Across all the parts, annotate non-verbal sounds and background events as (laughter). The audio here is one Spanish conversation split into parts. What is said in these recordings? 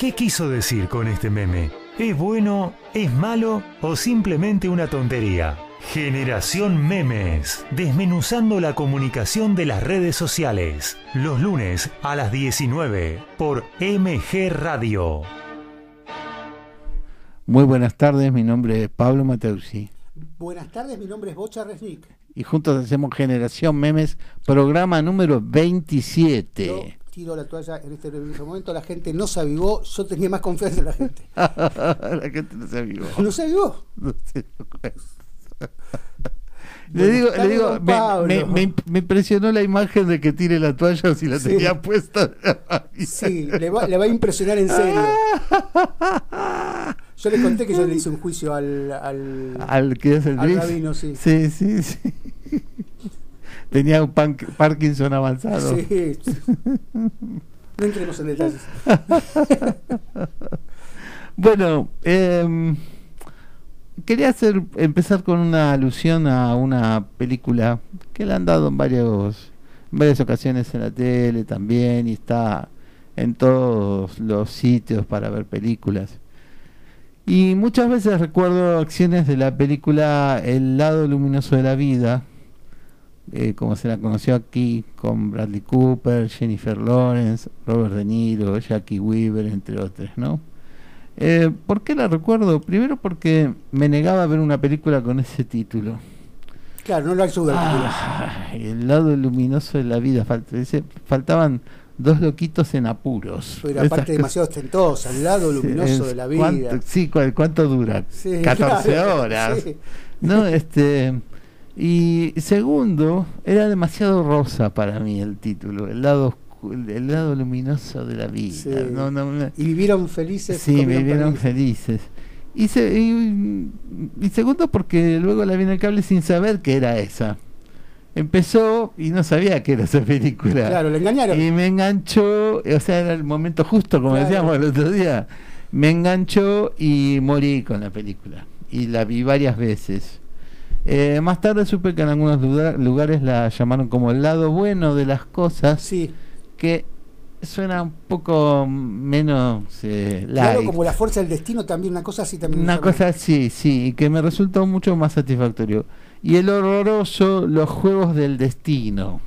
¿Qué quiso decir con este meme? ¿Es bueno, es malo o simplemente una tontería? Generación Memes, desmenuzando la comunicación de las redes sociales, los lunes a las 19 por MG Radio. Muy buenas tardes, mi nombre es Pablo Mateusi. Buenas tardes, mi nombre es Bocha Resnick. Y juntos hacemos Generación Memes, programa número 27. Yo tiro la toalla en este momento, la gente no se avivó, yo tenía más confianza en la gente. (laughs) la gente no se avivó. ¿No se avivó? (laughs) No sé. Le digo, le digo me, me, me, impresionó la imagen de que tire la toalla si la Sí. tenía puesta. (laughs) Sí, le va, le va a impresionar en serio. Yo le conté que yo le hice un juicio al, al, Al que es el al rabino, sí. Sí, sí, sí. Tenía un pan- Parkinson avanzado. Sí. No entremos en detalles. (laughs) Bueno, em, quería hacer empezar con una alusión a una película que le han dado en varios en varias ocasiones en la tele también y está en todos los sitios para ver películas. Y muchas veces recuerdo acciones de la película El lado luminoso de la vida, eh, como se la conoció aquí, con Bradley Cooper, Jennifer Lawrence, Robert De Niro, Jackie Weaver, entre otros, ¿no? Eh, ¿Por qué la recuerdo? Primero porque me negaba a ver una película con ese título. Claro, no lo ayuda. Ah, el lado luminoso de la vida. Faltaban dos loquitos en apuros. Pero aparte demasiado ostentosa, el lado luminoso Es- de la vida. ¿cuánto- sí, ¿cu- ¿cuánto dura? Sí, 14 claro, horas. sí. No, este. Y segundo, era demasiado rosa para mí el título, el lado el lado luminoso de la vida. Sí. No, no, no. Y vivieron felices. Sí, vivieron felices. Y, se- y, y segundo, porque luego la vi en el cable sin saber que era esa. Empezó y no sabía que era esa película. Claro, le engañaron. Y me enganchó, o sea, era el momento justo, como Claro. decíamos el otro día. Me enganchó y morí con la película. Y la vi varias veces. Eh, más tarde supe que en algunos lugar- lugares la llamaron como el lado bueno de las cosas, Sí, que suena un poco menos eh, claro, como la fuerza del destino también, una cosa así también. Una cosa así, sí, y que me resultó mucho más satisfactorio. Y el horroroso, los juegos del destino,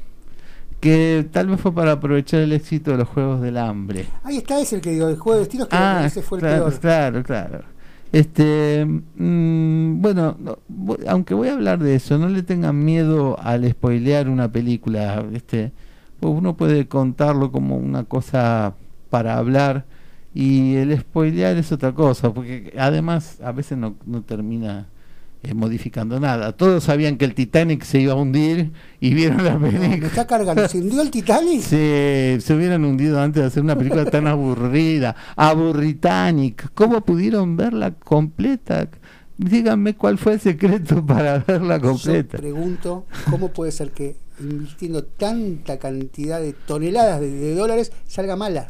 que tal vez fue para aprovechar el éxito de los juegos del hambre. Ahí está, es el que digo, el juego de destinos, que Ah, ese fue el claro, peor. claro, claro. Este, mm, bueno, no, vo- aunque voy a hablar de eso, no le tengan miedo al spoilear una película. Este, uno puede contarlo como una cosa para hablar y el spoilear es otra cosa, porque además a veces no, no termina eh, modificando nada. Todos sabían que el Titanic se iba a hundir y vieron la me película. está cargando. ¿Se hundió el Titanic? (laughs) Se, se hubieran hundido antes de hacer una película tan aburrida. Aburritanic. ¿Cómo pudieron verla completa? Díganme cuál fue el secreto para verla completa. Yo pregunto, ¿cómo puede ser que invirtiendo tanta cantidad de toneladas de, de dólares salga mala?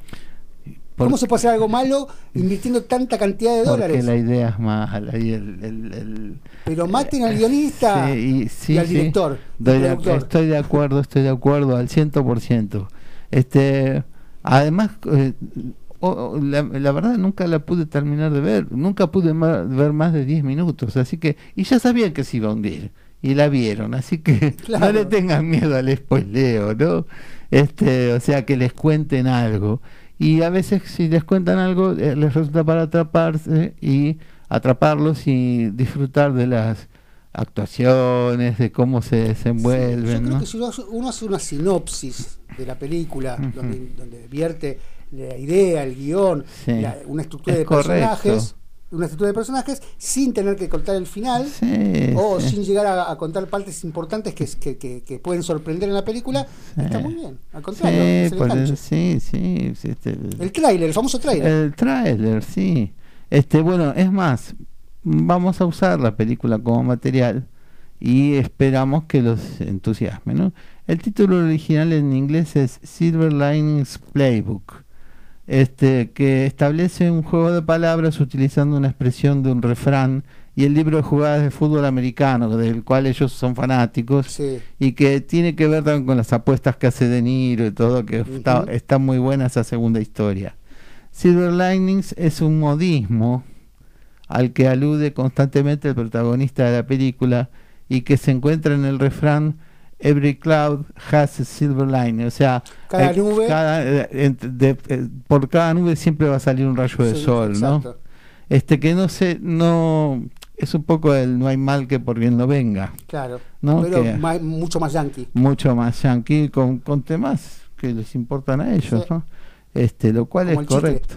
¿Cómo se puede hacer algo malo invirtiendo tanta cantidad de porque dólares? la idea es mala. Y el, el- el- Pero maten al guionista Sí, y, sí, y al director. Al de- estoy de acuerdo, estoy de acuerdo al 100%. Este, además, eh, la, la verdad nunca la pude terminar de ver, nunca pude ma- ver más de 10 minutos, así que, y ya sabían que se iba a hundir, y la vieron, así que Claro. (laughs) no le tengan miedo al spoileo, ¿no? Este, o sea, que les cuenten algo. Y a veces si les cuentan algo, eh, les resulta para atraparse y atraparlos y disfrutar de las actuaciones, de cómo se Sí, yo desenvuelven, creo ¿no? que si uno hace- uno hace una sinopsis de la película, donde, donde vierte la idea, el guion, Sí. la- una estructura Es de correcto. personajes, una estructura de personajes, sin tener que contar el final, Sí, o sí. sin llegar a, a contar partes importantes que, que, que- que pueden sorprender en la película, Sí. está muy bien. Al contrario, el sí, este, El tráiler, el famoso tráiler. el tráiler, sí. Este, bueno, es más, vamos a usar la película como material y esperamos que los entusiasme, ¿no? El título original en inglés es Silver Linings Playbook. Este, que establece un juego de palabras utilizando una expresión de un refrán y el libro de jugadas de fútbol americano, del cual ellos son fanáticos, Sí. y que tiene que ver también con las apuestas que hace De Niro y todo, que está, está muy buena esa segunda historia. Silver Linings es un modismo al que alude constantemente el protagonista de la película y que se encuentra en el refrán Every cloud has a silver lining, o sea, Cada eh, nube- cada, eh, de- eh, por cada nube siempre va a salir un rayo de Sí, sol, ¿no? exacto. Este que no sé, no es un poco el no hay mal que por bien no venga, Claro. ¿no? Pero Que- ma- mucho más yankee. mucho más yankee con, con temas que les importan a ellos, Sí. ¿no? Este, lo cual Como es el correcto.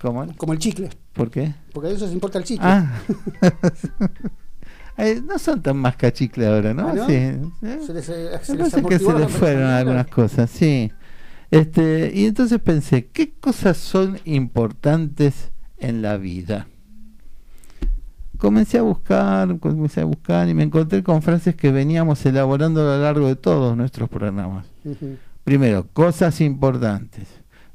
¿Cómo? Como el chicle. ¿Por qué? Porque a eso se importa el chicle. Ah. (laughs) Eh, no son tan más cachicle ahora, ¿no? ¿Ah, no? Sí. ¿eh? Se les, eh, se Me les parece que se amortiguaron le las fueron algunas cosas, sí. Este, y entonces pensé, ¿qué cosas son importantes en la vida? Comencé a buscar, comencé a buscar y me encontré con frases que veníamos elaborando a lo largo de todos nuestros programas. Primero, cosas importantes.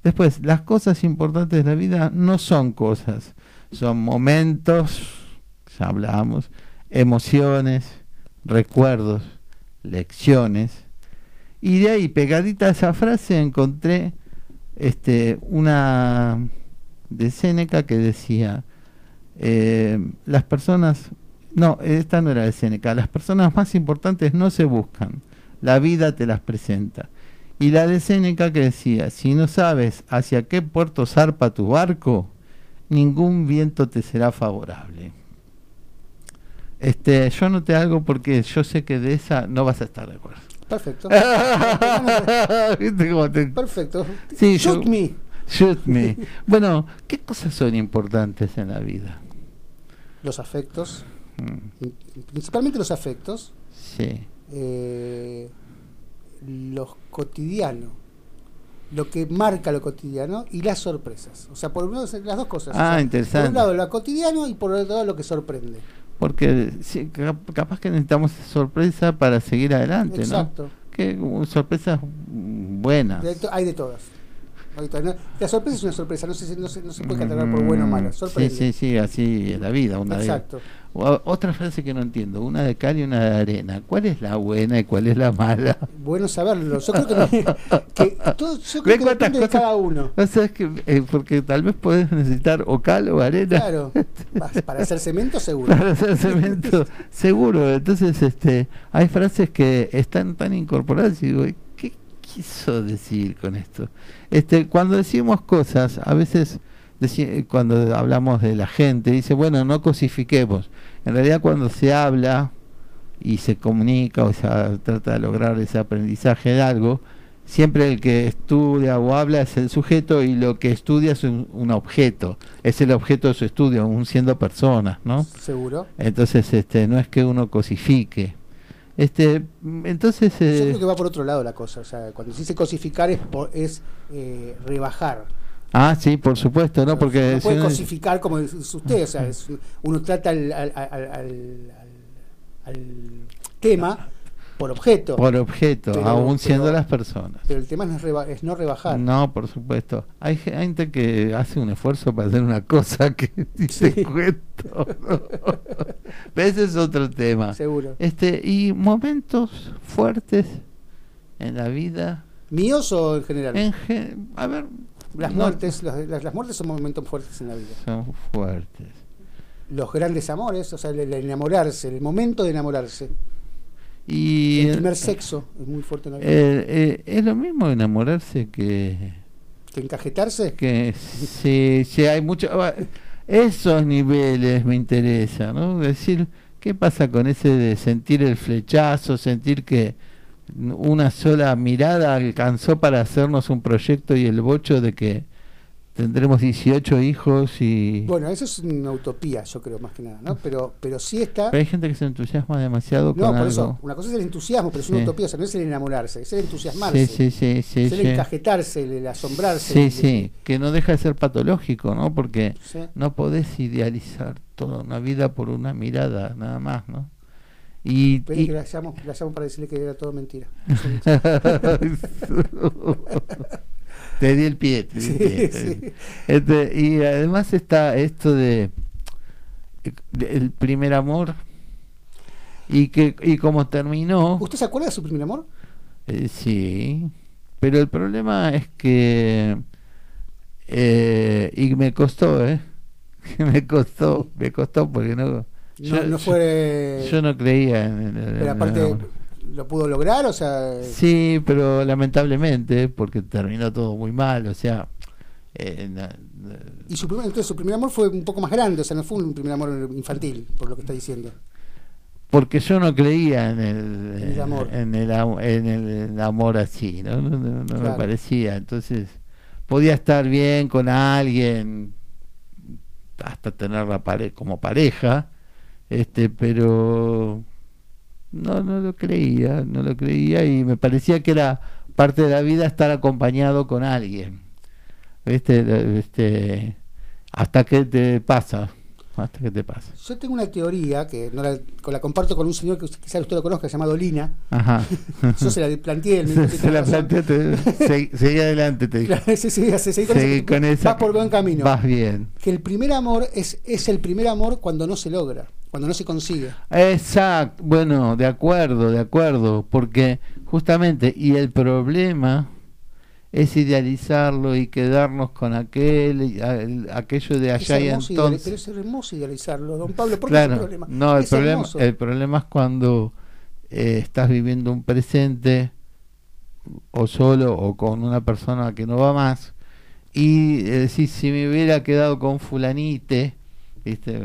Después, las cosas importantes de la vida no son cosas, son momentos, ya hablamos, emociones, recuerdos, lecciones. Y de ahí, pegadita a esa frase, encontré este, una de Séneca que decía, eh, las personas, no, esta no era de Séneca, las personas más importantes no se buscan, la vida te las presenta. Y la de Séneca que decía, si no sabes hacia qué puerto zarpa tu barco, ningún viento te será favorable. Este, yo noté algo porque yo sé que de esa no vas a estar de acuerdo. Perfecto. (laughs) ¿Viste cómo te- Perfecto. Sí, Shoot yo- me. Shoot me. (laughs) Bueno, ¿qué cosas son importantes en la vida? Los afectos. Mm, Principalmente los afectos. Sí. eh, los cotidianos. Lo que marca lo cotidiano y las sorpresas. O sea, por lo menos las dos cosas. O Ah, sea, interesante. Por un lado lo cotidiano y por otro lado lo que sorprende. Porque sí, cap- capaz que necesitamos sorpresa para seguir adelante, Exacto. ¿no? Que uh, sorpresas buenas. De hay de todas. La sorpresa es una sorpresa, no se, no se, no se puede catalogar por buena o. Mm, Sorprende. Sí, sí, sí, así es la vida. Una Exacto. O- otra frase que no entiendo, una de cal y una de arena. ¿Cuál es la buena y cuál es la mala? Bueno saberlo. Yo creo que, (laughs) que todo, yo ¿Ve creo que depende de cosas? cada uno. O sea, es que, eh, porque tal vez podés necesitar o cal o arena Claro. Pa- Para hacer cemento, seguro. para hacer cemento, (laughs) seguro. Entonces, este, hay frases que están tan incorporadas y digo, ¿qué quiso decir con esto? Este, cuando decimos cosas, a veces cuando hablamos de la gente, dice, bueno, no cosifiquemos. En realidad cuando se habla y se comunica o se trata de lograr ese aprendizaje de algo, siempre el que estudia o habla es el sujeto y lo que estudia es un, un objeto, es el objeto de su estudio, aún siendo personas, ¿no? Seguro. Entonces, este, no es que uno cosifique. Este, entonces, Yo eh, creo que va por otro lado la cosa. O sea, cuando se dice cosificar es, por- es eh, rebajar. Ah, sí, por supuesto, no, porque no puede cosificar como dice usted. O sea, es- uno trata al, al- al- tema por objeto. por objeto, Pero- aún siendo pero- las personas. Pero el tema es, reba- es no rebajar. No, por supuesto. Hay gente que hace un esfuerzo para hacer una cosa que (laughs) dice Sí. cuento. (laughs) Ese es otro tema. Seguro. Este, y momentos fuertes en la vida. ¿Míos o en general? En gen- a ver, las no- muertes, las, las- las muertes son momentos fuertes en la vida. son fuertes. Los grandes amores, o sea, el, el enamorarse, el momento de enamorarse. Y el primer sexo es muy fuerte en la vida. eh, eh, es lo mismo enamorarse que que encajetarse. que sí, sí hay mucho esos niveles me interesa no decir qué pasa con ese de sentir el flechazo sentir que una sola mirada alcanzó para hacernos un proyecto y el bocho de que tendremos 18 hijos y Bueno, eso es una utopía, yo creo, más que nada, ¿no? Pero, pero sí está. Pero hay gente que se entusiasma demasiado No, con por algo eso, una cosa es el entusiasmo, pero es una utopía, o sea, no es el enamorarse, es el entusiasmarse. sí sí es el encajetarse, el, el asombrarse. Sí, el- sí, que no deja de ser patológico, ¿no? Porque no podés idealizar toda una vida por una mirada, nada más, ¿no? Y, Espere y- que la llamo, la llamo para decirle que era todo mentira. (laughs) te di el pie, te di el pie. sí. Este, y además está esto de, de el primer amor y que y cómo terminó. ¿Usted se acuerda de su primer amor? Eh, sí, pero el problema es que Eh, y me costó, ¿eh? (laughs) me costó, me costó porque no... No, yo, no fue. Yo, no creía en, en- pero aparte, ¿lo pudo lograr? O sea. Sí, pero lamentablemente, porque terminó todo muy mal, o sea... eh, na- na- Y su primer, entonces su primer amor fue un poco más grande, o sea, no fue un primer amor infantil, por lo que está diciendo. porque yo no creía en el, amor. en el, en el amor así, no, no, no- no me parecía. Entonces, podía estar bien con alguien, hasta tenerla pare como pareja, este, pero no, no lo creía, no lo creía y me parecía que era parte de la vida estar acompañado con alguien. ¿Viste? Este, hasta que te pasa, hasta que te pasa. Yo tengo una teoría que no la, comparto con un señor que quizás usted lo conozca, llamado Lina. Ajá. Yo se la planteé. se, "Sí, se la tenés razón". planteaste. Segui, seguí adelante, te dije. Claro, sí, sí, sí, sí, con Seguí con esa. Vas por buen camino. Vas bien. Que el primer amor es, es el primer amor cuando no se logra, cuando no se consigue. Exacto. Bueno, de acuerdo, de acuerdo. Porque justamente, y el problema es idealizarlo y quedarnos con aquel, y aquello de Es allá y hermoso ideali- entonces. pero es hermoso idealizarlo, don Pablo. ¿Por qué es el Claro, problema? no, el Es problema, hermoso. el problema es cuando eh, estás viviendo un presente o solo o con una persona que no va más y eh, decís, si me hubiera quedado con fulanite, ¿viste?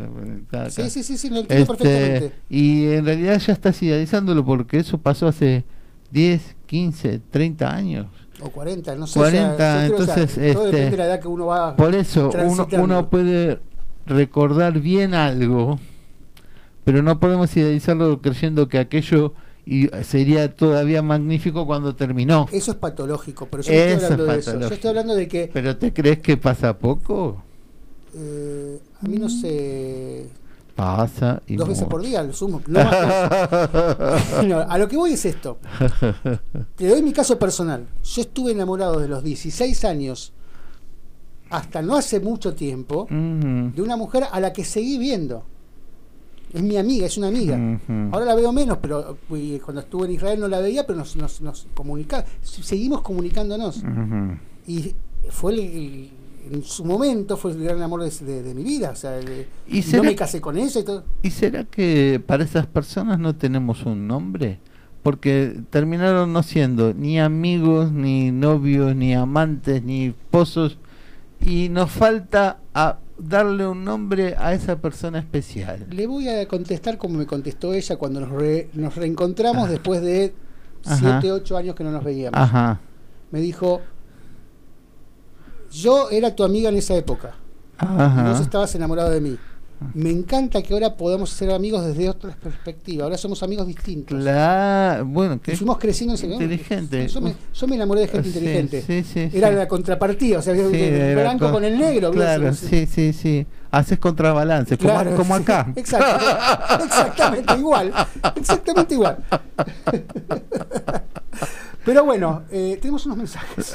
Acá- Sí, sí, sí, sí, lo entiendo Este, perfectamente. y en realidad ya estás idealizándolo porque eso pasó hace 10, 15, 30 años. O 40, no sé. 40, o sea, yo creo, o sea, entonces, todo este, depende de la edad que uno va. Por eso uno, uno puede recordar bien algo, pero no podemos idealizarlo creyendo que aquello y sería todavía magnífico cuando terminó. Eso es patológico, pero yo no estoy hablando es de eso. Yo estoy hablando de que ¿Pero te crees que pasa poco? eh, a mí no sé. Pasa y Dos veces mucho. por día, lo sumo. No más. (laughs) No, a lo que voy es esto. Te doy mi caso personal. Yo estuve enamorado de los 16 años hasta no hace mucho tiempo de una mujer a la que seguí viendo. Es mi amiga, es una amiga. Ahora la veo menos, pero cuando estuve en Israel no la veía, pero nos, nos, nos comunicaba. Seguimos comunicándonos. Y fue el- en su momento fue el gran amor de, de- de mi vida. O sea, el- ¿Y no será me casé con ella y todo. ¿Y será que para esas personas no tenemos un nombre? Porque terminaron no siendo ni amigos, ni novios, ni amantes, ni esposos. Y nos falta a darle un nombre a esa persona especial. Le voy a contestar como me contestó ella cuando nos, re- nos reencontramos Ah. después de Ajá. 7, 8 años que no nos veíamos. Ajá. Me dijo, yo era tu amiga en esa época. Ajá. Vos estabas enamorado de mí. Me encanta que ahora podamos ser amigos desde otra perspectiva. Ahora somos amigos distintos. Claro, bueno, que fuimos creciendo en ese inteligente. Yo me, yo me enamoré de gente Sí, inteligente. sí, sí, Era la contrapartida, o sea, el blanco con- con el negro. Claro, Sí, sí, sí. Haces contrabalance, como- Claro, como, acá. (laughs) exacto, exactamente igual. Exactamente igual. (laughs) Pero bueno, eh, tenemos unos mensajes.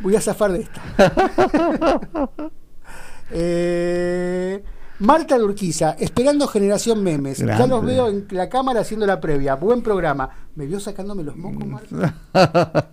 Voy a zafar de esta. (laughs) Eh, Marta de Urquiza, esperando Generación Memes. Ya los veo en la cámara haciendo la previa. Buen programa. ¿Me vio sacándome los mocos, Marta? (laughs)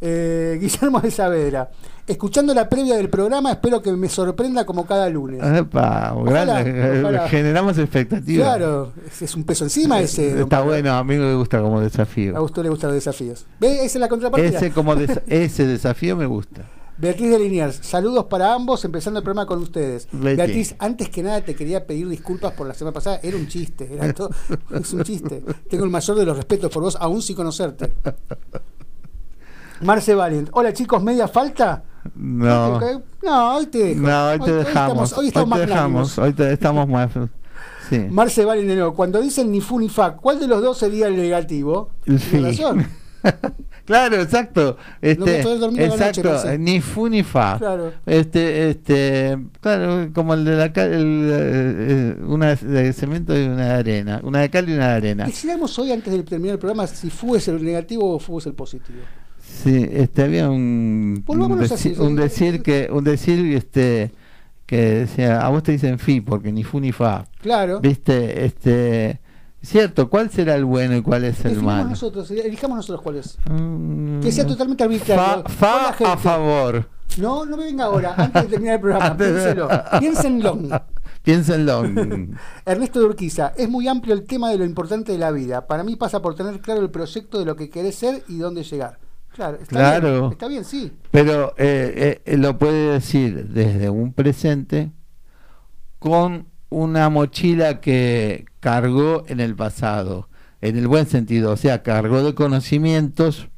Eh, Guillermo de Saavedra. Escuchando la previa del programa, espero que me sorprenda como cada lunes. Epa, Ojalá, grande, ojalá. generamos expectativas. Claro, es, es un peso encima ese. don Está bueno, a mí me gusta como A desafío. usted le gustan los desafíos. ¿Ve? Esa es la contrapartida. Ese como (laughs) ese desafío me gusta. Beatriz de Liniers, saludos para ambos, empezando el programa con ustedes. Beatriz, antes que nada te quería pedir disculpas por la semana pasada, era un chiste, era todo- (laughs) es un chiste. Tengo el mayor de los respetos por vos, aún sin conocerte. (laughs) Marce Valiant, hola chicos, ¿media falta? No. Ok, No, hoy te dejo. No, hoy te dejamos. estamos, hoy estamos dejamos. magnánimos. Hoy te estamos (laughs) más. Sí. Marce Valiant de nuevo, cuando dicen ni fu ni fa, ¿cuál de los dos sería el negativo? Fin. razón. (laughs) claro, exacto. Este, noche, exacto, parece. ni fu ni fa. Claro. Este, este, claro, como el de la cal, el, eh, una de cemento y una de arena, una de cal y una de arena. Decidamos hoy, antes de terminar el programa, si fu es el negativo o fu es el positivo. Sí, este había un, un, Volvámonos así, deci- un decir que un decir este que decía, a vos te dicen fi porque ni fu ni fa. Claro. ¿Viste? Este, cierto, ¿cuál será el bueno y cuál es el malo? nosotros, elijamos nosotros cuál es. Mm, Que sea totalmente arbitrario. Fa, a favor. No, no me venga ahora, antes de terminar el programa. (laughs) Piénselo. Piénsenlo. (laughs) Piénsenlo. (laughs) Ernesto de Urquiza, es muy amplio el tema de lo importante de la vida. Para mí pasa por tener claro el proyecto de lo que querés ser y dónde llegar. Claro, está Claro. bien. Está bien, sí. Pero eh, eh, lo puede decir desde un presente con una mochila que cargó en el pasado, en el buen sentido, o sea, cargó de conocimientos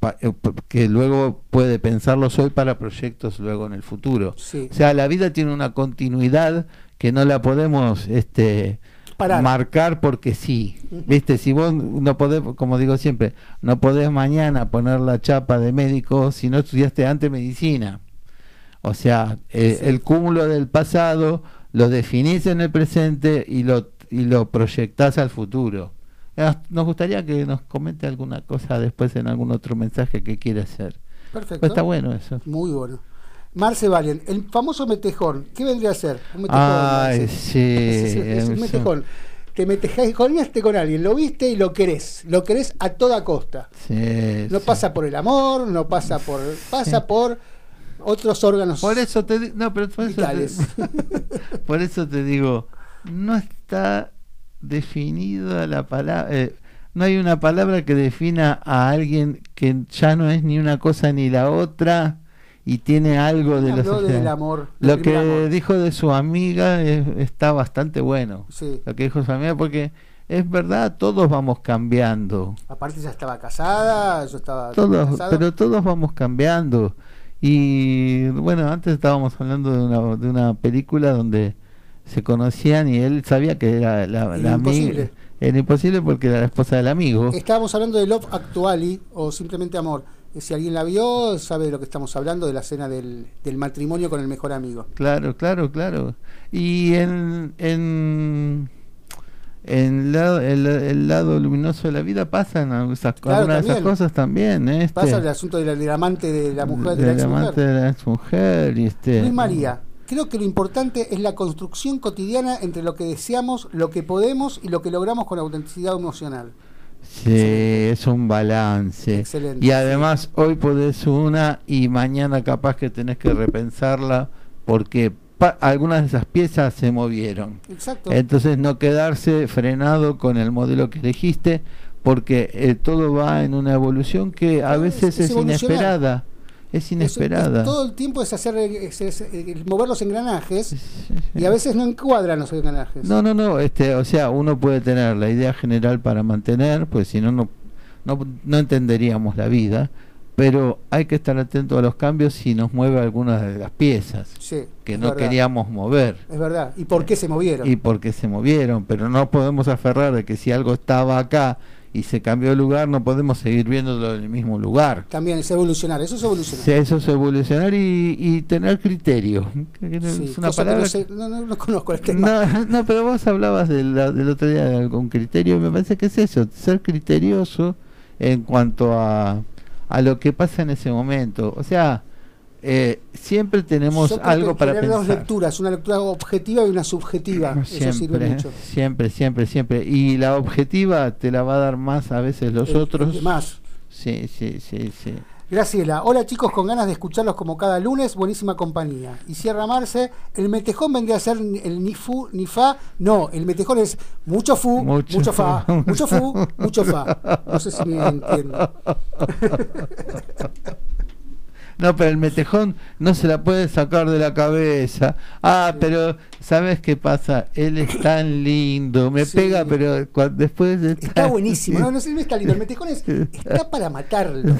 pa- eh, que luego puede pensarlos hoy para proyectos luego en el futuro. Sí. O sea, la vida tiene una continuidad que no la podemos este Parar. marcar porque sí. Viste, si vos no podés, como digo siempre, no podés mañana poner la chapa de médico si no estudiaste antes medicina. O sea, eh, Sí. el cúmulo del pasado lo definís en el presente y lo y lo proyectás al futuro. Eh, Nos gustaría que nos comente alguna cosa después en algún otro mensaje que quiera hacer. Perfecto. Pues está bueno eso. Muy bueno. Marce Valien, el famoso metejón, ¿qué vendría a ser? Un metejón. Ay, sí. Es, es- es un metejón. Te metejoneaste con alguien, lo viste y lo querés. Lo querés a toda costa. Sí, No sí. pasa por el amor, no pasa por. pasa por otros órganos Por eso te no, pero por eso te, (laughs) por eso te digo, no está definida la palabra, no hay una palabra que defina a alguien que ya no es ni una cosa ni la otra y tiene algo de la Habló sociedad. del (laughs) amor. del Lo que amor. dijo de su amiga es- está bastante bueno. Sí. Lo que dijo su amiga porque es verdad, todos vamos cambiando. Aparte, ya estaba casada, yo estaba Todos, casado. pero todos vamos cambiando. Y bueno, antes estábamos hablando de una, de una película donde se conocían y él sabía que era la, amiga. Era imposible porque era la esposa del amigo. Estábamos hablando de Love Actually o simplemente Amor. Si alguien la vio, sabe de lo que estamos hablando, de la escena del, del matrimonio con el mejor amigo. Claro, claro, claro. Y en, en, en la- el, el lado luminoso de la vida pasan Claro, algunas de esas cosas también. ¿eh? Este, Pasa el asunto de la- del amante de la mujer, de la del ex amante de la exmujer. Y este, Luis María, creo que lo importante es la construcción cotidiana entre lo que deseamos, lo que podemos y lo que logramos con autenticidad emocional. Sí, es un balance. Excelente, Y además hoy podés una y mañana capaz que tenés que repensarla porque algunas de esas piezas se movieron. Exacto. Entonces no quedarse frenado con el modelo que elegiste porque eh, todo va en una evolución que a veces es- es inesperada. Es Es- inesperada. es- todo el tiempo es hacer es- mover los engranajes y a veces no encuadran los engranajes. No, no, no, este, o sea, uno puede tener la idea general para mantener, pues si no, no, no, no entenderíamos la vida, pero hay que estar atento a los cambios si nos mueve algunas de las piezas Sí, que no verdad, queríamos mover Es verdad. ¿Y por qué se movieron? y porque se movieron, pero no podemos aferrar de que si algo estaba acá y se cambió de lugar, no podemos seguir viéndolo en el mismo lugar. También es evolucionar, eso es evolucionar. Sea, eso es evolucionar y, y tener criterio. no Sí, es una cosa que palabra no, sé- no, no- no conozco el tema. no, no, pero vos hablabas del, del otro día de algún criterio, me parece que es eso, ser criterioso en cuanto a, a lo que pasa en ese momento. O sea, eh, siempre tenemos Yo algo para tener dos pensar. lecturas, una lectura objetiva y una subjetiva. Eso sirve Siempre, mucho. siempre, siempre, siempre. Y la objetiva te la va a dar más a veces los El- el otros. Más. Sí, sí, sí, sí. Graciela, hola chicos, con ganas de escucharlos como cada lunes, buenísima compañía. Y cierra Marce, el metejón vendría a ser el ni fu ni fa, no, el metejón es mucho fu, Mucho mucho, fa, mucho fu, mucho fa. No sé si me entiendo. (laughs) No, pero el metejón no se la puede sacar de la cabeza. Ah, pero ¿sabes qué pasa? Él es tan lindo, me Sí. pega, pero después de Está buenísimo, no, no sé, no está lindo, el metejón es, está para matarlo.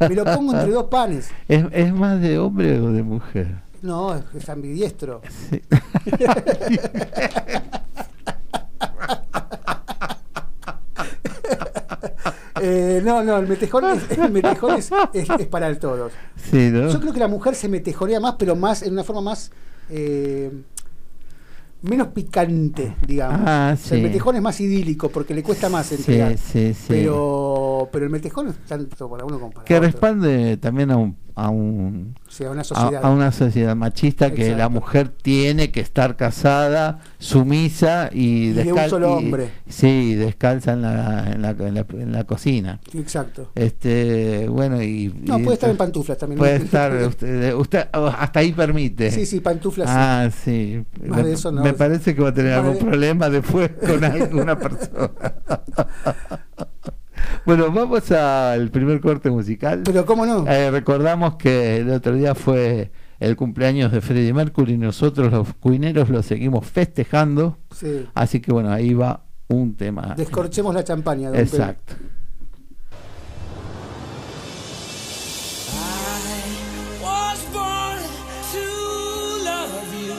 Me lo pongo entre dos panes. ¿Es, es más de hombre o de mujer? No, es, es ambidiestro. Sí. (laughs) Eh, no, no, el metejón, es, (laughs) el metejón es, es- es para el todos. Sí, ¿no? Yo creo que la mujer se metejonea más, pero más en una forma más. eh, menos picante, digamos. Ah, O sea, el metejón es más idílico porque le cuesta más Sí, entregar. sí, sí. Pero pero, pero el metejón es tanto para uno como para que otro. responde también a un, a un una sociedad. a una sociedad machista que la mujer tiene que estar casada, sumisa y, Y de un solo y- hombre. sí, descalza en la, en la, en la, en la cocina. Exacto. Este, bueno, y. No, y puede estar en pantuflas también. Puede estar, (laughs) usted, usted hasta ahí permite. Sí, sí, pantuflas. Ah, sí. Más Me, de eso no. me parece que va a tener Más algún de- problema después con (laughs) alguna persona. (laughs) bueno, vamos al primer corte musical. Pero cómo no. Eh, recordamos que el otro día fue el cumpleaños de Freddie Mercury y nosotros los cuineros lo seguimos festejando. Sí. Así que bueno, ahí va un tema. Descorchemos la champaña. don Pedro. Exacto. I was born to love you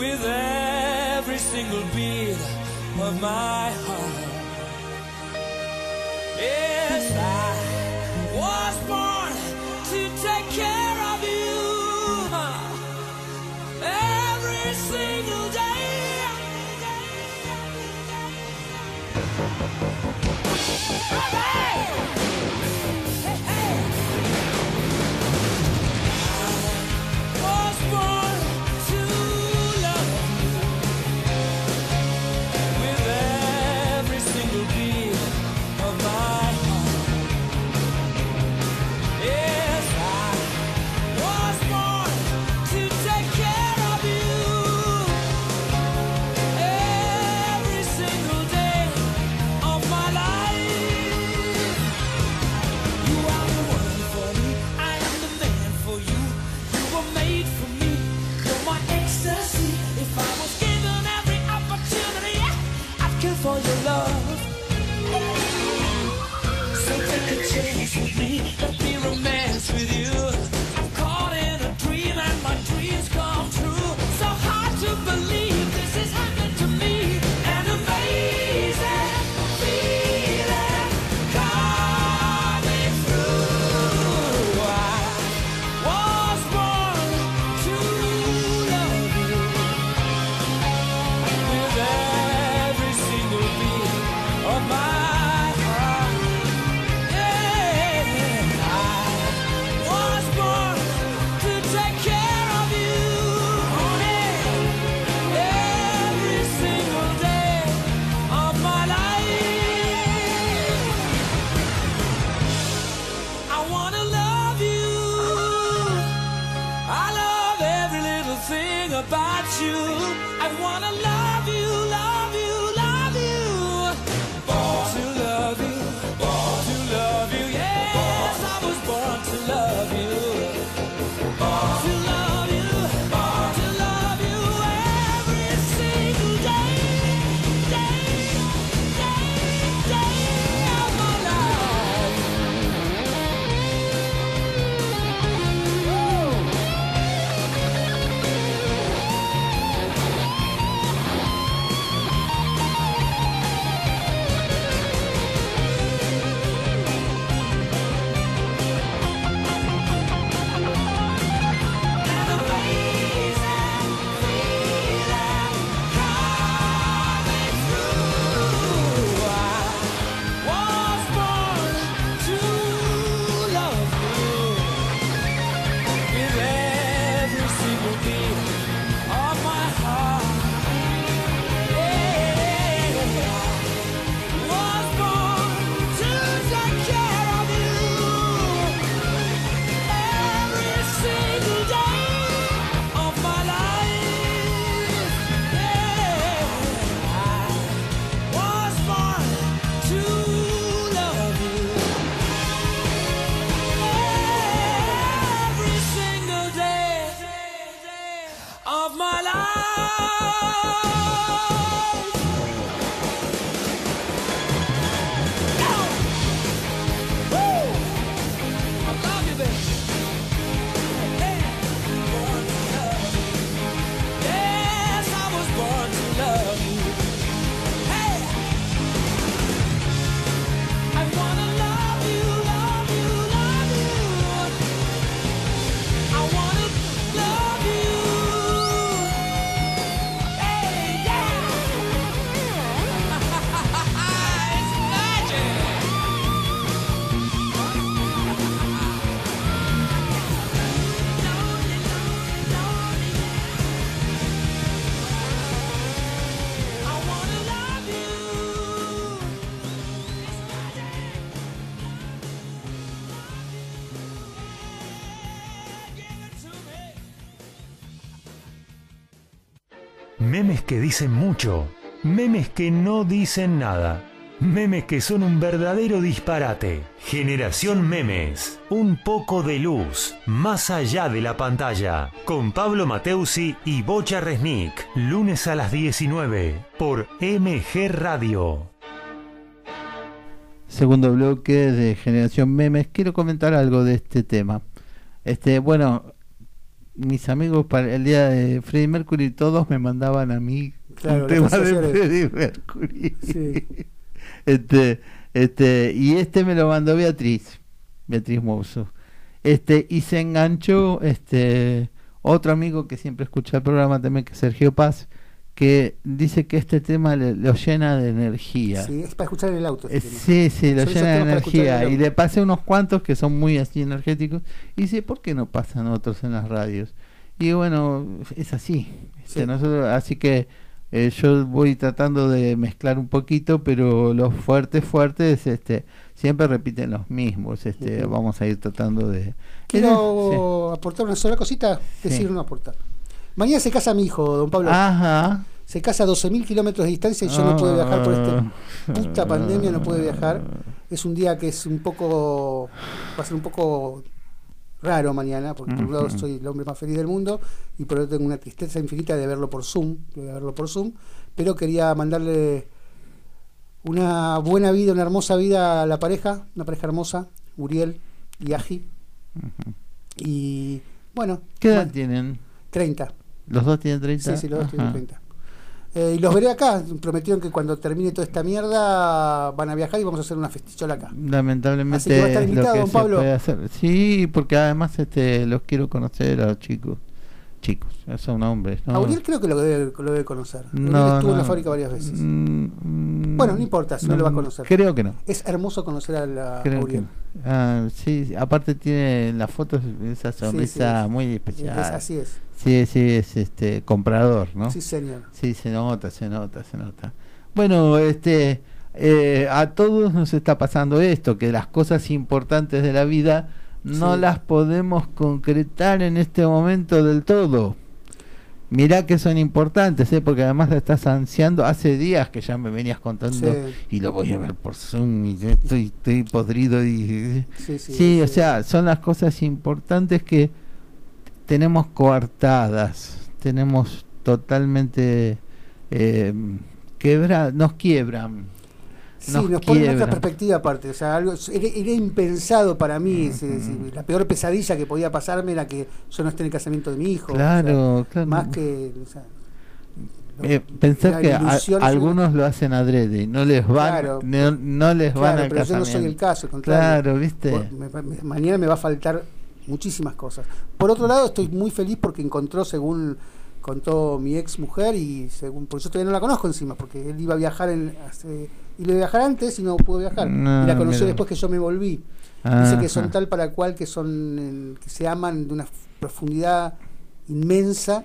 with every single beat of my heart. I was born to take care que dicen mucho. Memes que no dicen nada. Memes que son un verdadero disparate. Generación Memes. Un poco de luz. Más allá de la pantalla. Con Pablo Mateusi y Bocha Resnick. Lunes a las 19. Por MG Radio. Segundo bloque de Generación Memes. Quiero comentar algo de este tema. Este, bueno, mis amigos para el día de Freddie Mercury todos me mandaban a mí Claro, un tema de. Freddie Mercury. Sí. (laughs) Este, este, y este me lo mandó Beatriz, Beatriz Mouso. Este, y se enganchó este otro amigo que siempre escucha el programa también, que es Sergio Paz, que dice que este tema le- lo llena de energía. Sí, es para escuchar el auto. este. Sí, sí, lo llena de energía. Y le pasé unos cuantos que son muy así energéticos. Y dice, ¿por qué no pasan otros en las radios? Y bueno, es así. Este, Sí. nosotros, así que eh, yo voy tratando de mezclar un poquito, pero los fuertes, fuertes, este, siempre repiten los mismos. Este, Ujú. vamos a ir tratando de. Quiero aportar una sola cosita, decir Sí. no aportar. Mañana se casa mi hijo, don Pablo. Ajá. Se casa a 12.000 kilómetros de distancia y yo no puedo viajar por este puta pandemia, no puede viajar. Es un día que es un poco. va a ser un poco raro mañana, porque por un lado soy el hombre más feliz del mundo y por otro tengo una tristeza infinita de verlo por Zoom, de verlo por Zoom, pero quería mandarle una buena vida, una hermosa vida a la pareja, una pareja hermosa, Uriel y Aji. Y bueno, ¿Qué edad bueno, tienen? 30. ¿Los dos tienen 30? Sí, sí, los dos tienen Ajá. 30. Eh, y los veré acá. Prometieron que cuando termine toda esta mierda van a viajar y vamos a hacer una festichola acá. Lamentablemente Así que va a estar es lo invitado, don Pablo. Sí, porque además este los quiero conocer a los chicos. Chicos, son hombres, ¿no? A Uriel creo que lo debe, lo debe conocer. No, estuvo en la fábrica varias veces. Mm, mm, Bueno, no importa si no lo va a conocer. Creo que no. Es hermoso conocer a, la, Creo que. Ah, sí, aparte tiene en las fotos esa sonrisa sí. muy Es- especial. así es. Sí, sí, es este comprador, ¿no? Sí, señor. Sí, se nota, se nota, se nota. Bueno, este, eh, a todos nos está pasando esto, que las cosas importantes de la vida no Sí. las podemos concretar en este momento del todo. Mirá que son importantes, ¿eh? porque además la estás ansiando. Hace días que ya me venías contando Sí. y lo voy a ver por Zoom y yo estoy, estoy podrido. Y, Sí, sí, Sí, o sea, son las cosas importantes que tenemos coartadas, tenemos totalmente eh, quebra, nos quiebran. Sí, nos nos, pone en otra perspectiva aparte. O sea, algo, era, era impensado para mí. la peor pesadilla que podía pasarme era que yo no esté en el casamiento de mi hijo. o sea, Claro, claro. más que. o sea, Eh, pensar que a- algunos lo hacen adrede y no les van, Claro. no, no les van Claro, al pero yo no soy el caso, al contrario. Claro, viste. Por- me- me- mañana me va a faltar muchísimas cosas. Por otro lado, estoy muy feliz porque encontró, según contó mi ex mujer, y según, porque yo todavía no la conozco encima, porque él iba a viajar en, hace, iba a viajar antes y no pudo viajar. No, y la conoció mira. después que yo me volví. Dice que son tal para cual que son que se aman de una profundidad inmensa.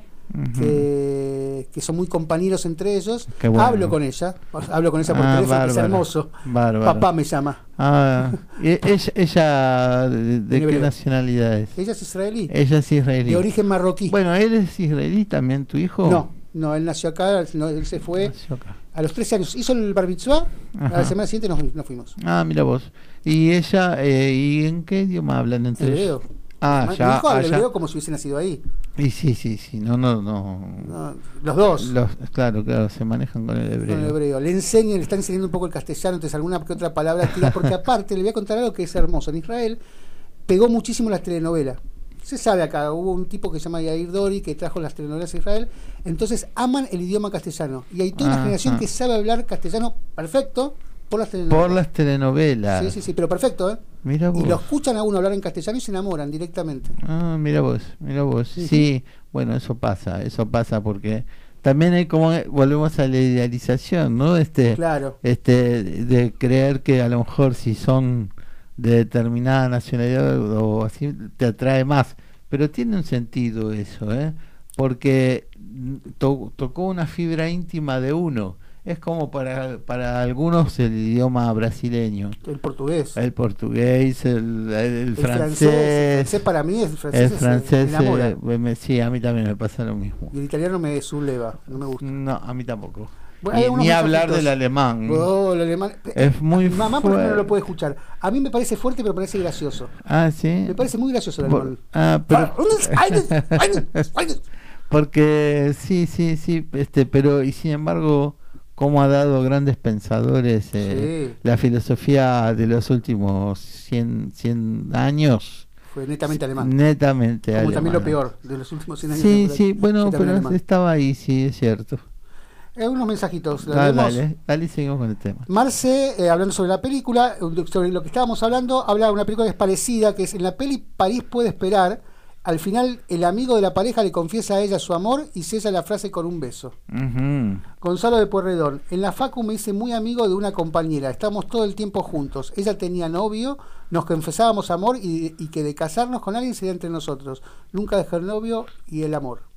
Que, que son muy compañeros entre ellos. Bueno. Hablo con ella, hablo con ella por Ah, teléfono, que es hermoso. Bárbaro. Papá me llama. Ah, (laughs) ella, de, qué nacionalidad es? Ella es israelí, Ella es israelí. de origen marroquí. Bueno, ¿él es israelí también, tu hijo? No, no, él nació acá, no, él se fue Nació acá. a los 13 años. Hizo el bar mitzvah, a la semana siguiente nos, nos fuimos. Ah, mira vos. ¿Y ella, eh, y en qué idioma hablan entre ellos? Ah, Mi ya, hijo habla allá. hebreo como si hubiese nacido ahí. Y sí, sí, sí, no, no, no. No, los dos. Los, claro, claro, se manejan con el hebreo. con el hebreo. Le enseña, le está enseñando un poco el castellano, entonces alguna que otra palabra tira, porque aparte le voy a contar algo que es hermoso. En Israel pegó muchísimo las telenovelas. Se sabe acá, hubo un tipo que se llama Yair Dori que trajo las telenovelas a Israel, entonces aman el idioma castellano. Y hay toda una Ajá. generación que sabe hablar castellano perfecto por las telenovelas. Por las telenovelas. Sí, sí, sí, pero perfecto, ¿eh? Mira vos. Y lo escuchan a uno hablar en castellano y se enamoran directamente. Ah, mira vos, mira vos. Sí, Sí, bueno, eso pasa, eso pasa porque también hay como, volvemos a la idealización, ¿no? Este, Claro. este, de creer que a lo mejor si son de determinada nacionalidad o así, te atrae más. Pero tiene un sentido eso, ¿eh? Porque mm, to- tocó una fibra íntima de uno. Es como para, para algunos el idioma brasileño. El portugués. El portugués, el, el- el francés. El francés para mí es el francés. El es- francés, me eh, me- sí, a mí también me pasa lo mismo. Y el italiano me subleva, no me gusta. No, a mí tampoco. Bueno, ni hablar del alemán. Oh, el alemán. Es muy Mi mamá, por ejemplo, no lo puede escuchar. A mí me parece fuerte, pero me parece gracioso. Ah, sí. Me parece muy gracioso el Por- alemán. ah, pero, Pero... (laughs) porque sí, sí, sí, este, pero y sin embargo, como ha dado grandes pensadores eh, Sí. la filosofía de los últimos 100, 100 años, Fue netamente alemán. netamente Como también lo peor de los últimos 100 años. Sí, sí, bueno, pero alemán. estaba ahí, sí, es cierto. Eh, unos mensajitos. ¿la Ah, dale, dale, seguimos con el tema. Marce, eh, hablando sobre la película, sobre lo que estábamos hablando, habla de una película que es parecida, que es en la peli París puede esperar. Al final, el amigo de la pareja le confiesa a ella su amor y cesa la frase con un beso. Gonzalo de Puerredón, en la Facu me hice muy amigo de una compañera, estamos todo el tiempo juntos. Ella tenía novio, nos confesábamos amor y, y que de casarnos con alguien sería entre nosotros. Nunca dejó el novio y el amor.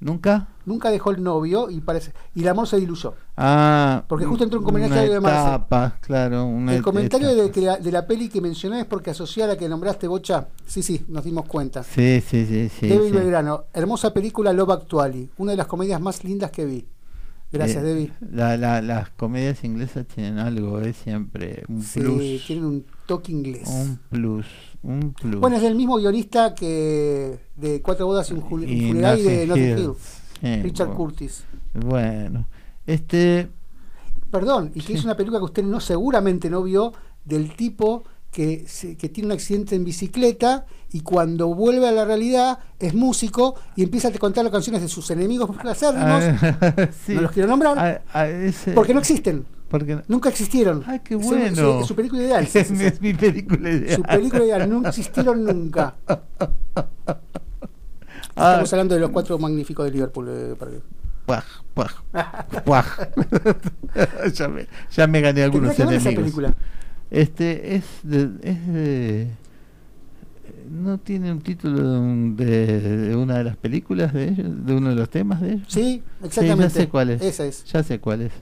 ¿Nunca? Nunca dejó el novio y parece y el amor se diluyó. Ah, Porque justo entró un comentario de Marce. etapa, claro. Una El comentario de, que la, de la peli que mencioné es porque asocié a la que nombraste, Bocha. Sí, sí, nos dimos cuenta. Sí, sí, sí, sí. Debbie sí. Belgrano, hermosa película Love Actually, una de las comedias más lindas que vi. Gracias, Eh, Debbie. la- la- las comedias inglesas tienen algo, es siempre un Sí, plus. tienen un toque inglés. Un plus, un plus. Bueno, es del mismo guionista que de Cuatro bodas y un, jul- Y de Notting Hill. Richard bueno. Curtis. Bueno, este, Perdón, y que Sí. es una película que usted no seguramente no vio del tipo que, que tiene un accidente en bicicleta y cuando vuelve a la realidad es músico y empieza a contar las canciones de sus enemigos acérrimos, ah, (laughs) sí. no los quiero nombrar, Ah, ah, ese- porque no existen, porque- nunca existieron. Ay, qué bueno. Es, su película ideal. sí, sí, (laughs) sí. es mi película ideal. Su película ideal, no existieron nunca. (laughs) Ah, Estamos hablando de los cuatro magníficos de Liverpool. eh, para puaj. (laughs) ya, me, ya me gané algunos que ver esa enemigos. película. Este es de, es de- no tiene un título de, un- de- de una de las películas de ellos, de uno de los temas de ellos. Sí, Sí, exactamente. ya sé cuál es. Esa es. Ya sé cuál es.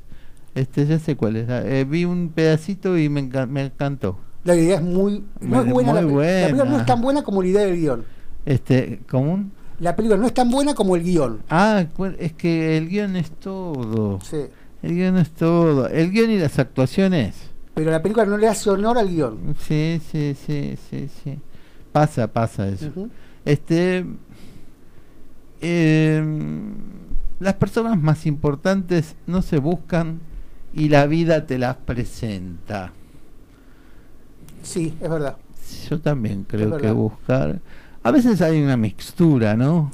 Este, ya sé cuál es. Ah, eh, vi un pedacito y me, enca- me encantó. La idea es muy. Es Muy buena, la, buena. la película no es tan buena como la idea del guion. Este, común. La película no es tan buena como el guion. Ah, es que el guion es todo. Sí. El guion es todo. El guion y las actuaciones. Pero la película no le hace honor al guion. Sí, sí, sí, sí, sí. Pasa, pasa eso. Este. em, las personas más importantes no se buscan y la vida te las presenta. Sí, es verdad. Yo también creo que buscar. A veces hay una mixtura, ¿no?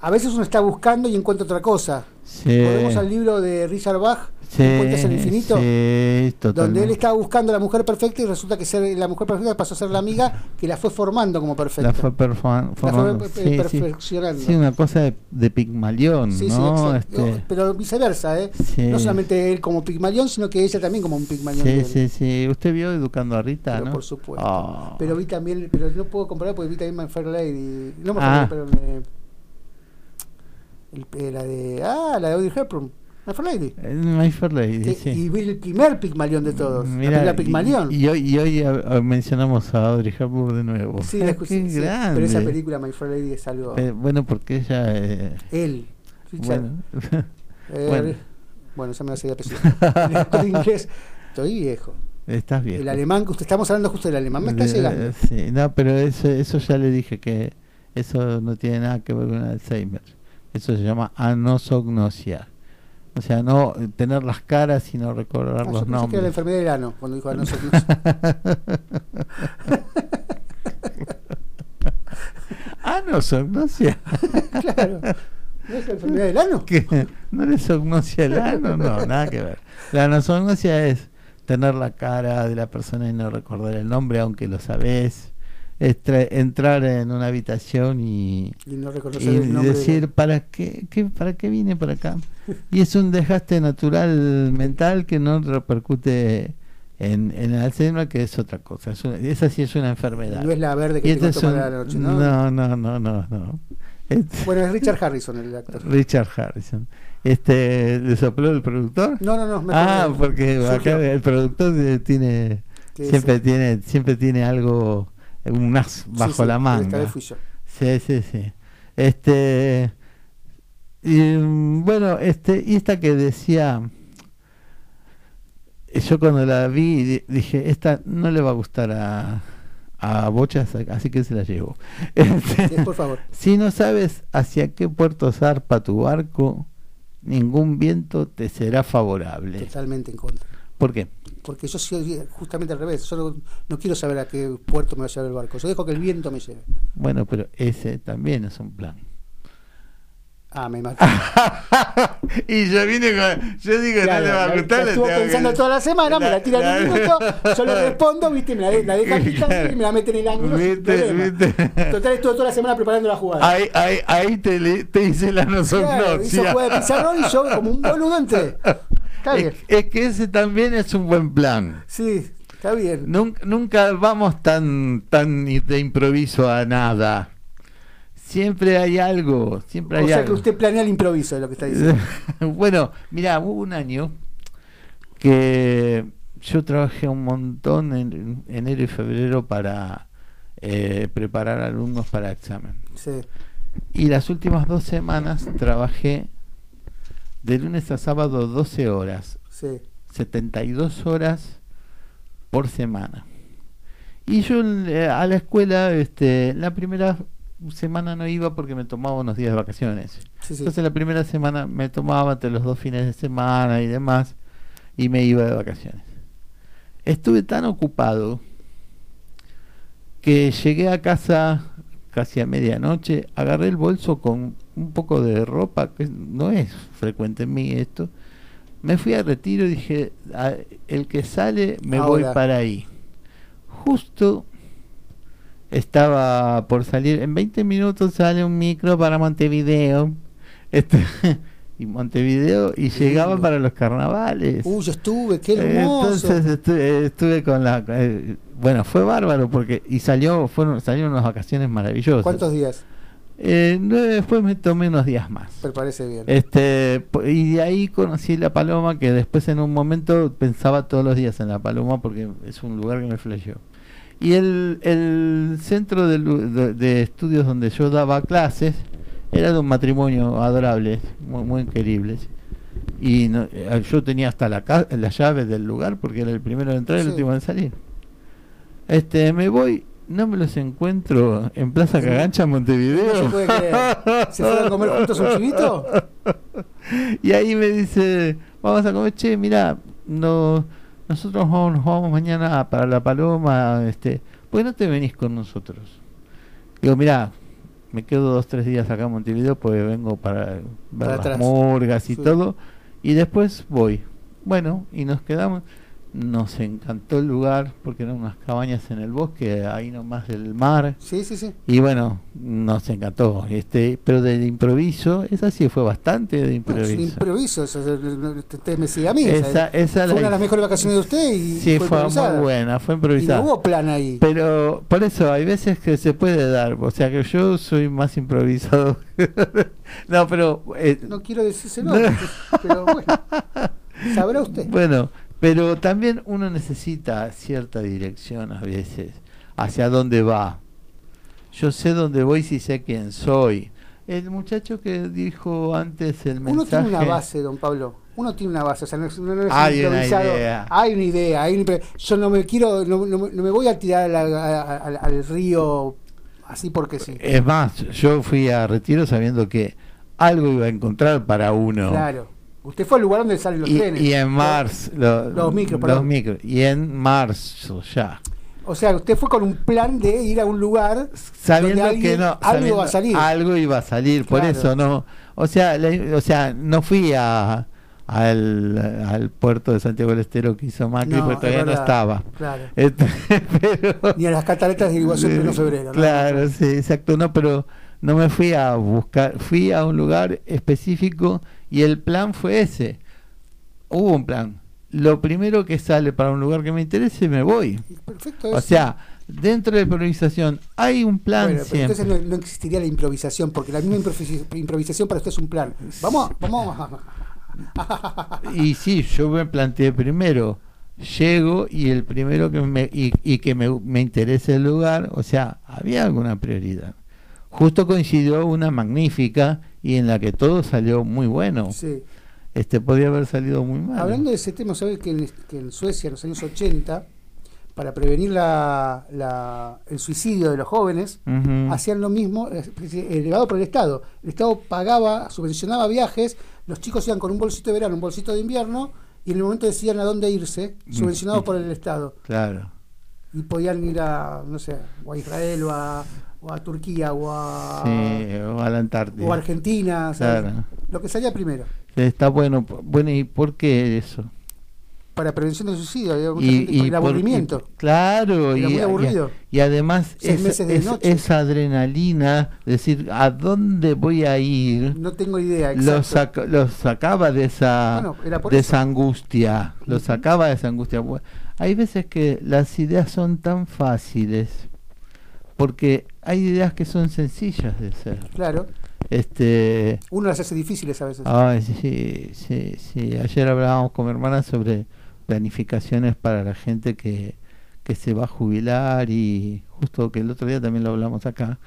A veces uno está buscando y encuentra otra cosa. Sí. Volvemos al libro de Richard Bach, Sí, Encuentras el infinito, sí, donde él estaba buscando a la mujer perfecta y resulta que ser la mujer perfecta pasó a ser la amiga que la fue formando como perfecta. La fue perfo- La formando. fue, Sí, perfeccionando. Sí, una cosa de, de Pigmalión, ¿no? Este, Pero viceversa, ¿eh? No solamente él como Pigmalión, sino que ella también como un Pigmalión. sí, sí, sí. ¿Usted vio Educando a Rita, Pero no? por supuesto. Ah. Pero vi también, pero no puedo comparar porque vi también My Fair Lady. No Fair Ah. Lady, pero me- el- eh, la de. Ah, la de Audrey Hepburn. My Fair Lady. Eh, My Fair Lady, Que- sí. Y vi el primer Pigmalión de todos. Mira, la Pigmalión. y, y hoy, y hoy a- a- mencionamos a Audrey Hepburn de nuevo. sí, la Ah, escuché, qué sí, grande. Pero esa película, My Fair Lady, es algo. Eh, bueno, porque ella... eh, él. Richard. bueno. (laughs) eh, bueno. bueno. ya me la sé de apellido. (laughs) inglés. Estoy viejo. Estás bien. El alemán, que usted estamos hablando justo del alemán, me está llegando. Sí, no, pero eso, eso ya le dije que eso no tiene nada que ver con Alzheimer. Eso se llama anosognosia. O sea, no tener las caras y no recordar Ah, yo los pensé que era la nombres. enfermedad del ano, cuando dijo ano. Anosognosia. (laughs) (laughs) claro. ¿No es la enfermedad del ano? ¿Qué? ¿No le sognosia el ano? No, nada que ver. La anosognosia es tener la cara de la persona y no recordar el nombre, aunque lo sabes. Es tra- entrar en una habitación y, Y no reconocer y el de- decir para qué, qué para qué vine para acá y es un desgaste natural mental que no repercute en, en el Alzheimer que es otra cosa es una- esa sí es una enfermedad No es la verde que te este un- la noche, ¿no? no no no no no Este, Bueno, es Richard Harrison el actor. (laughs) Richard Harrison. Este, ¿Le sopló el productor? No, no, no. me Ah, porque acá el productor eh, tiene siempre tiene siempre tiene algo un as bajo sí, la Esta manga. vez fui yo. Sí, sí, sí. Este y, bueno, este y esta que decía yo cuando la vi di- dije, esta no le va a gustar a a Bochas, así que se la llevo. (laughs) Este, Sí, por favor. si no sabes hacia qué puerto zarpa tu barco, ningún viento te será favorable. Totalmente en contra. ¿Por qué? Porque yo soy justamente al revés. Yo no, no quiero saber a qué puerto me va a llevar el barco. Yo dejo que el viento me lleve. Bueno, pero ese también es un plan. Ah, me mató. (laughs) y yo vine con. Yo digo, Claro, la- la estuvo pensando toda la semana, me la tira en un minuto, yo le respondo, viste, me la, de- la deja (laughs) picante y me la mete en el ángulo. Viste, viste. Total, estuvo toda la semana preparando la jugada. Ahí, ahí, ahí te, le- te hice la Claro, hizo nosognosia. de pizarrón y yo como un boludo entré. (laughs) Está bien. es, es que ese también es un buen plan. Sí, está bien. Nunca, nunca vamos tan, tan de improviso a nada. Siempre hay algo, siempre hay O sea algo. que usted planea el improviso, es lo que está diciendo. (laughs) bueno, mira, hubo un año que yo trabajé un montón en enero y febrero para eh, preparar alumnos para examen. Sí, Y las últimas dos semanas trabajé de lunes a sábado 12 horas, sí. 72 horas por semana. Y yo eh, a la escuela, este, la primera semana no iba porque me tomaba unos días de vacaciones. sí, sí. Entonces la primera semana me tomaba entre los dos fines de semana y demás y me iba de vacaciones. Estuve tan ocupado que llegué a casa casi a medianoche, agarré el bolso con un poco de ropa, que no es frecuente en mí esto, me fui a retiro y dije, "A- el que sale me voy para ahí. Justo estaba por salir, en 20 minutos sale un micro para Montevideo. Este, (laughs) y Montevideo y llegaba lindo. para los carnavales. Uy, yo estuve, qué Eh, hermoso. Entonces estuve, estuve con la eh, bueno, fue bárbaro porque y salió fueron salieron unas vacaciones maravillosas. ¿Cuántos días? Eh, después me tomé unos días más. Me parece bien. Este, y de ahí conocí la Paloma, que después en un momento pensaba todos los días en la Paloma porque es un lugar que me flasheó. Y el, el centro de, de- de estudios donde yo daba clases era de un matrimonio adorable, muy, muy queribles. Y no- eh, yo tenía hasta la, la llave del lugar porque era el primero de entrar y el último de salir. Este, me voy, no me los encuentro en Plaza Cagancha, Montevideo. No se puede creer. (laughs) ¿Se fueron a comer juntos un chivito? y ahí me dice, vamos a comer, che, mira, no, nosotros vamos, nos vamos mañana para La Paloma, este, ¿por qué no te venís con nosotros? Digo, mira, me quedo dos, tres días acá en Montevideo porque vengo para ver Para las atrás. murgas y Sí. todo, y después voy. Bueno, y nos quedamos. Nos encantó el lugar porque eran unas cabañas en el bosque, ahí nomás del mar. Sí, sí, sí. Y bueno, nos encantó. Este, pero del improviso, esa sí fue bastante de No, es improviso. improviso. eso es- Usted me sigue a mí. esa, esa fue la una de las mejores vacaciones de usted y Sí, fue, muy buena, fue Y improvisada. no hubo plan ahí. Pero por eso hay veces que se puede dar, o sea que yo soy más improvisado. (laughs) no, pero eh, No quiero decírselo, (laughs) pero bueno. Sabrá usted. bueno, pero también uno necesita cierta dirección a veces, hacia dónde va. Yo sé dónde voy si sé quién soy. El muchacho que dijo antes el mensaje. Uno tiene una base, don Pablo. Uno tiene una base, o sea, no es, no es Hay una improvisado. idea. Hay una idea. hay yo no me quiero, no, no me- no me voy a tirar a la- a- a- al río así porque sí. Es más, yo fui a retiro sabiendo que algo iba a encontrar para uno. Claro. Usted fue al lugar donde salen los y, trenes. y en marzo, lo- Los micros, los micros, y en marzo ya. O sea, usted fue con un plan de ir a un lugar Sabiendo donde que no, algo va a salir. algo iba a salir, por eso no, o sea, la- o sea, no fui a al, al puerto de Santiago del Estero que hizo Macri No, porque todavía no estaba. Claro. (laughs) Este, pero- Ni a las cataratas de Iguazú en pleno febrero. ¿no? Claro, sí, exacto, no, pero no me fui a buscar, fui a un lugar específico y el plan fue ese. Hubo un plan. Lo primero que sale para un lugar que me interese, me voy. Perfecto. O sea, dentro de la improvisación hay un plan Bueno, pero entonces no, no existiría la improvisación, porque la misma improvisación para usted es un plan. Vamos, vamos. (laughs) Y sí, yo me planteé primero, llego y el primero que me, y, y que me, me interese el lugar, o sea, había alguna prioridad. Justo coincidió una magnífica y en la que todo salió muy bueno. Sí. Este podía haber salido muy mal. Hablando de ese tema, ¿sabes que en, que en Suecia, en los años 80, para prevenir la, la- el suicidio de los jóvenes, hacían lo mismo, elevado por el Estado. El Estado pagaba, subvencionaba viajes, los chicos iban con un bolsito de verano, un bolsito de invierno, y en el momento decidían a dónde irse, subvencionados por el Estado. Claro. Y podían ir a, no sé, o a Israel, o a, o a Turquía, o a, Sí, o a la Antártida. o a Argentina, ¿sabes? Claro. lo que salía primero. Está bueno. Bueno, ¿y por qué eso? Para prevención del suicidio, había mucha Y, gente por el por- aburrimiento. y- claro, Era muy aburrido. y además Seis es- esa adrenalina, decir, ¿a dónde voy a ir? No tengo idea. Lo, exacto. saca- lo sacaba de esa, Bueno, por de esa angustia, lo Ujú. sacaba de esa angustia. Hay veces que las ideas son tan fáciles, porque hay ideas que son sencillas de ser. Claro. Este, Uno las hace difíciles a veces. Sí, sí, sí. Ayer hablábamos con mi hermana sobre planificaciones para la gente que, que se va a jubilar y justo que el otro día también lo hablamos acá.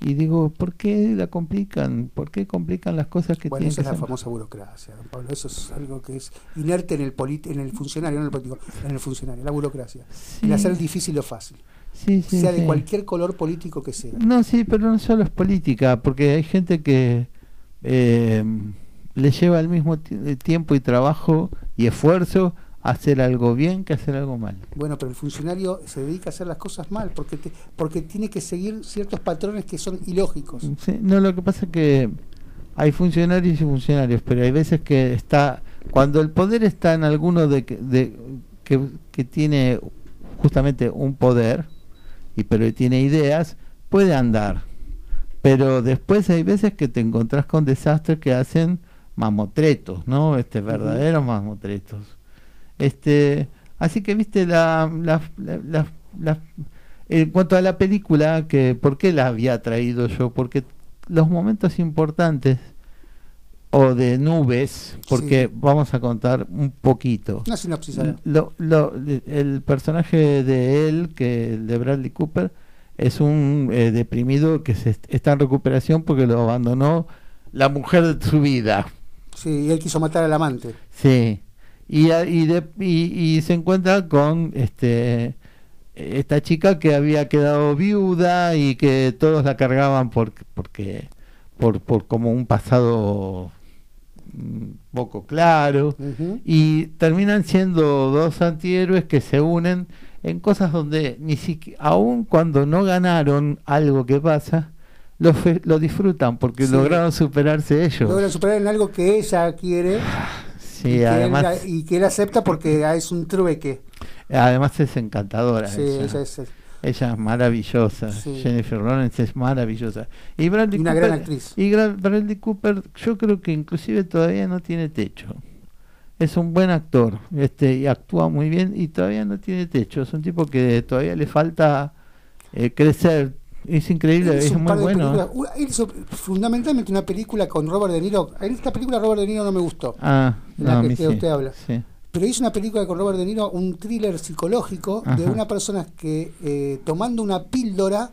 Y digo, ¿por qué la complican? ¿Por qué complican las cosas que Bueno, tienen esa es la ser? famosa burocracia, don Pablo. Eso es algo que es inerte en el polit- en el funcionario, no en el político, en el funcionario, la burocracia. Sí, El hacer difícil lo fácil, sí, sí, sea de sí. cualquier color político que sea. No, sí, pero no solo es política, porque hay gente que eh, le lleva el mismo eh, tiempo y trabajo y esfuerzo hacer algo bien que hacer algo mal. Bueno, pero el funcionario se dedica a hacer las cosas mal porque te- porque tiene que seguir ciertos patrones que son ilógicos. Sí, no, lo que pasa es que hay funcionarios y funcionarios, pero hay veces que está, cuando el poder está en alguno de, de que, que tiene justamente un poder, y pero tiene ideas, puede andar. Pero después hay veces que te encontrás con desastres que hacen mamotretos, ¿no? Este, verdaderos mamotretos. Este, así que viste la, la, la- la- la- en cuanto a la película, que ¿por qué la había traído yo? Porque los momentos importantes o de nubes, porque Sí. vamos a contar un poquito. Una sinopsis. Lo, lo- el personaje de él, que de Bradley Cooper, es un eh, deprimido que se est- está en recuperación porque lo abandonó la mujer de su vida. Sí, y él quiso matar al amante. Sí. Y, y, de- y- y se encuentra con este esta chica que había quedado viuda y que todos la cargaban por, porque por, por como un pasado poco claro y terminan siendo dos antihéroes que se unen en cosas donde ni siquiera aun cuando no ganaron algo que pasa lo, fe- lo disfrutan porque Sí. lograron superarse ellos Logran superar en algo que ella quiere y, sí que además él, y que él acepta porque ah, es un trueque. además es encantadora Sí, ella. ella es, Ella es maravillosa Sí. Jennifer Lawrence es maravillosa y Bradley una Cooper gran actriz. y Bradley Cooper yo creo que inclusive todavía no tiene techo es un buen actor este y actúa muy bien y todavía no tiene techo es un tipo que todavía le falta eh, crecer es increíble es muy bueno él hizo fundamentalmente una película con Robert De Niro. En esta película Robert De Niro no me gustó. ah de la no, que- sí. usted habla. Sí. Pero hizo una película con Robert De Niro, un thriller psicológico de una persona que eh, tomando una píldora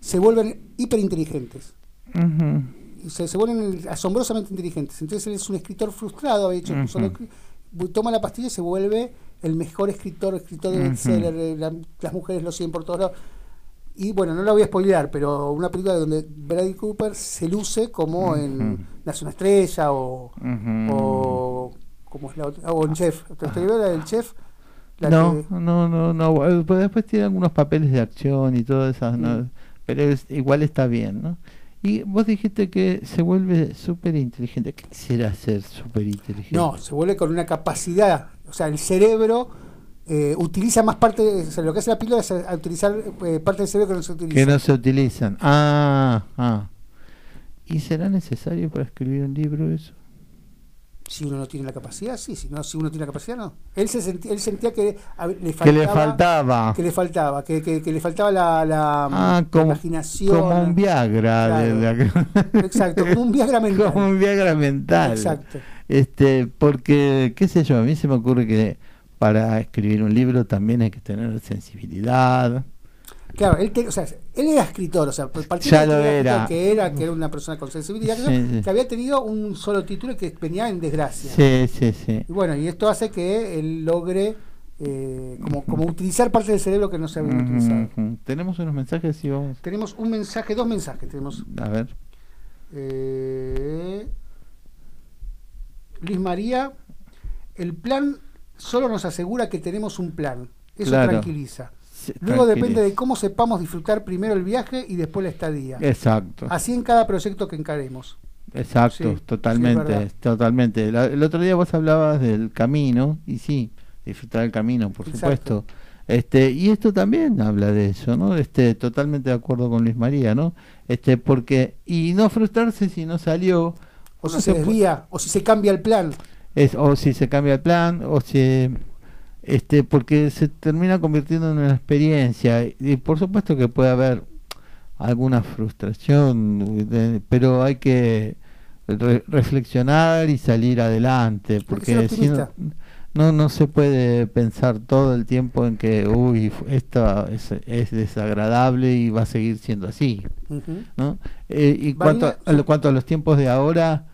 se vuelven hiperinteligentes. Y Se, se vuelven asombrosamente inteligentes. Entonces él es un escritor frustrado, había hecho Ujú. solo escri- bu- toma la pastilla y se vuelve el mejor escritor, escritor de bestseller, eh, la- las mujeres lo siguen por todos lados. Y bueno, no la voy a spoilear, pero una película donde Bradley Cooper se luce como en Nace una estrella o ¿cómo es la otra? O en Chef. ¿Te la del Chef? La no, que- no, no, no. eh, después tiene algunos papeles de acción y todas esas, ¿no? Pero es- igual está bien, ¿no? Y vos dijiste que se vuelve súper inteligente. ¿Qué quisiera ser súper inteligente? No, se vuelve con una capacidad, o sea, el cerebro eh, utiliza más parte, de, o sea, lo que hace la píldora es a- a utilizar eh, parte del cerebro que no se utiliza. Que no se utilizan. Ah, ah. ¿Y será necesario para escribir un libro eso? Si uno no tiene la capacidad, sí. Si no, si uno tiene la capacidad, no. Él se sentía, él sentía que a le Que faltaba, le faltaba. que le faltaba, que, que- que le faltaba la, la, Ah, la como, imaginación. como un Viagra. la- (laughs) Exacto, como un Viagra mental. (laughs) como un Viagra mental. Exacto. Este, porque, qué sé yo, a mí se me ocurre que para escribir un libro también hay que tener sensibilidad. Claro, él, te- o sea, él era escritor, o sea, Ya de lo era. que era, que era una persona con sensibilidad, Sí, que, sí. que había tenido un solo título y que venía en desgracia. Sí, sí, sí. Y bueno, y esto hace que él logre eh, como, como utilizar parte del cerebro que no se había utilizado. Ujú. Tenemos unos mensajes y vamos Tenemos un mensaje, dos mensajes. Tenemos a ver. eh, Luis María, el plan solo nos asegura que tenemos un plan. Eso Claro. tranquiliza. Luego depende de cómo sepamos disfrutar primero el viaje y después la estadía. Exacto. Así en cada proyecto que encaremos. Exacto, Sí, totalmente, totalmente. La- el otro día vos hablabas del camino y sí, disfrutar el camino, por Exacto. supuesto. Este, y esto también habla de eso, ¿no? Este, totalmente de acuerdo con Luis María, ¿no? Este, porque y no frustrarse si no salió O si se desvía, o si se cambia el plan. es o si se cambia el plan o si este porque se termina convirtiendo en una experiencia y, y por supuesto que puede haber alguna frustración de- pero hay que re- reflexionar y salir adelante porque si no, no no se puede pensar todo el tiempo en que uy esto es, es desagradable y va a seguir siendo así. ¿no? Eh, y cuanto, a lo- cuanto a los tiempos de ahora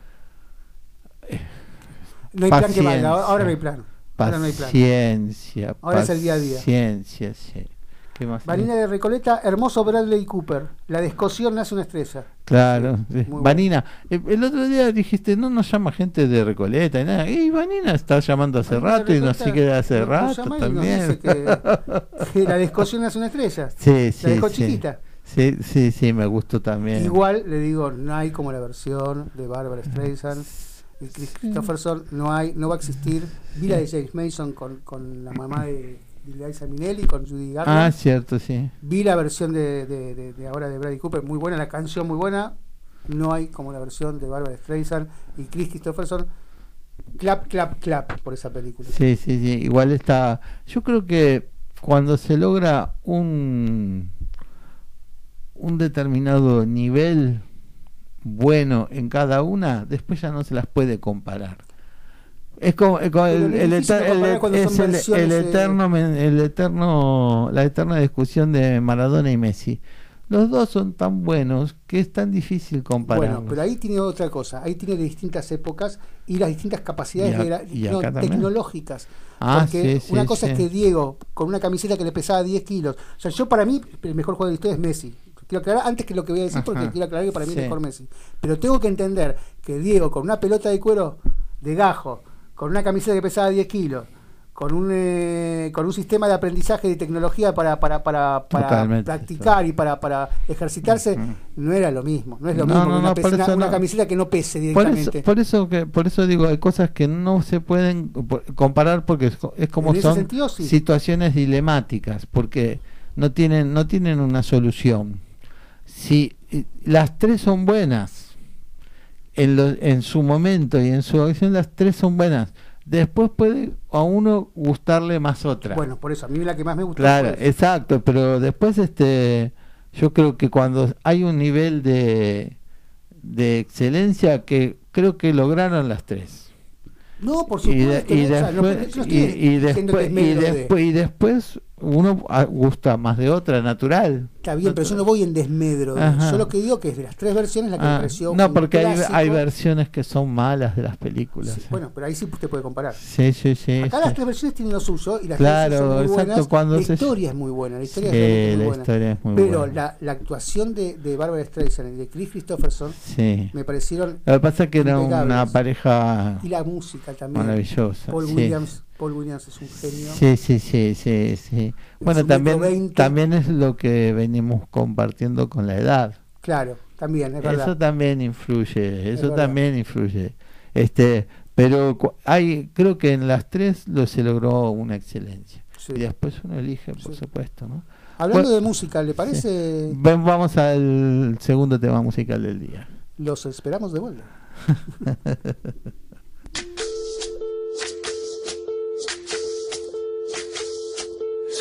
No hay plan que valga. Ahora no hay plan. Ahora no hay plan. Paciencia. Ahora es el día a día. Paciencia, sí. ¿Qué más? Vanina de Recoleta, hermoso Bradley Cooper. La descosión nace una estrella. Claro. Sí, sí. muy bueno. Vanina, eh, el otro día dijiste, no nos llama gente de Recoleta y nada. Y Vanina está llamando hace Vanina rato y nos sigue hace rato también. que, (laughs) que la descosión nace una estrella. Sí, sí, la dejó chiquita. Sí, sí, sí, me gustó también. Igual le digo, no hay como la versión de Barbara Streisand y Chris Christopherson. No hay, no va a existir. Vi la de James Mason con, con la mamá de, de Liza Minnelli, con Judy Ah, Garland. cierto, sí. Vi la versión de, de- ahora de Bradley Cooper, muy buena, la canción muy buena. No hay como la versión de Barbara Streisand y Chris Christopherson. Clap, clap, clap por esa película. Sí, sí, sí. Igual está. Yo creo que cuando se logra un un determinado nivel bueno en cada una, después ya no se las puede comparar. Es como, es como Pero el, el eter- el- es el- eterno, el eterno, la eterna discusión de Maradona y Messi. Los dos son tan buenos que es tan difícil comparar. Bueno, pero ahí tiene otra cosa, ahí tiene de distintas épocas y las distintas capacidades Y a- de la- y no, acá también. tecnológicas. Ah, Porque sí, sí, una cosa sí. es que Diego, con una camiseta que le pesaba 10 kilos, o sea, yo para mí, el mejor jugador de la historia es Messi. Quiero aclarar antes que lo que voy a decir, porque Ajá. quiero aclarar que para mí Sí. es mejor Messi. Pero tengo que entender que Diego, con una pelota de cuero de gajo, con una camiseta que pesaba 10 kilos, con un, eh, con un sistema de aprendizaje de tecnología para, para, para, practicar y para, para ejercitarse, no era lo mismo. No es lo No, mismo no, que una, no, una- camiseta que no pese Por eso, directamente. por eso que por eso digo hay cosas que no se pueden comparar porque es, co- es como son sentido, sí. situaciones dilemáticas porque no tienen no tienen una solución si las tres son buenas en lo- en su momento y en su acción las tres son buenas después puede a uno gustarle más otra Bueno, por eso, a mí la que más me gustó Claro, exacto, pero después este yo creo que cuando hay un nivel de de excelencia que creo que lograron las tres. No, por supuesto. y después y, después uno ah, gusta más de otra natural. Está bien, pero yo no voy en desmedro. Ajá. Yo lo que digo que es de las tres versiones la que me Ah, pareció. no, porque hay, versiones que son malas de las películas. Sí, bueno, pero ahí sí usted puede comparar. Sí, sí, sí. Acá sí. las tres versiones tienen lo suyo y las Claro, tres son muy exacto, buenas. cuando la se- historia es muy buena, la historia Sí, es muy la buena. historia es muy pero buena. La, la actuación de, de Barbara Streisand y de Chris Christopherson Sí. me parecieron Lo que pasa es que era una pareja y la música también. maravillosa. Paul. Williams, Paul Williams es un genio. Sí, sí, sí, sí, sí. Bueno, también, metro veinte. también es lo que venimos compartiendo con la edad. Claro, también, es verdad. Eso también influye, eso verdad. también influye. Este, pero hay, creo que en las tres lo se logró una excelencia. Sí. Y después uno elige, por Sí. supuesto, ¿no? Hablando Bueno, de música, ¿le parece? Ven, vamos al segundo tema musical del día. Los esperamos de vuelta. (laughs)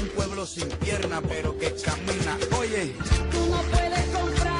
un pueblo sin pierna pero que camina. Oye, Tú no puedes comprar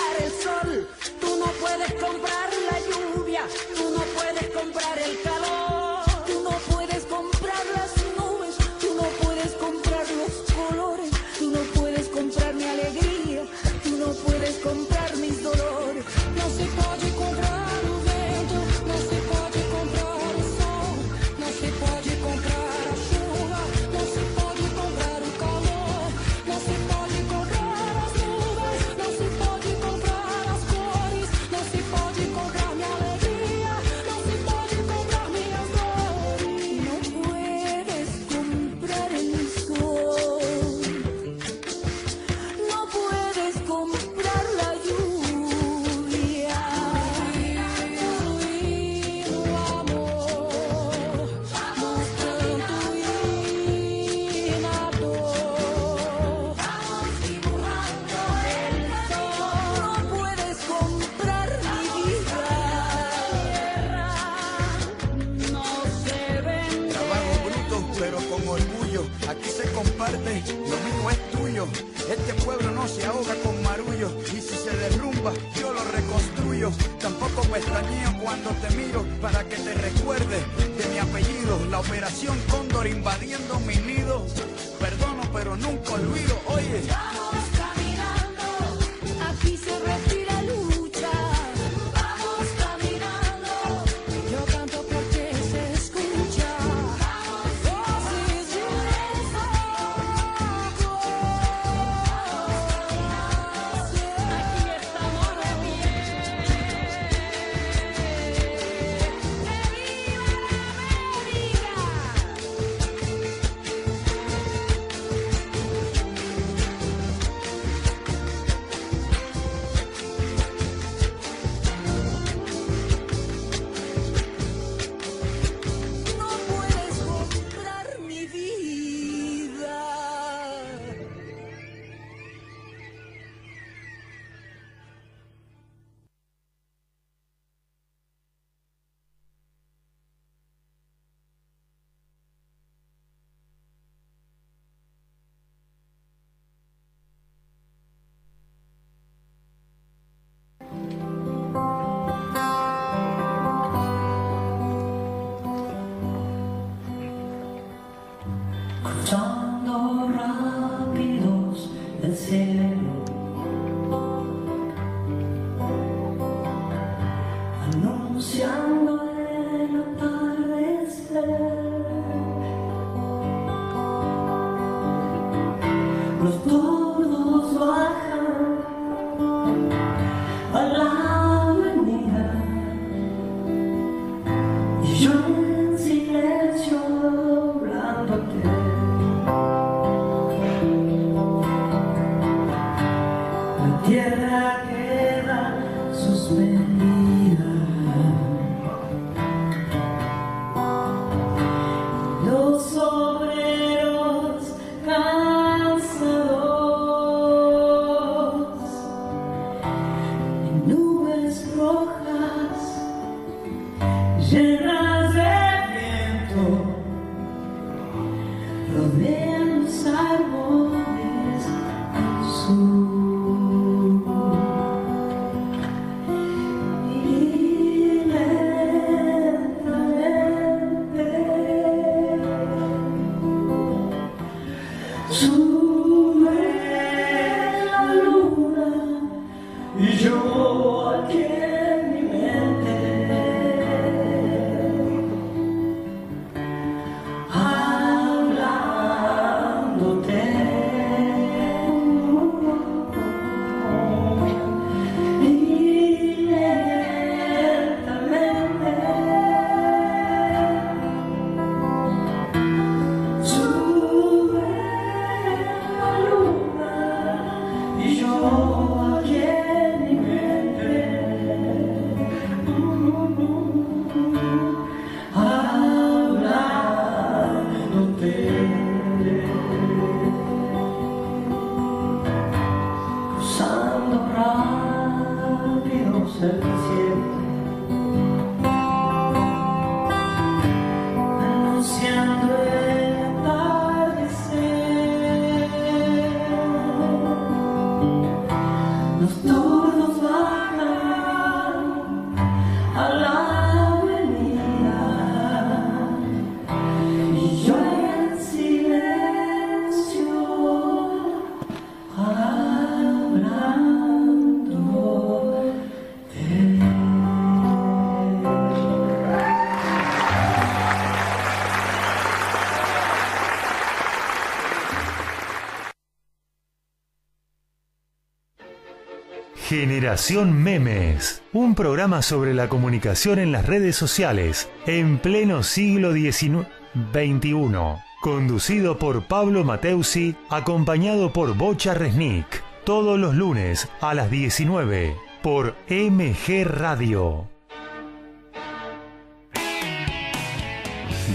Generación Memes, un programa sobre la comunicación en las redes sociales en pleno siglo XIX XXI, conducido por Pablo Mateusi, acompañado por Bocha Resnick, todos los lunes a las 19 por MG Radio.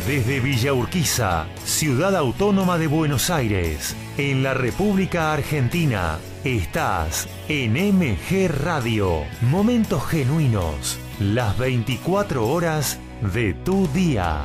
Desde Villa Urquiza, ciudad autónoma de Buenos Aires, en la República Argentina, estás en MG Radio. Momentos genuinos, las 24 horas de tu día.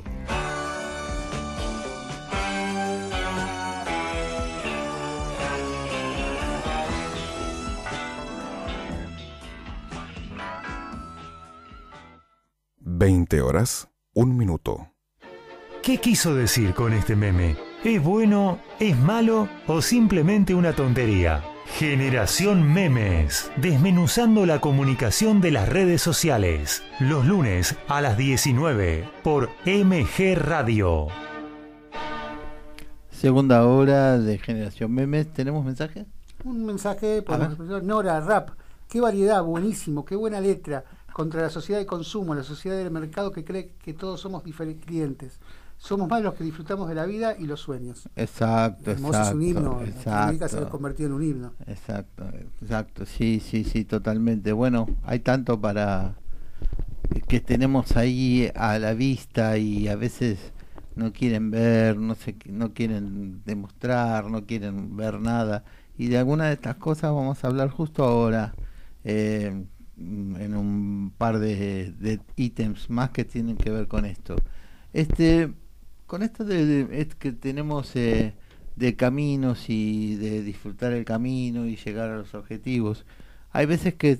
Veinte horas, un minuto. ¿Qué quiso decir con este meme? ¿Es bueno, es malo o simplemente una tontería? Generación Memes, desmenuzando la comunicación de las redes sociales, los lunes a las 19 por MG Radio. Segunda hora de Generación Memes. ¿Tenemos mensaje? Un mensaje por A ver. nuestro profesor Nora Rap. Qué variedad, buenísimo, qué buena letra contra la sociedad de consumo, la sociedad del mercado que cree que todos somos diferentes clientes. Somos más los que disfrutamos de la vida y los sueños. Exacto, Hermoso exacto. es un himno. Latinoamérica se ha exacto. convertido en un himno. Exacto, exacto, sí, sí, sí, totalmente. Bueno, hay tanto para que tenemos ahí a la vista y a veces no quieren ver, no sé, no quieren demostrar, no quieren ver nada. Y de alguna de estas cosas vamos a hablar justo ahora, eh, en un par de, de ítems más que tienen que ver con esto. Este, con esto de, de- es que tenemos eh, de caminos y de disfrutar el camino y llegar a los objetivos, hay veces que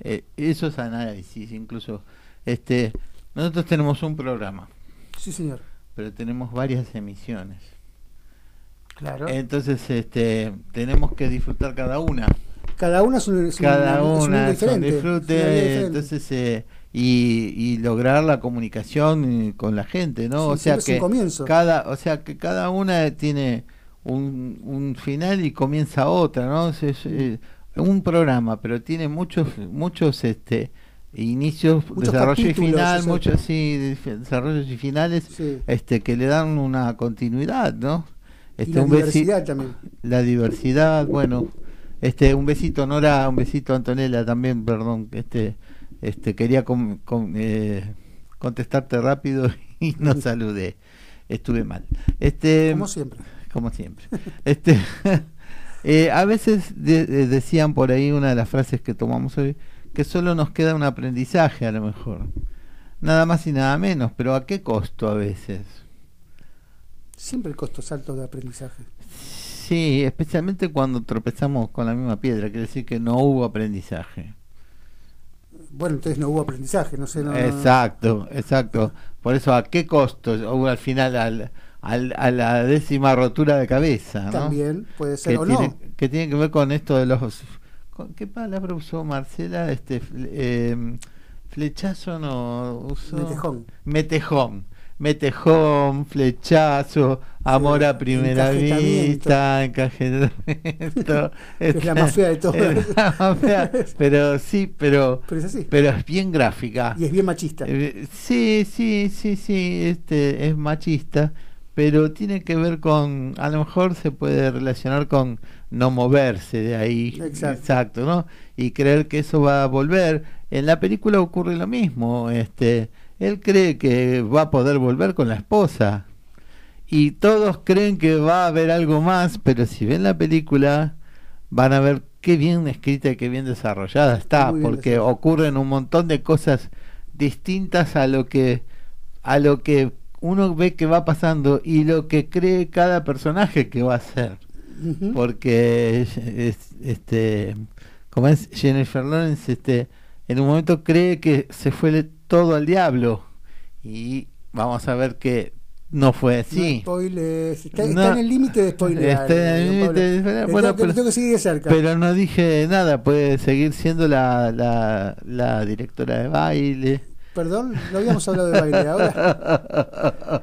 eh, eso es análisis, incluso este, nosotros tenemos un programa, Sí, señor. pero tenemos varias emisiones. Claro. Entonces, este, tenemos que disfrutar cada una. Cada una es un, es cada una es un diferente, disfrute, diferente. entonces eh, y, y lograr la comunicación eh, con la gente, ¿no? Sí, o sea que comienzo. cada, o sea que cada una tiene un, un final y comienza otra, ¿no? Es, es, eh, un programa, pero tiene muchos muchos este inicios, Muchos desarrollo y final, muchos sí, desarrollos y finales, Sí. este que le dan una continuidad, ¿no? Y Este, la diversidad también. la diversidad, bueno, este un besito Nora, un besito Antonella también, perdón, este este quería eh, contestarte rápido (laughs) y no saludé. Estuve mal. Este Como siempre. como siempre. Este (laughs) eh, a veces de- de- decían por ahí una de las frases que tomamos hoy que solo nos queda un aprendizaje a lo mejor. Nada más y nada menos, pero ¿a qué costo a veces? Siempre el costo es alto de aprendizaje. Sí, especialmente cuando tropezamos con la misma piedra, quiere decir que no hubo aprendizaje. Bueno, entonces no hubo aprendizaje, no sé. No, Exacto, exacto. Por eso, ¿a qué costo hubo al final al, al- a la décima rotura de cabeza? ¿no? También puede ser que o tiene, no. que tiene que ver con esto de los... con- ¿Qué palabra usó Marcela? Este, eh, flechazo no usó... Metejón. Metejón. Metejón, flechazo, amor a primera encajetamiento. vista, encajamiento. (laughs) Es la más fea de todas. Es (laughs) pero sí, pero, Pero es así. pero es bien gráfica. Y es bien machista. Eh, sí, sí, sí, sí, este es machista, pero tiene que ver con, a lo mejor se puede relacionar con no moverse de ahí, Exacto. ¿no? y creer que eso va a volver. En la película ocurre lo mismo. Este, él cree que va a poder volver con la esposa. Y todos creen que va a haber algo más, pero si ven la película van a ver qué bien escrita y qué bien desarrollada está, bien porque desarrollada. ocurren un montón de cosas distintas a lo que a lo que uno ve que va pasando y lo que cree cada personaje que va a ser. Porque es- este como es Jennifer Lawrence este en un momento cree que se fue todo al diablo y vamos a ver que no fue No así spoilers. Está, No. está en el límite de spoiler. Está en el límite de spoiler. Bueno, pero- tengo que seguir de cerca. pero no dije nada puede seguir siendo la, la, la directora de baile Perdón, no habíamos hablado de baile ahora.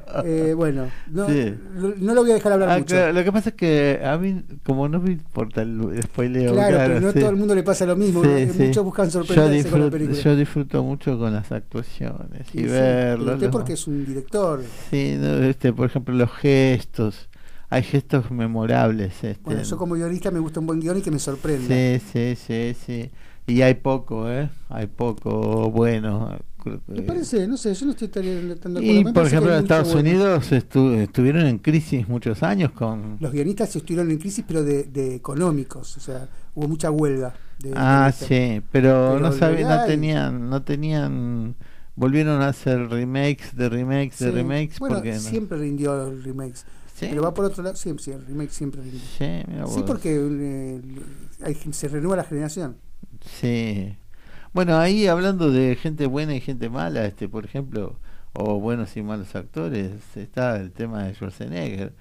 (laughs) Eh, bueno, no, Sí. lo- no lo voy a dejar hablar Ah, mucho. claro, lo que pasa es que a mí como no me importa el spoileo Claro, pero no a sí. todo el mundo le pasa lo mismo. Sí, ¿no? sí. Muchos buscan sorprenderse con la película. yo disfruto mucho con las actuaciones y verlo usted porque es un director. Sí, no, este, por ejemplo, los gestos. Hay gestos memorables. Este, Bueno, yo como guionista me gusta un buen guion y que me sorprenda. Sí, sí, sí, sí. Y hay poco, ¿eh? Hay poco bueno. Me parece, no sé, yo no estoy tan, tan de acuerdo. Y, por ejemplo, en Estados bueno. Unidos estu- estuvieron en crisis muchos años con... Los guionistas estuvieron en crisis, pero de, de económicos. O sea, hubo mucha huelga. De, Ah, de- sí, pero, Pero no sabían, no tenían, no tenían... Volvieron a hacer remakes de remakes de remakes Bueno, porque... no- siempre rindió el remakes. Sí. Pero va por otro lado. Sí, sí, el remake siempre rindió. Sí, Sí, porque eh, hay- se renueva la generación. Sí. Bueno, ahí hablando de gente buena y gente mala, este, por ejemplo, o buenos y malos actores, está el tema de Schwarzenegger.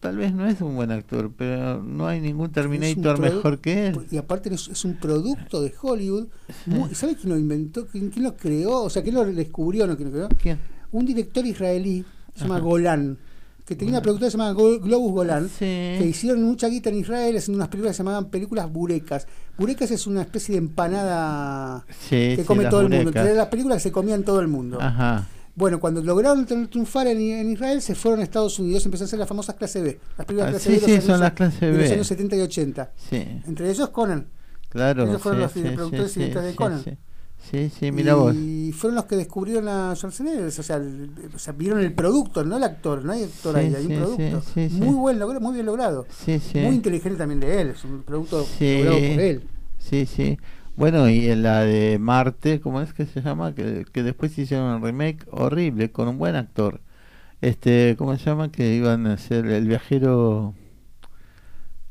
Tal vez no es un buen actor, pero no hay ningún Terminator mejor que él. Y aparte es, es un producto de Hollywood. muy- ¿Sabe quién lo inventó? ¿Quién, quién lo creó? O sea, ¿quién lo descubrió? No, ¿quién lo creó? ¿Quién? Un director israelí, se llama Ajá. Golan, que tenía una productora que se llama Go- Globus Golan, Sí. que hicieron mucha guita en Israel haciendo unas películas que se llamaban películas burecas. Burecas es una especie de empanada Sí, que come todo el mundo. muñecas. Entre las películas que se comían todo el mundo. Ajá. Bueno, cuando lograron tener- triunfar en, en Israel, se fueron a Estados Unidos, empezaron a hacer las famosas clase B. Las películas Ah, clase B los son las clase de los B. años 70 y 80. Sí, Entre ellos Conan. claro. Ellos fueron los productores y directores de sí, Conan. Sí, sí, mira vos. y fueron los que descubrieron a Schwarzenegger. O sea, el- o sea, vieron el producto, no el actor. No hay actor Sí, ahí, hay sí, un producto. sí, muy buen muy bien logrado. Sí, sí. Muy inteligente también de él. Es un producto logrado por él. Sí, sí. Bueno, y en la de Marte, ¿cómo es que se llama? Que, que después hicieron un remake horrible con un buen actor. Este, ¿cómo se llama? Que iban a hacer el viajero.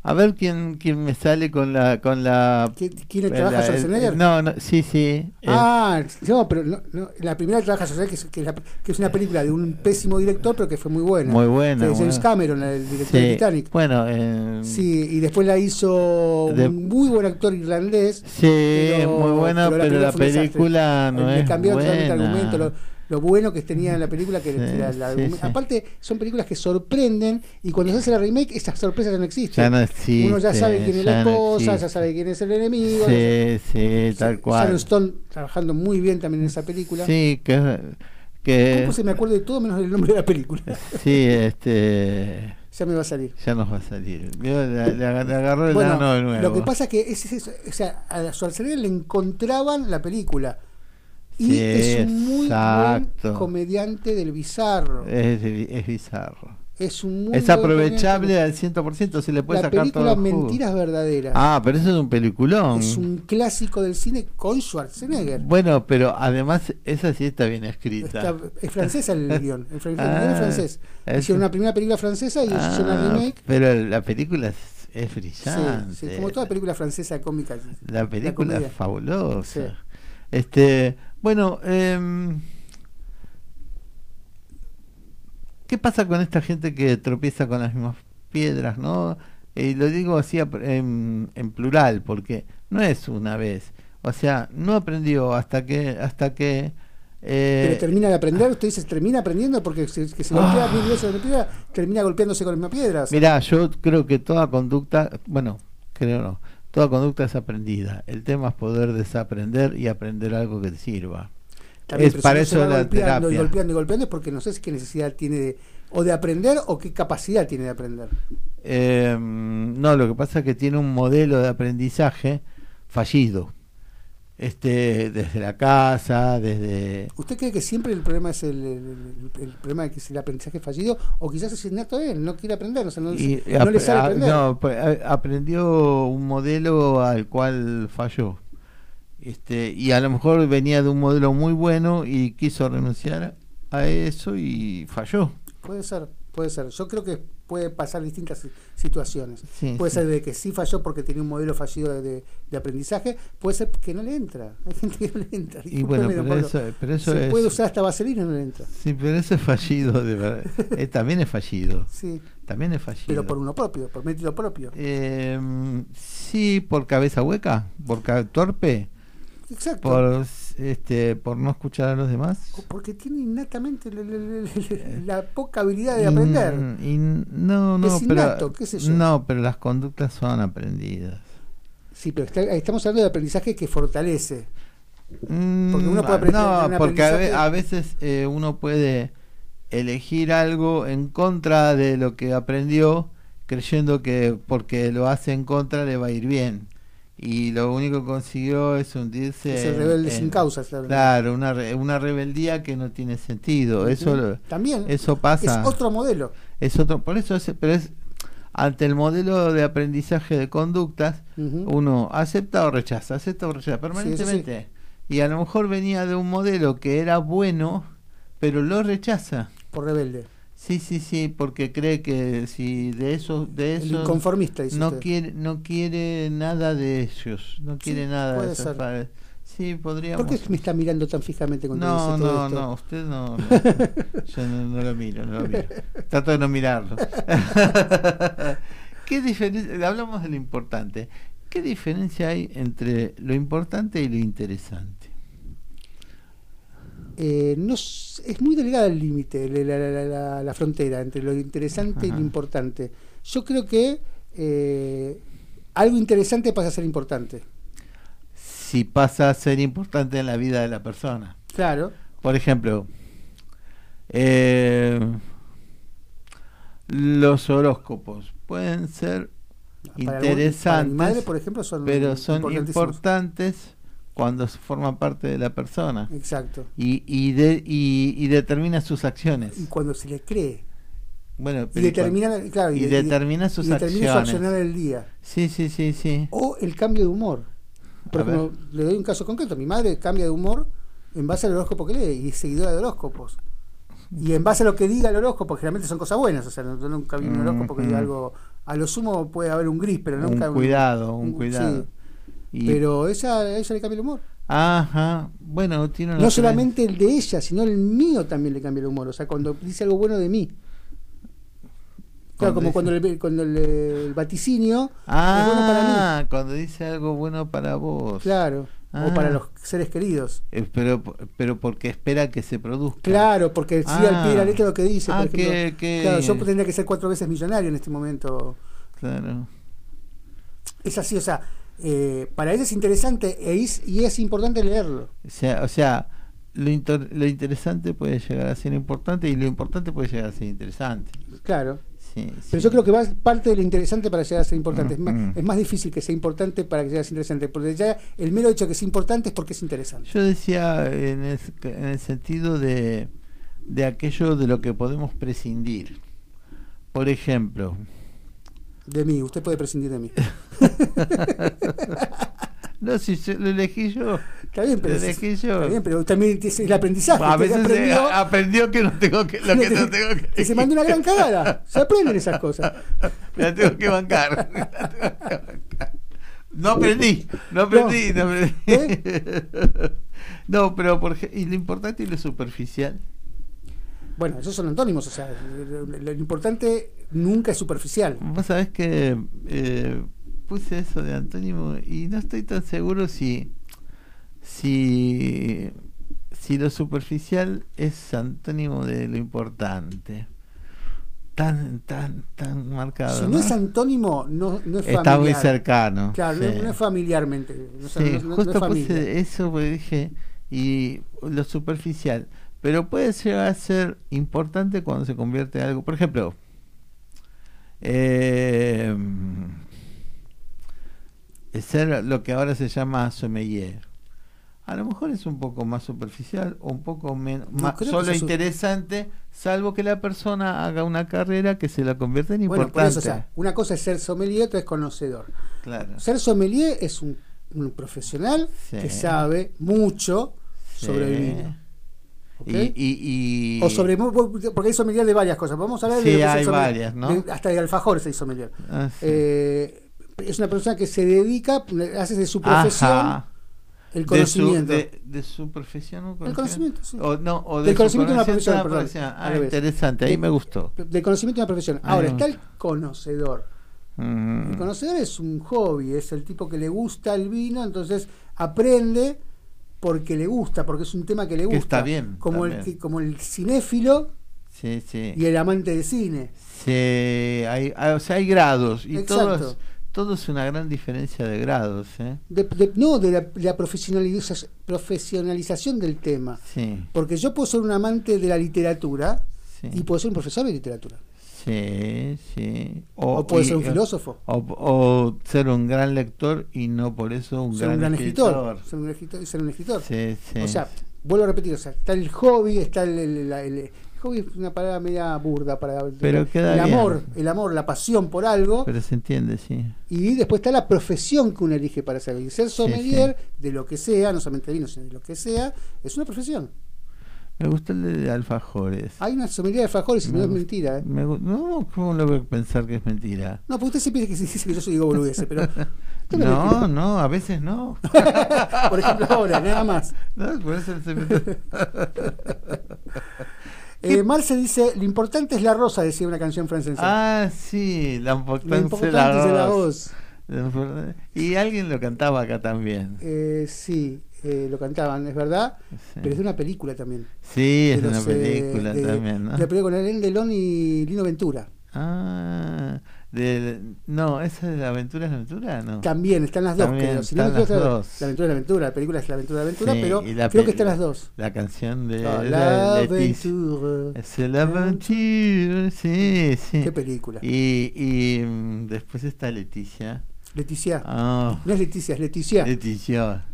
A ver quién quién me sale con la con la ¿Qui- ¿Quién trabaja Schwarzenegger? No, no, sí, sí. el- Ah, no, pero no, no, la primera que trabaja Schwarzenegger, que que es la- que es una película de un pésimo director, pero que fue muy buena. Muy buena, es James. Cameron, el director de sí. Titanic. Bueno, eh, Sí, y después la hizo De- un muy buen actor irlandés. sí, pero- muy buena, pero la pero la película película no Le cambiaron totalmente el argumento, lo, lo bueno que tenía en la película, que Sí, sí, sí. Aparte, son películas que sorprenden y cuando se hace la remake, esas sorpresas ya no existen. Ya no existe. Uno ya sabe quién es la no esposa, ya sabe quién es el enemigo. Sí, sí, tal Sharon cual. Stone trabajando muy bien también en esa película. Sí, que, que ¿Cómo se me acuerdo de todo menos del nombre de la película? (laughs) sí, este, ya me va a salir. ya nos va a salir. Le, le aga- le agarró el Bueno, de nuevo. lo que pasa es que es, es- o sea, a Schwarzenegger le encontraban la película. Y Sí, es un muy exacto. buen comediante del bizarro. es, es bizarro. Es un Es aprovechable al 100%, se le puede La sacar todo película el jugo. Mentiras Verdaderas. Ah, pero eso es un peliculón. Es un clásico del cine con Schwarzenegger. Bueno, pero además esa sí está bien escrita. Está- es francesa el (laughs) guion. El, el Ah, guion es francés. es- Hicieron una primera película francesa y Ah, hicieron una remake. Pero la película es, es Sí, brillante. sí, como toda película francesa cómica. La película es fabulosa. Sí. Este, bueno, em, ¿qué pasa con esta gente que tropieza con las mismas piedras, no? Y lo digo así en, en plural, porque no es una vez. O sea, no aprendió hasta que, hasta que. eh, Pero termina de aprender, usted dice, termina aprendiendo porque se, que se golpea mil veces la piedra, termina golpeándose con las mismas piedras. Mirá, yo creo que toda conducta, bueno, creo no, toda conducta es aprendida. El tema es poder desaprender y aprender algo que te sirva. También, es si para eso la golpeando y terapia. golpeando y golpeando es porque no sé si qué necesidad tiene de, o de aprender o qué capacidad tiene de aprender. Eh, no, lo que pasa es que tiene un modelo de aprendizaje fallido. Este, desde la casa, desde ¿Usted cree que siempre el problema es el, el- el- el problema de que es el aprendizaje fallido? O quizás es innato él, no quiere aprender, o sea, no, y no le ap- a- aprender. no, pues, aprendió un modelo al cual falló. Este, y a lo mejor venía de un modelo muy bueno y quiso renunciar a eso y falló. Puede ser, puede ser. Yo creo que puede pasar distintas si- situaciones. Sí, puede sí. ser de que sí falló porque tenía un modelo fallido de, de- aprendizaje, puede ser que no le entra. (laughs) Hay gente que no le entra. Y bueno, pero Pablo. eso, pero eso Se es puede usar hasta vaselina y no le entra. Sí, pero eso es fallido, de verdad. (laughs) Eh, también es fallido. Sí, También es fallido. pero por uno propio, por mérito propio. Eh, sí, por cabeza hueca, por ca- torpe, Exacto. por este, por no escuchar a los demás. Porque tiene innatamente la, la- poca habilidad de aprender. Y, y no, no, Es pero innato, qué sé yo. no, pero las conductas son aprendidas. Sí, pero está- estamos hablando de aprendizaje que fortalece. Mm, Porque uno puede aprender no, un porque a, ve- aprendizaje- a veces eh, uno puede elegir algo en contra de lo que aprendió, creyendo que porque lo hace en contra le va a ir bien. Y lo único que consiguió es hundirse. Es el en- rebelde en- sin causa. Claro, Claro, una, re- una rebeldía que no tiene sentido. Eso, También eso pasa. es otro modelo. Es otro, por eso es, pero es ante el modelo de aprendizaje de conductas, uno acepta o rechaza, acepta o rechaza permanentemente. Y a lo mejor venía de un modelo que era bueno, pero lo rechaza. Por rebelde. Sí, sí, sí, porque cree que si de eso, de eso inconformista, dice no usted. quiere, no quiere nada de ellos, no quiere nada de esos padres. Sí, podríamos. ¿Por qué me está mirando tan fijamente cuando No, dice todo no, esto? no, usted no. no. (laughs) Yo no, no lo miro, no lo miro. Trato de no mirarlo. (laughs) ¿Qué diferencia? Hablamos de lo importante. ¿Qué diferencia hay entre lo importante y lo interesante? Eh, no es muy delgada el límite, la, la- la- la- la frontera entre lo interesante y lo importante. Yo creo que eh, algo interesante pasa a ser importante. Si pasa a ser importante en la vida de la persona. Claro. Por ejemplo, eh, los horóscopos pueden ser Para algún- para interesantes, mi madre, por ejemplo, son pero son importantes cuando forman parte de la persona Exacto. y, y, de- y, y determina sus acciones. Y cuando se le cree. Bueno, Y determina, claro, y determina sus y determina su accionar del día. Sí, sí, sí, sí. O el cambio de humor. Por ejemplo, le doy un caso concreto. Mi madre cambia de humor en base al horóscopo que lee y es seguidora de horóscopos. Y en base a lo que diga el horóscopo, generalmente son cosas buenas. O sea, nunca vi un horóscopo que diga algo. A lo sumo puede haber un gris, pero nunca. un cuidado, un un- cuidado. sí. Y- Pero ella, a ella le cambia el humor. Ajá, bueno, tiene una No solamente el de ella, sino el mío también le cambia el humor. O sea, cuando dice algo bueno de mí. Claro, como dice- cuando, el, cuando el, el vaticinio Ah, es bueno para mí. cuando dice algo bueno para vos. Claro. Ah. O para los seres queridos. Eh, pero, pero porque espera que se produzca. Claro, porque sí al pie de la letra lo que dice. Ah, por ejemplo, que- que- Claro, yo tendría que ser cuatro veces millonario en este momento. Claro. Es así, o sea, eh, para ella es interesante e is- y es importante leerlo. O sea, o sea lo, inter- lo interesante puede llegar a ser importante y lo importante puede llegar a ser interesante. Claro. Sí, Pero sí. yo creo que va parte de lo interesante para llegar a ser importante. Es, más, Ujú. es más difícil que sea importante para que llegue a ser interesante. Porque ya el mero hecho de que sea importante es porque es interesante. Yo decía en el, en el sentido de, de aquello de lo que podemos prescindir. Por ejemplo, De mí, usted puede prescindir de mí. (laughs) no, si yo- lo elegí yo. Está bien, pero, Lo elegí yo. está bien, pero también es el aprendizaje. A veces aprendió- se- aprendió que no tengo que, lo que no tengo que que se mandó una gran cagada. Se aprenden esas cosas. Me (laughs) la tengo que bancar. me (laughs) la tengo que bancar. No aprendí, no aprendí, no, aprendí. ¿Eh? No, pero por, y lo importante y lo superficial. Bueno, esos son antónimos, o sea, lo, lo importante nunca es superficial. Vos sabés que eh, puse eso de antónimo y no estoy tan seguro si si si lo superficial es antónimo de lo importante. Tan tan tan marcado. Si no es antónimo, no, no es familiar. Está muy cercano. Claro, sí. no, no es familiarmente. no, Sí, no- no- no justo es puse eso porque dije, y lo superficial, pero puede llegar a ser importante cuando se convierte en algo. Por ejemplo, eh, ser lo que ahora se llama sommelier. A lo mejor es un poco más superficial o un poco menos, No solo interesante, salvo que la persona haga una carrera que se la convierta en Bueno, importante. eso, o sea, una cosa es ser sommelier, otra es conocedor. claro. Ser sommelier es un, un profesional Sí. que sabe mucho sobre el vino. ¿Ok? Y, y- y- O sobre, porque hay sommelier de varias cosas. Vamos a hablar Sí, de hay varias, ¿no? De- hasta de alfajores hay sommelier. Ah, sí. Eh, es una persona que se dedica, hace de su profesión Ajá. el De su- conocimiento. De, de su profesión o El conocimiento, sí. O, no, o Del de conocimiento de una profesión, a perdón, profesión. Ah, interesante, ahí me gustó. Del conocimiento de una profesión. Ahora, está el conocedor. Mm. El conocedor es un hobby, es el tipo que le gusta el vino, entonces aprende porque le gusta, porque es un tema que le Que gusta. está bien, Como el, que- como el cinéfilo Sí, sí. y el amante de cine. Sí, hay, hay- o sea, hay grados y todo Exacto. es, todo es una gran diferencia de grados, ¿eh? De- de- no, de la, de la profesionaliza- profesionalización del tema. Sí, Porque yo puedo ser un amante de la literatura sí. y puedo ser un profesor de literatura. Sí, sí. O, puedo y- ser un filósofo. O, o ser un gran lector y no por eso un ser gran, un gran escritor. escritor. Ser un escritor, ser un escritor. Sí, sí. O sea, vuelvo a repetir, o sea, está el hobby, está el, el- la- el- el hobby es una palabra media burda para Pero el, queda el bien. amor, el amor, la pasión por algo, Pero se entiende, sí. y después está la profesión que uno elige para hacerlo. Y ser Sí, sommelier de lo que sea, no solamente vino, sino de lo que sea, es una profesión. Me gusta el de alfajores. Hay una sommelier de alfajores y Me no es mentira. ¿eh? Me no, ¿cómo lo voy a pensar que es mentira? No, porque usted siempre dice que, dice que yo soy digo boludeces, pero (laughs) No, no, a veces no. (laughs) por ejemplo ahora, nada más. No, por eso se me- (laughs) Eh, Marce dice, lo importante es la rosa, decía una canción francesa. Ah, sí, la importancia importante la es la voz. Y alguien lo cantaba acá también. Eh, sí, eh, lo cantaban, es verdad, Sí, pero es de una película también. Sí, es De una eh, película de- también, ¿no? La película con Alain Delon y Lino Ventura. Ah, de, no, esa de la aventura es la aventura, no. También están las dos, También creo. Si están las dos. La aventura de la aventura, la película es la aventura de la aventura, Sí, pero la creo que están las dos. La canción de Ah, la aventura. Es la aventura, sí, sí. Qué película. Y, y mm, después está Leticia. Leticia. Ah, No es Leticia, es Leticia. Leticia.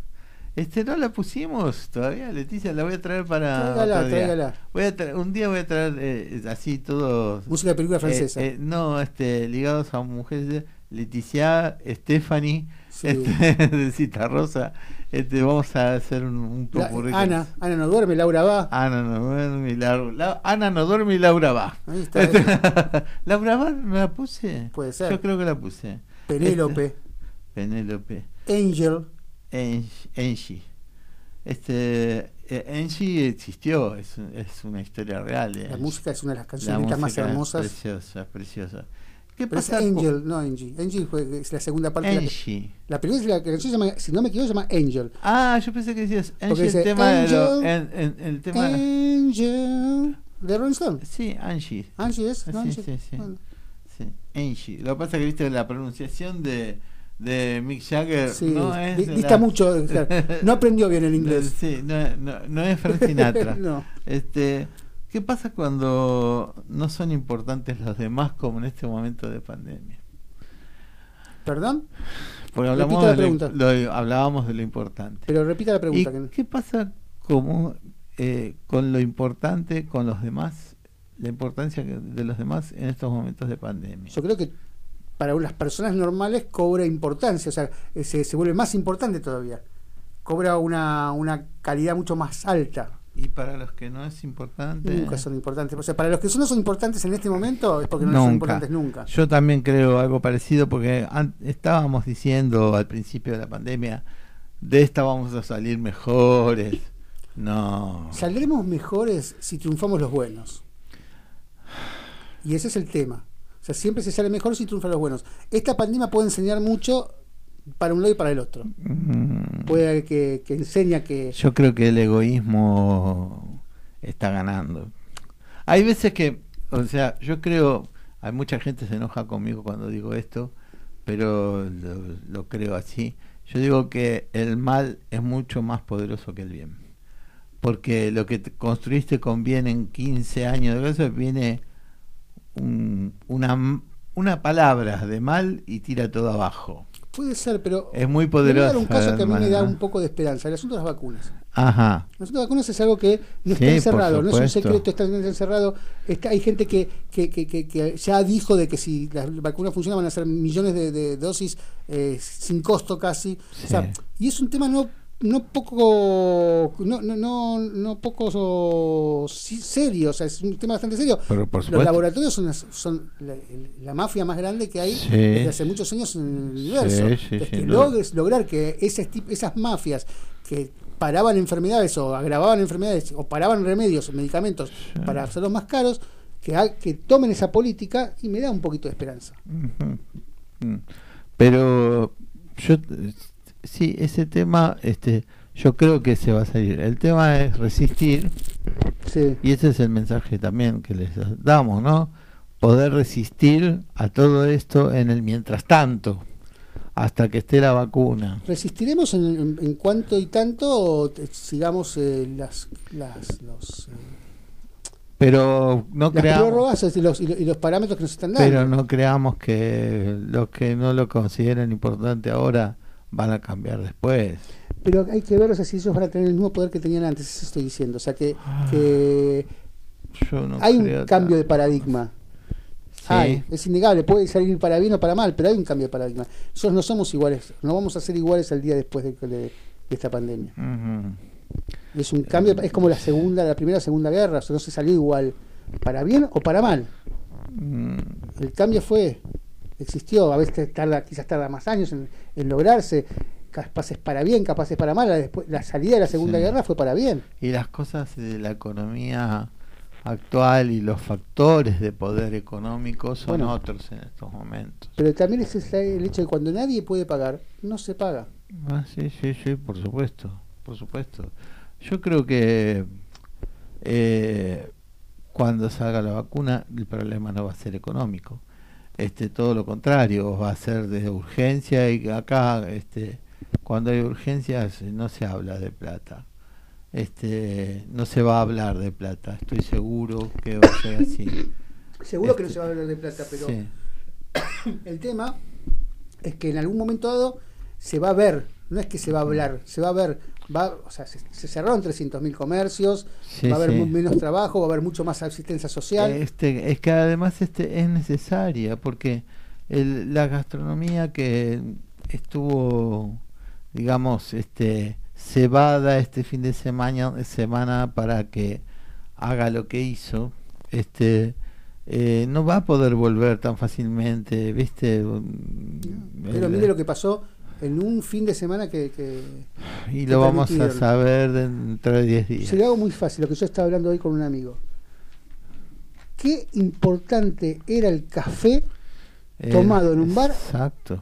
Este no la pusimos todavía, Leticia, la voy a traer para Tráigala, tráigala. Voy a traer- un día voy a traer eh, así todos Música de película francesa. eh, eh, no, este ligados a mujeres, Leticia, Stephanie, Sí. este, (laughs) de Cita Rosa, este vamos a hacer un, un La- Ana, Ana no duerme, Laura va. Ana no duerme y Laura, La- Ana no duerme y Laura va. Ahí está. eh. (laughs) Laura va, ¿no la puse? Puede ser. Yo creo que la puse. Penélope, Este- Penélope. Angel. Engie. Este, eh, Engie existió, es, es una historia real. La música es una de las La canciones más hermosas. Preciosa, preciosa. ¿Qué Pero es pasa con Angel, no Angie. Angel fue- es la segunda parte de la, película. es La, canción se llama, si no me equivoco, se llama Angel. Ah, yo pensé que decías Angie, el tema de lo- Angel, en- en- el tema Angel. De Rolling Stone. Sí, Angie. Angie es, ¿no? Sí, Angel. sí, sí. Bueno, Sí, Angie. Lo que pasa es que viste la pronunciación de, de Mick Jagger sí, no es dista la- mucho. claro. No aprendió bien el (laughs) inglés. Sí, no, no, no es Frank Sinatra. (laughs) no. Este, ¿qué pasa cuando no son importantes los demás como en este momento de pandemia? ¿Perdón? Porque hablamos la de lo- pregunta. lo- hablábamos de lo importante. Pero repita la ¿Y pregunta. que- qué pasa como, eh, con lo importante, con los demás, la importancia de los demás en estos momentos de pandemia? Yo creo que para las personas normales cobra importancia, o sea, eh, se, se vuelve más importante todavía. Cobra una, una calidad mucho más alta. Y para los que no es importante. Nunca son importantes. O sea, para los que no son importantes en este momento es porque no son importantes nunca. Yo también creo algo parecido porque estábamos diciendo al principio de la pandemia, de esta vamos a salir mejores. No. Saldremos mejores si triunfamos los buenos. Y ese es el tema. O sea, siempre se sale mejor si triunfan los buenos. Esta pandemia puede enseñar mucho para un lado y para el otro. Mm, Puede que, que enseña que... Yo creo que el egoísmo está ganando. Hay veces que, o sea, yo creo, hay mucha gente se enoja conmigo cuando digo esto, pero lo, lo creo así. Yo digo que el mal es mucho más poderoso que el bien. Porque lo que te construiste con bien en 15 años de eso viene un- una, una palabra de mal y tira todo abajo. Puede ser, pero Es muy a dar un caso que a mí me da un poco de esperanza, el asunto de las vacunas. Ajá. El asunto de las vacunas es algo que no está encerrado, no es un secreto, está encerrado. Está, hay gente que, que, que, que- ya dijo de que si las vacunas funcionan van a ser millones de, de dosis eh, sin costo casi. O sea, y es un tema no no poco no no no, no poco so- sí, serio, o sea, es un tema bastante serio. Pero por Los laboratorios son, son la, la mafia más grande que hay Sí. desde hace muchos años en el universo. Sí, que logres lograr que tip- esas mafias que paraban enfermedades o agravaban enfermedades o paraban remedios, medicamentos para hacerlos más caros, que, ha- que tomen esa política y me da un poquito de esperanza. Mm. Pero yo sí, ese tema este yo creo que se va a salir. El tema es resistir Sí. y ese es el mensaje también que les damos, ¿no? Poder resistir a todo esto en el mientras tanto hasta que esté la vacuna. ¿Resistiremos en, en- en cuanto y tanto o te- sigamos eh, las, las, los, eh, Pero no las creamos y los, y los- y los parámetros que nos están dando? pero no creamos que los que no lo consideren importante ahora van a cambiar después. Pero hay que ver o sea, si ellos van a tener el mismo poder que tenían antes, eso estoy diciendo. O sea, que, que Yo no hay un cambio de paradigma. Sí. Hay, es innegable, puede salir para bien o para mal, pero hay un cambio de paradigma. Nosotros no somos iguales, no vamos a ser iguales al día después de, de- de esta pandemia. Es un cambio, es como la segunda, la primera segunda guerra, o sea, no se salió igual, para bien o para mal. Mm, El cambio fue, existió, a veces tarda, quizás tarda más años en, en lograrse, capaces para bien, capaces para mal. La, después, la salida de la segunda Sí. guerra fue para bien. Y las cosas de la economía actual y los factores de poder económico son Bueno. otros en estos momentos. Pero también es el hecho de que cuando nadie puede pagar, no se paga. Ah, sí, sí, sí, por supuesto, por supuesto. Yo creo que eh, cuando salga la vacuna el problema no va a ser económico. Este, todo lo contrario, va a ser de urgencia y acá, este, cuando hay urgencias no se habla de plata. Este, no se va a hablar de plata. Estoy seguro que va a ser así. (coughs) Seguro que no Este, se va a hablar de plata, pero sí. (coughs) el tema es que en algún momento dado se va a ver, no es que se va a hablar, se va a ver, va, o sea, se, se cerraron 300.000 comercios, Sí, va a haber sí. menos trabajo, va a haber mucho más asistencia social. Este, es que además este es necesaria porque el- la gastronomía que estuvo, digamos, este cebada este fin de semana, semana para que haga lo que hizo, este eh, no va a poder volver tan fácilmente, ¿viste? pero El- mire lo que pasó en un fin de semana que... que y que lo vamos a saber dentro de 10 días. Se lo hago muy fácil, lo que yo estaba hablando hoy con un amigo. Qué importante era el café Eh, tomado en un bar Exacto.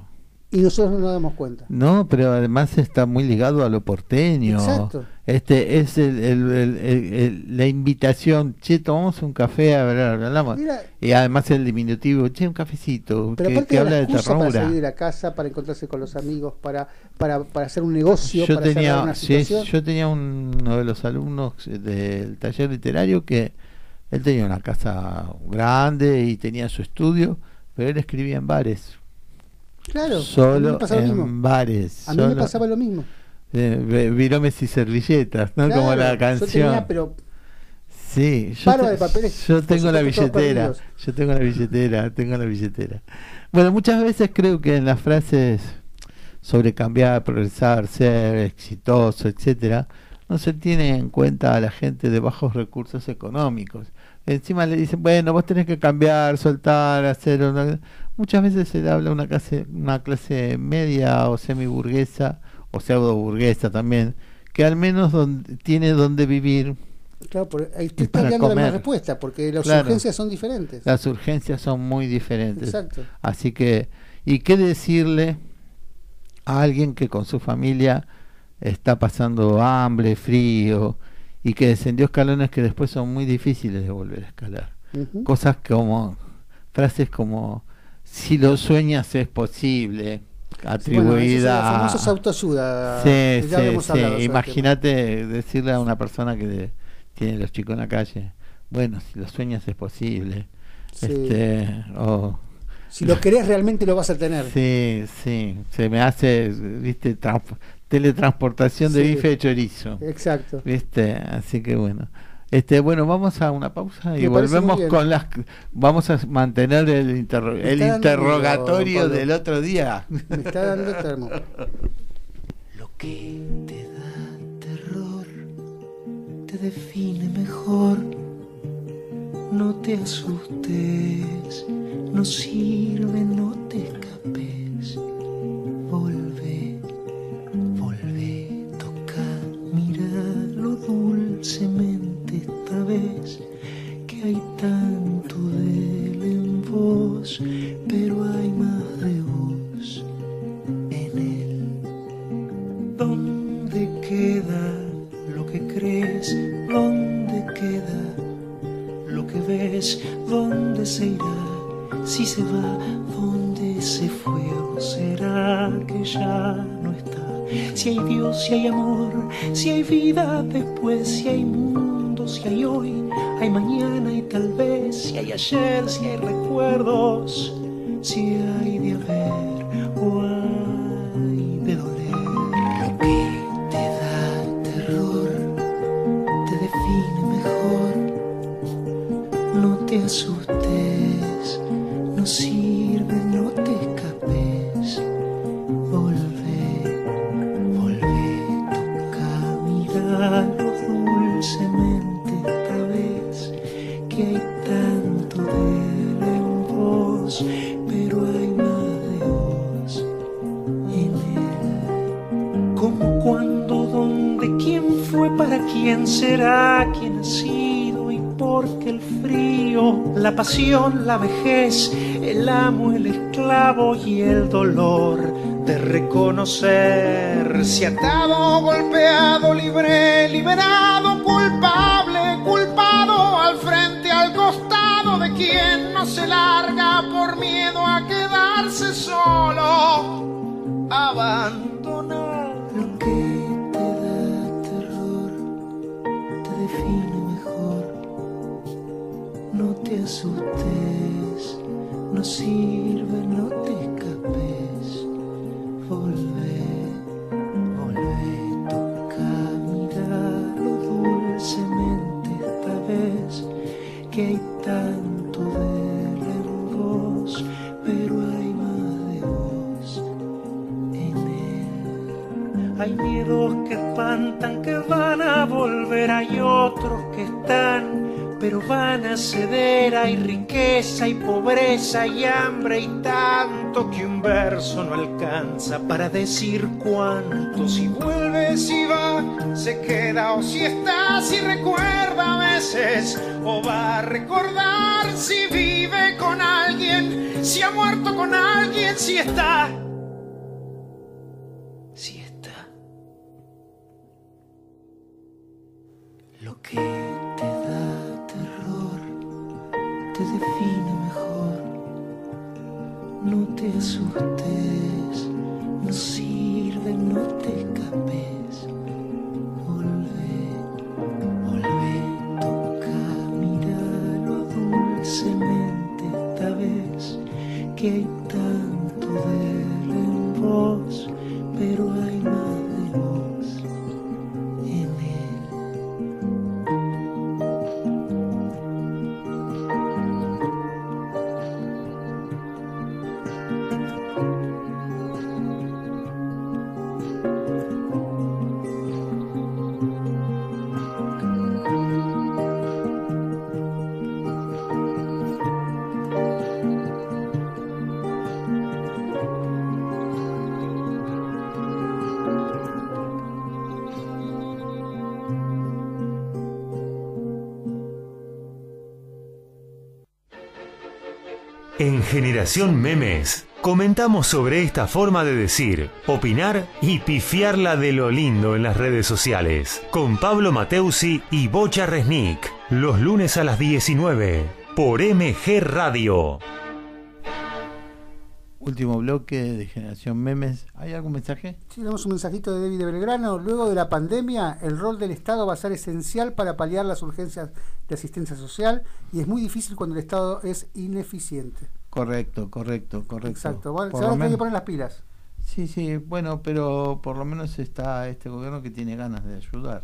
Y nosotros no nos damos cuenta. No, pero además está muy ligado a lo porteño. Exacto. Este es el, el- el- la invitación, che, tomamos un café, a ver, hablamos. Mira, Y además el diminutivo, che, un cafecito, pero que, que habla la de excusa para ternura. salir de la casa, para encontrarse con los amigos, para, para, para hacer un negocio, Yo para tenía, una sí, yo tenía un- uno de los alumnos del taller literario que él tenía una casa grande y tenía su estudio, pero él escribía en bares. Claro, a mí solo me pasaba lo en mismo. bares. A mí me pasaba lo mismo. Eh, viromes y servilletas, ¿no? Como la Yo canción. tenía, pero Sí, yo, te- de papeles, yo tengo la billetera, yo tengo la billetera, tengo la billetera. Bueno, muchas veces creo que en las frases sobre cambiar, progresar, ser exitoso, etcétera, no se tiene en cuenta a la gente de bajos recursos económicos. Encima le dicen, bueno, vos tenés que cambiar, soltar, hacer una... Muchas veces se le habla a una clase, una clase media o semiburguesa o pseudo burguesa también, que al menos donde, tiene donde vivir. claro, ahí te está dando la misma respuesta, porque las Claro. urgencias son diferentes. Las urgencias son muy diferentes. Exacto. Así que, ¿y qué decirle a alguien que con su familia está pasando hambre, frío y que descendió escalones que después son muy difíciles de volver a escalar? Cosas como, frases como, si lo sueñas es posible, Bueno, atribuida a... famosos autoayuda. Sí, sí, sí. Imagínate decirle a una persona que tiene los chicos en la calle, bueno, si lo sueñas es posible. Sí. Este, o Si lo querés, realmente lo vas a tener. Sí, sí. Se me hace, viste, trans- teletransportación de bife de chorizo. Exacto. ¿Viste? Así que bueno. Este, bueno, vamos a una pausa y volvemos con las vamos a mantener el, interro- el dando interrogatorio del otro día. Me está dando termo. (laughs) Lo que te da terror te define mejor. No te asustes, no sirve, no te escapes. Volve, volve, toca, míralo dulcemente Que hay tanto de él en vos, pero hay más de vos en él. ¿Dónde queda lo que crees? ¿Dónde queda lo que ves? ¿Dónde se irá? Si se va, ¿dónde se fue? ¿O será que ya no está? Si hay Dios, si hay amor, si hay vida después, si hay si hay hoy, hay mañana y tal vez, si hay ayer, si hay recuerdos, si hay de haber o hay de doler. Lo que te da terror te define mejor. No te asustes, quién será, quién ha sido y por qué el frío, la pasión, la vejez, el amo, el esclavo y el dolor de reconocer si atado, golpeado, libre, liberado, culpable, culpado, al frente, al costado de quien no se larga por miedo a quedarse solo abandonado. Asustes, no sirve, no te escapes. Volve, volve, toca, míralo dulcemente esta vez. Que hay tanto de él en vos, pero hay más de vos en él. Hay miedos que espantan, que van a volver, hay otros que están, pero van a ceder. Hay riqueza y pobreza y hambre y tanto que un verso no alcanza para decir cuánto. Si vuelve, si va, se queda o si está, si recuerda a veces o va a recordar si vive con alguien, si ha muerto con alguien, si está. Si está. Lo que define mejor. No te asustes, no sirve, no te escapes. Volve, volve, toca, míralo dulcemente esta vez. Que hay Generación Memes comentamos sobre esta forma de decir, opinar y pifiarla de lo lindo en las redes sociales. Con Pablo Mateusi y Bocha Resnick. Los lunes a las 19 por MG Radio. Último bloque de Generación Memes. ¿Hay algún mensaje? Sí, tenemos un mensajito de David de Belgrano. Luego de la pandemia, el rol del Estado va a ser esencial para paliar las urgencias de asistencia social y es muy difícil cuando el Estado es ineficiente. Correcto, correcto, correcto. Exacto. Bueno, Por se van a que poner las pilas. Sí, sí, bueno, pero por lo menos está este gobierno que tiene ganas de ayudar.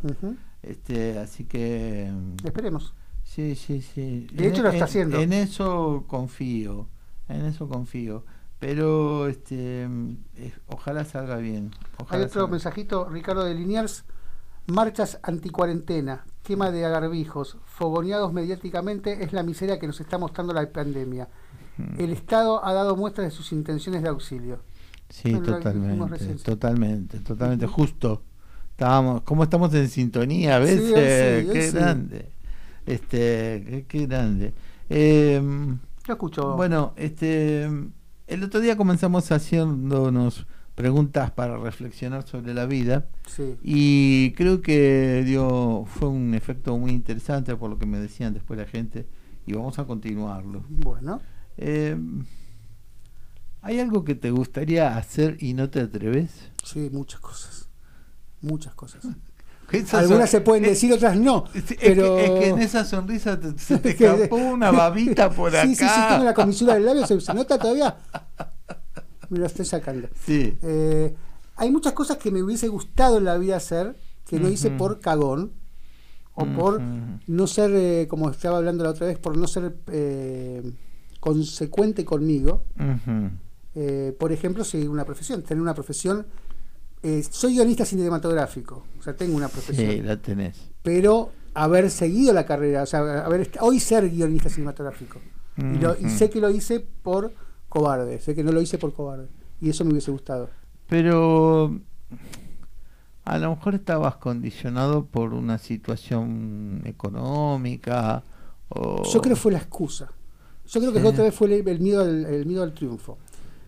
Este, así que mm, Esperemos. sí, sí, sí. De hecho, lo está en- haciendo. En eso confío, en eso confío. Pero este, mm, eh, ojalá salga bien. Hay Ojalá otro salga- mensajito, Ricardo de Liniers. Marchas anticuarentena, quema de agarbijos, fogoneados mediáticamente es la miseria que nos está mostrando la pandemia. Mm. El Estado ha dado muestras de sus intenciones de auxilio. Sí, Bueno, totalmente, totalmente, totalmente justo. Estábamos, ¿cómo estamos en sintonía a veces? sí, qué sí. grande. Este, qué, qué grande. Em, Yo escucho. Bueno, este, el otro día comenzamos haciéndonos preguntas para reflexionar sobre la vida Sí. y creo que dio fue un efecto muy interesante por lo que me decían después la gente y vamos a continuarlo. Bueno, Eh, ¿Hay algo que te gustaría hacer y no te atreves? sí, muchas cosas. Muchas cosas. (laughs) Algunas se pueden es- decir, otras no. (laughs) es, es pero... que, es que en esa sonrisa te, se (laughs) te escapó una babita por acá. Sí, sí, sí, tengo la comisura del labio, ¿se, se nota todavía? Me lo estoy sacando. Sí. Eh, hay muchas cosas que me hubiese gustado en la vida hacer que no hice por cagón o por no ser, eh, como estaba hablando la otra vez, por no ser eh, consecuente conmigo. Eh, por ejemplo, seguir una profesión, tener una profesión. eh, soy guionista cinematográfico, o sea, tengo una profesión. Sí, la tenés. pero haber seguido la carrera, o sea, haber hoy ser guionista cinematográfico. Y, lo- y sé que lo hice por cobarde, sé que no lo hice por cobarde. Y eso me hubiese gustado. Pero a lo mejor estabas condicionado por una situación económica o Yo creo que fue la excusa. Yo creo que otra vez fue el, el miedo al, el miedo al triunfo.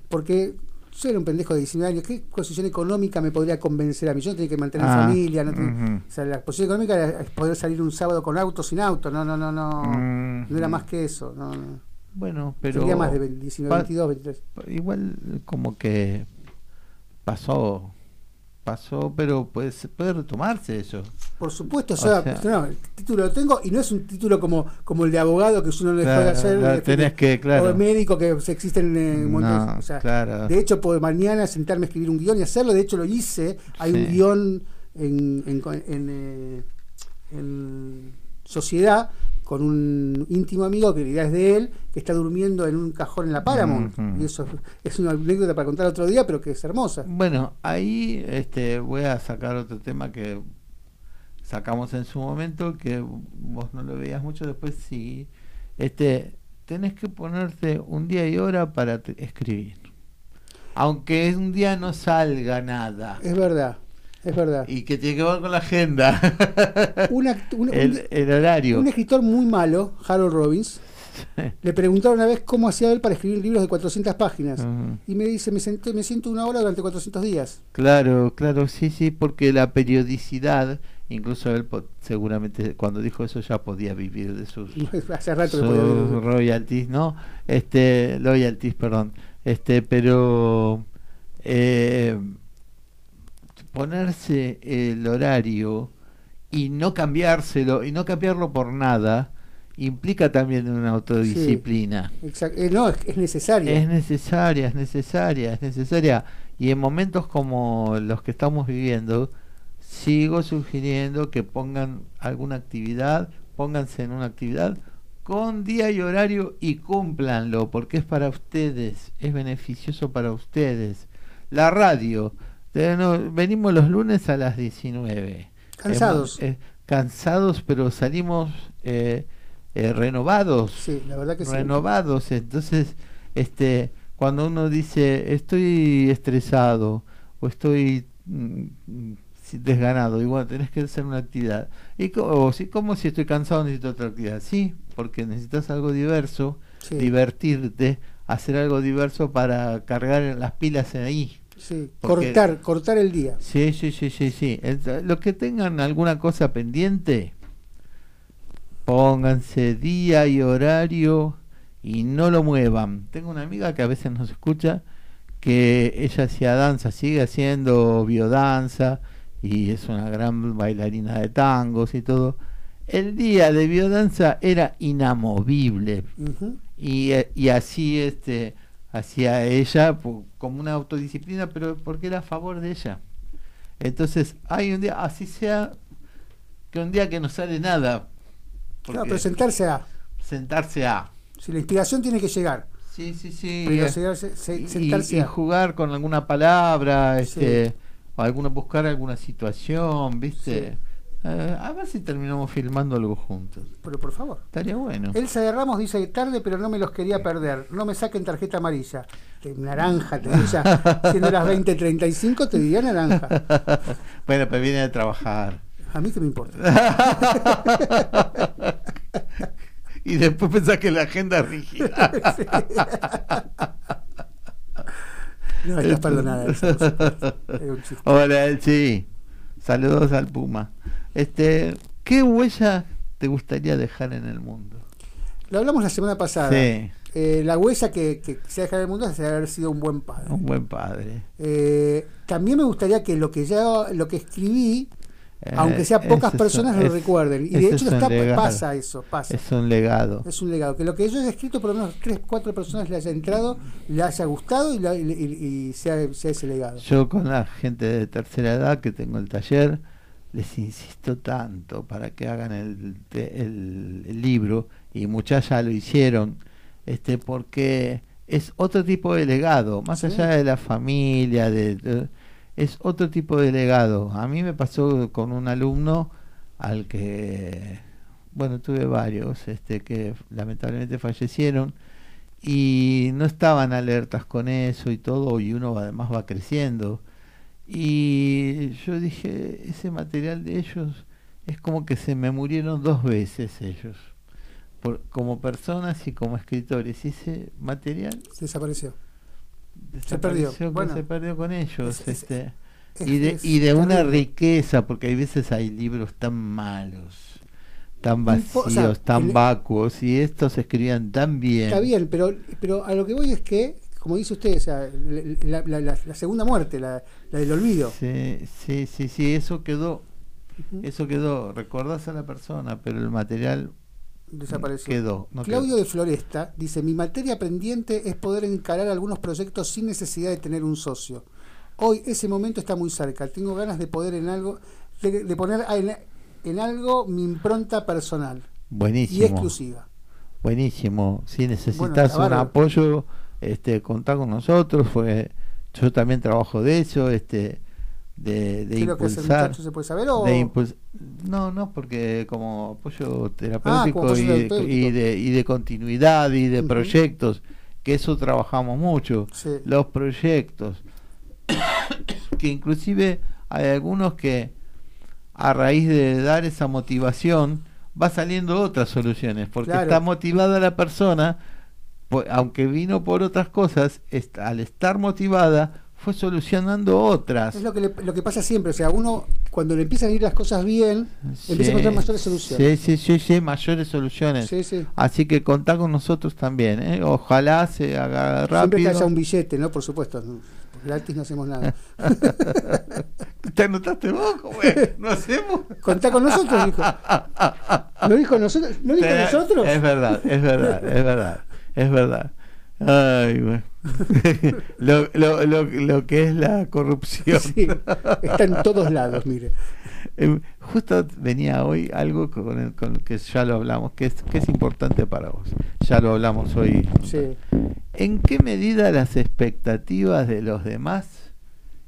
Porque yo era un pendejo de 19 años. ¿Qué posición económica me podría convencer a mí? Yo no tenía que mantener Ah, familia. No tenía- o sea, la posición económica era poder salir un sábado con auto sin auto. No, no, no, no. Mm, No era más que eso. No, no. Bueno, pero Tenía más de 20, 19, pa- 22, 23. igual como que pasó pasó, pero puede, puede retomarse eso. Por supuesto, o O sea, no, el título lo tengo y no es un título como, como el de abogado que uno le Claro, puede hacer. claro, eh, tenés que, claro. O de médico que existen eh, un montón de- No, o sea, claro. De hecho, puedo mañana sentarme a escribir un guion y hacerlo. De hecho, lo hice. Hay un guion en, en, en, eh, en sociedad con un íntimo amigo que la idea es de él, que está durmiendo en un cajón en la Paramount. Y eso es una anécdota para contar otro día, pero que es hermosa. Bueno, ahí este, voy a sacar otro tema que sacamos en su momento, que vos no lo veías mucho, después sí. Este, tenés que ponerte un día y hora para escribir. Aunque un día no salga nada. Es verdad, es verdad. Y que tiene que ver con la agenda. (laughs) Una- un- un- el, el horario. Un escritor muy malo, Harold Robbins, (laughs) le preguntaron una vez cómo hacía él para escribir libros de 400 páginas. Y me dice, me, senté- me siento una hora durante 400 días. Claro, claro, sí, sí, porque la periodicidad, incluso él seguramente cuando dijo eso ya podía vivir de sus, (laughs) Hace rato sus podía royalties, ¿no? Este, loyalties, perdón. Este, pero eh, ponerse el horario y no cambiárselo y no cambiarlo por nada implica también una autodisciplina. Eh, no, es, es necesario. Es necesaria, es necesaria, es necesaria. Y en momentos como los que estamos viviendo, sigo sugiriendo que pongan alguna actividad, pónganse en una actividad con día y horario y cúmplanlo, porque es para ustedes, es beneficioso para ustedes. La radio, no, venimos los lunes a las 19. Cansados. Hemos- eh, cansados, pero salimos eh, eh, renovados Sí, la verdad que sí. renovados. Entonces, este, cuando uno dice estoy estresado o estoy mm, desganado, igual tenés que hacer una actividad. Y o si, como si estoy cansado necesito otra actividad. Sí, porque necesitas algo diverso, Sí. divertirte, hacer algo diverso para cargar las pilas ahí. Sí, Porque- cortar, cortar el día. Sí, sí, sí, sí, sí. El- Los que tengan alguna cosa pendiente, pónganse día y horario y no lo muevan. Tengo una amiga que a veces nos escucha que ella hacía danza, sigue haciendo biodanza y es una gran bailarina de tangos y todo. El día de biodanza era inamovible, y, eh, y así este hacía ella como una autodisciplina, pero porque era a favor de ella. Entonces, hay un día, así sea, que un día que no sale nada, Claro, pero sentarse a. sentarse a. Si la inspiración tiene que llegar. Sí, sí, sí. Pero eh, se- se- y- sentarse y, a. jugar con alguna palabra, Sí. este, o alguna, buscar alguna situación, ¿viste? Sí. Eh, a ver si terminamos filmando algo juntos. Pero por favor. Estaría bueno. Elsa de Ramos dice tarde, pero no me los quería perder. No me saquen tarjeta amarilla. De naranja, te diría. (laughs) Siendo las 20.35, te diría naranja. (laughs) bueno, pero viene a trabajar. A mí que me importa. (laughs) y después pensás que la agenda es rígida. No, estás perdonada. Elsa. Era un. Hola, Elchi. Saludos al Puma. Este, ¿qué huella te gustaría dejar en el mundo? Lo hablamos la semana pasada. Sí. Eh, la huella que, que se deja en el mundo es haber sido un buen padre. Un buen padre. Eh, también me gustaría que lo que ya lo que escribí, Eh, aunque sea pocas personas lo es- recuerden. Y de hecho está, legado. pasa eso, pasa. Es un legado. Es un legado. Que lo que yo haya escrito, por lo menos tres, cuatro personas le haya entrado, le haya gustado y, la- y- y- y sea, sea ese legado. Yo con la gente de tercera edad que tengo el taller, les insisto tanto para que hagan el, te- el- el libro, y muchas ya lo hicieron, este porque es otro tipo de legado, más Sí. allá de la familia, de, de- es otro tipo de legado. A mí me pasó con un alumno al que, bueno, tuve varios, este que lamentablemente fallecieron y no estaban alertas con eso y todo, y uno además va creciendo. Y yo dije, ese material de ellos es como que se me murieron dos veces ellos, por, como personas y como escritores. Y ese material Desapareció. Se perdió. desapareció Bueno, se perdió con ellos. es- es- este, es- y de, y de una terrible. riqueza, porque hay veces hay libros tan malos, tan vacíos, o sea, tan el- vacuos, y estos escribían tan bien. Está bien, pero, pero a lo que voy es que, como dice usted, o sea, la, la- la- la segunda muerte, la, del olvido. Sí, sí, sí, sí, eso quedó, eso quedó, recordás a la persona, pero el material desapareció. quedó. no Claudio quedó. de Floresta dice, mi materia pendiente es poder encarar algunos proyectos sin necesidad de tener un socio. Hoy ese momento está muy cerca. Tengo ganas de poder en algo, de, de poner en, en algo mi impronta personal Buenísimo. y exclusiva. Buenísimo. Si necesitas Bueno, un apoyo, este, contá con nosotros, porque yo también trabajo de eso, este, de, de ¿Qué es lo que impulsar. muchacho se puede saber? O... de impuls- no, no, porque como apoyo terapéutico, Ah, como y, de, terapéutico. y, de, y de continuidad y de proyectos, que eso trabajamos mucho. Sí. Los proyectos, que inclusive hay algunos que a raíz de dar esa motivación va saliendo otras soluciones, porque Claro. está motivada la persona, aunque vino por otras cosas, est- al estar motivada fue solucionando otras. Es lo que, le- lo que pasa siempre. O sea, uno cuando le empiezan a ir las cosas bien, empieza a encontrar mayores soluciones. Sí, sí, sí, sí, mayores soluciones. Sí, sí. Así que contá con nosotros también. ¿eh? Ojalá se haga Siempre que rápido. haya un billete, ¿no? Por supuesto. Gratis no hacemos nada. (laughs) ¿Te anotaste vos? ¿No hacemos? Contá con nosotros, dijo. ¿Lo dijo nosotros? ¿No dijo nosotros? Es verdad, es verdad, es verdad, es verdad. Ay, bueno. (laughs) lo, lo, lo, lo que es la corrupción. Sí, está en todos lados, mire. Eh, Justo venía hoy algo con, el- con que ya lo hablamos, que es, que es importante para vos. Ya lo hablamos hoy. Sí. ¿En qué medida las expectativas de los demás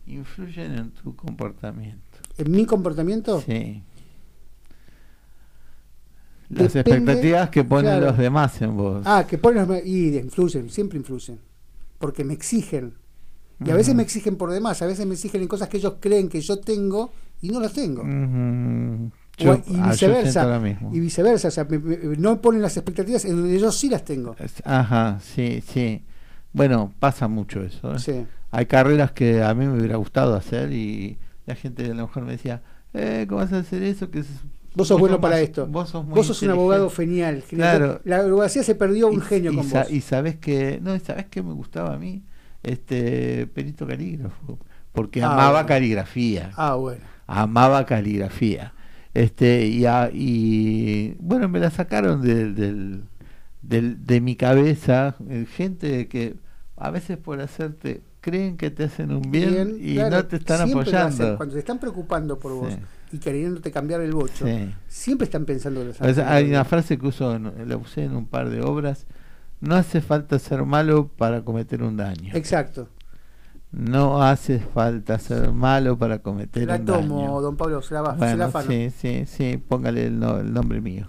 influyen en tu comportamiento? ¿En mi comportamiento? Sí. Las Depende, expectativas que ponen claro. los demás en vos. Ah, que ponen los- y influyen, siempre influyen. Porque me exigen. Y a veces me exigen por demás, a veces me exigen en cosas que ellos creen que yo tengo y no las tengo. Ujú. O- Yo- y viceversa. y viceversa, o sea, me- me- no ponen las expectativas en donde yo sí las tengo. Ajá, sí, sí. Bueno, pasa mucho eso. ¿eh? Sí. Hay carreras que a mí me hubiera gustado hacer y la gente a lo mejor me decía, eh, ¿cómo vas a hacer eso? Que es- Vos sos bueno sos para más- esto. Vos sos, muy Vos sos un abogado inteligente". genial. Claro. La abogacía se perdió un Y- genio y con vos. Y sabes que, no, y sabes que me gustaba a mí, este perito calígrafo, porque Ah, amaba bueno. caligrafía, Ah, bueno. amaba caligrafía. Este, y, a- y bueno, me la sacaron del, del, del- de mi cabeza, eh, gente que a veces por hacerte, creen que te hacen un bien, y claro, no te están hacen. apoyando. Cuando te están preocupando por vos Sí. Y queriéndote cambiar el bocho, Sí. siempre están pensando que lo A están veces haciendo hay una frase que uso, en- la usé en un par de obras, no hace falta ser malo para cometer un daño. Exacto. No hace falta ser malo para cometer Se la un tomo, daño. don Pablo, se la, va- se Bueno, la afano. sí, sí, sí, póngale el, no- el nombre mío.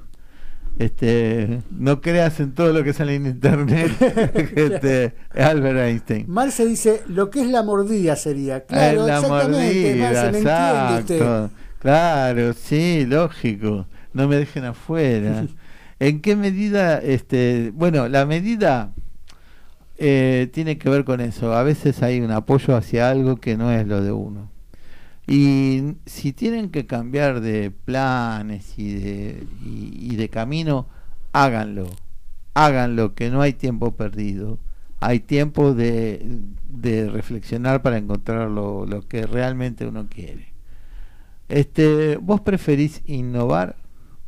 Este, no creas en todo lo que sale en internet. (laughs) este, Albert Einstein. Marce dice, lo que es la mordida sería. Claro, Es la exactamente, mordida, Marce, me entiende usted. Claro, sí, lógico. No me dejen afuera. (laughs) ¿En qué medida, este, bueno, la medida eh, tiene que ver con eso. A veces hay un apoyo hacia algo que no es lo de uno. Y si tienen que cambiar de planes y de, y, y de camino, háganlo. Háganlo, que no hay tiempo perdido. Hay tiempo de, de reflexionar para encontrar lo, lo que realmente uno quiere. Este, ¿Vos preferís innovar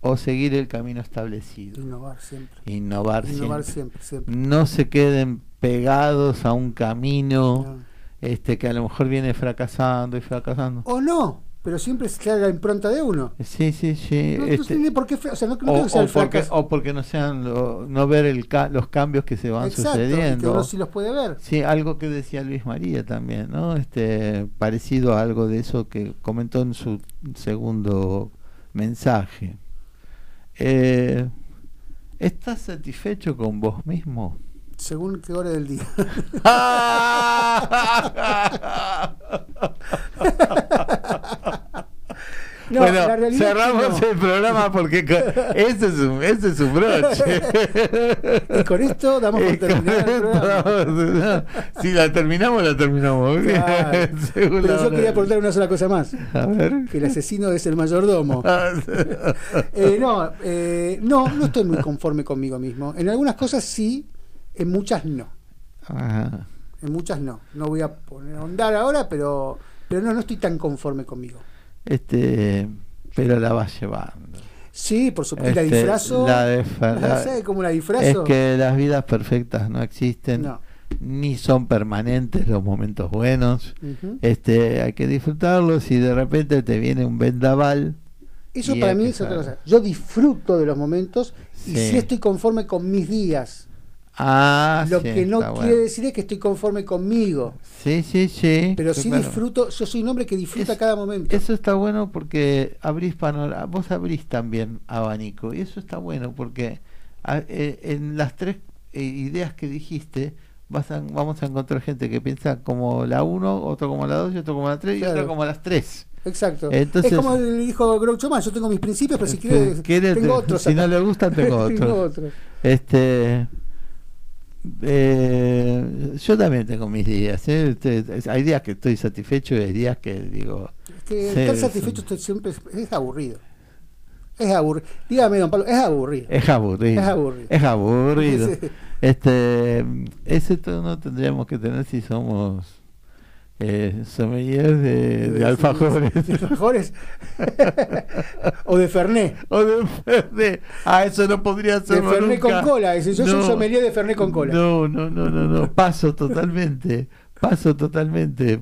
o seguir el camino establecido? Innovar siempre. Innovar, Innovar siempre. siempre, siempre. No se queden pegados a un camino No. este que a lo mejor viene fracasando y fracasando. O no, pero siempre se la impronta de uno. Sí, sí, sí. No, no este, tiene por qué, o sea, no, no o, creo que o porque, o porque no sean lo- no ver el ca- los cambios que se van Exacto, y que sucediendo. uno sí los puede ver. Sí, algo que decía Luis María también, ¿no? Este, parecido a algo de eso que comentó en su segundo mensaje. Eh, ¿Estás satisfecho con vos mismo? Según qué hora del día. (laughs) No, bueno, la realidad es que cerramos no. el programa porque ese es un, ese es un broche. (laughs) Y con esto damos por terminado no, si la terminamos, la terminamos. Claro. (laughs) Pero yo hora. quería aportar una sola cosa más. A ver. Que el asesino es el mayordomo. Eh, no, eh, no, no estoy muy conforme conmigo mismo. En algunas cosas sí, en muchas no. Ajá. En muchas no. No voy a poner a ahondar ahora, pero, pero no, no estoy tan conforme conmigo. Este, pero la vas llevando. Sí, por supuesto. ¿Y la Este, disfrazo? la disfra- la- ¿Sabe cómo la Es disfrazo? que las vidas perfectas no existen, No. ni son permanentes los momentos buenos. Este, hay que disfrutarlos y de repente te viene un vendaval. Eso para mí es otra cosa. Yo disfruto de los momentos y Sí. sí estoy conforme con mis días. Ah, Lo sí, que no quiere bueno. decir es que estoy conforme conmigo. Sí, sí, sí. Pero sí claro. disfruto, yo soy un hombre que disfruta Es- cada momento. Eso está bueno porque abrís panorama, vos abrís también abanico y eso está bueno porque a- eh, en las tres eh, ideas que dijiste vas a- vamos a encontrar gente que piensa como la 1, otro como la 2 y otro como la 3 y otro como las 3. Exacto. Entonces- es como le dijo Groucho Marx, yo tengo mis principios, pero si quiere, Quiere- tengo otros. si no le gustan tengo (laughs) otros. otros. Este eh, yo también tengo mis días, ¿eh? Este, hay días que estoy satisfecho y hay días que digo Es que estar satisfecho usted siempre es, es aburrido. Es aburrido. Dígame, don Pablo, es aburrido. Es aburrido. Es aburrido. Es aburrido. (laughs) Este, ese tono tendríamos que tener si somos eh, sommeliers de, de alfajores. De alfajores. (laughs) o de Fernet. o de Fernet. Ah, eso no podría De ser Fernet con cola. Dice, yo soy sommelier de Fernet con cola. No, no, no, no, no. (laughs) Paso totalmente. Paso totalmente.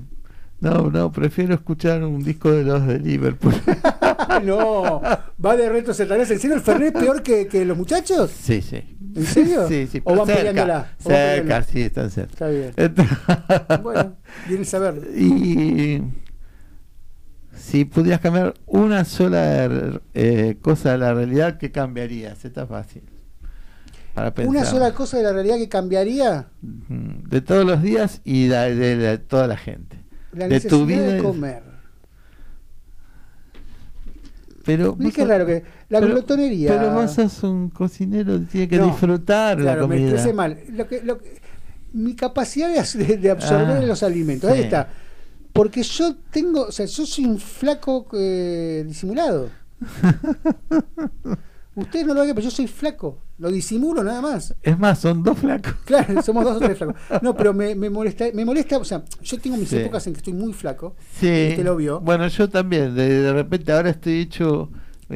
No, no, prefiero escuchar un disco de los de Liverpool. (laughs) no, va de reto Satanás. ¿En serio el Fernet es peor que, que los muchachos? Sí, sí. ¿En serio? Sí, sí. ¿O pero van cerca, peleándola? ¿O van Cerca, peleándola? sí, están cerca. Está bien. Entonces- Bueno, bien saberlo. (laughs) Y si pudieras cambiar una sola eh, cosa de la realidad, ¿qué cambiarías? Está fácil. Para pensar. Una sola cosa de la realidad que cambiaría. De todos los días y de, de- de toda la gente. la de tu vida. de comer. Pero qué raro que la pero- glotonería. Pero vos sos un cocinero, tiene que No, disfrutar la Claro, me comida. expresé mal. Lo que, lo que- mi capacidad de, absorber Ah, los alimentos, ahí está. Porque yo tengo, o sea, yo soy un flaco eh, disimulado. (laughs) Ustedes no lo ven, pero yo soy flaco. Lo disimulo nada más. Es más, son dos flacos. (laughs) Claro, somos dos o tres flacos. No, pero me, me molesta, me molesta, o sea, yo tengo mis Sí. épocas en que estoy muy flaco. Sí. Usted lo vio. Bueno, yo también. De, de repente ahora estoy hecho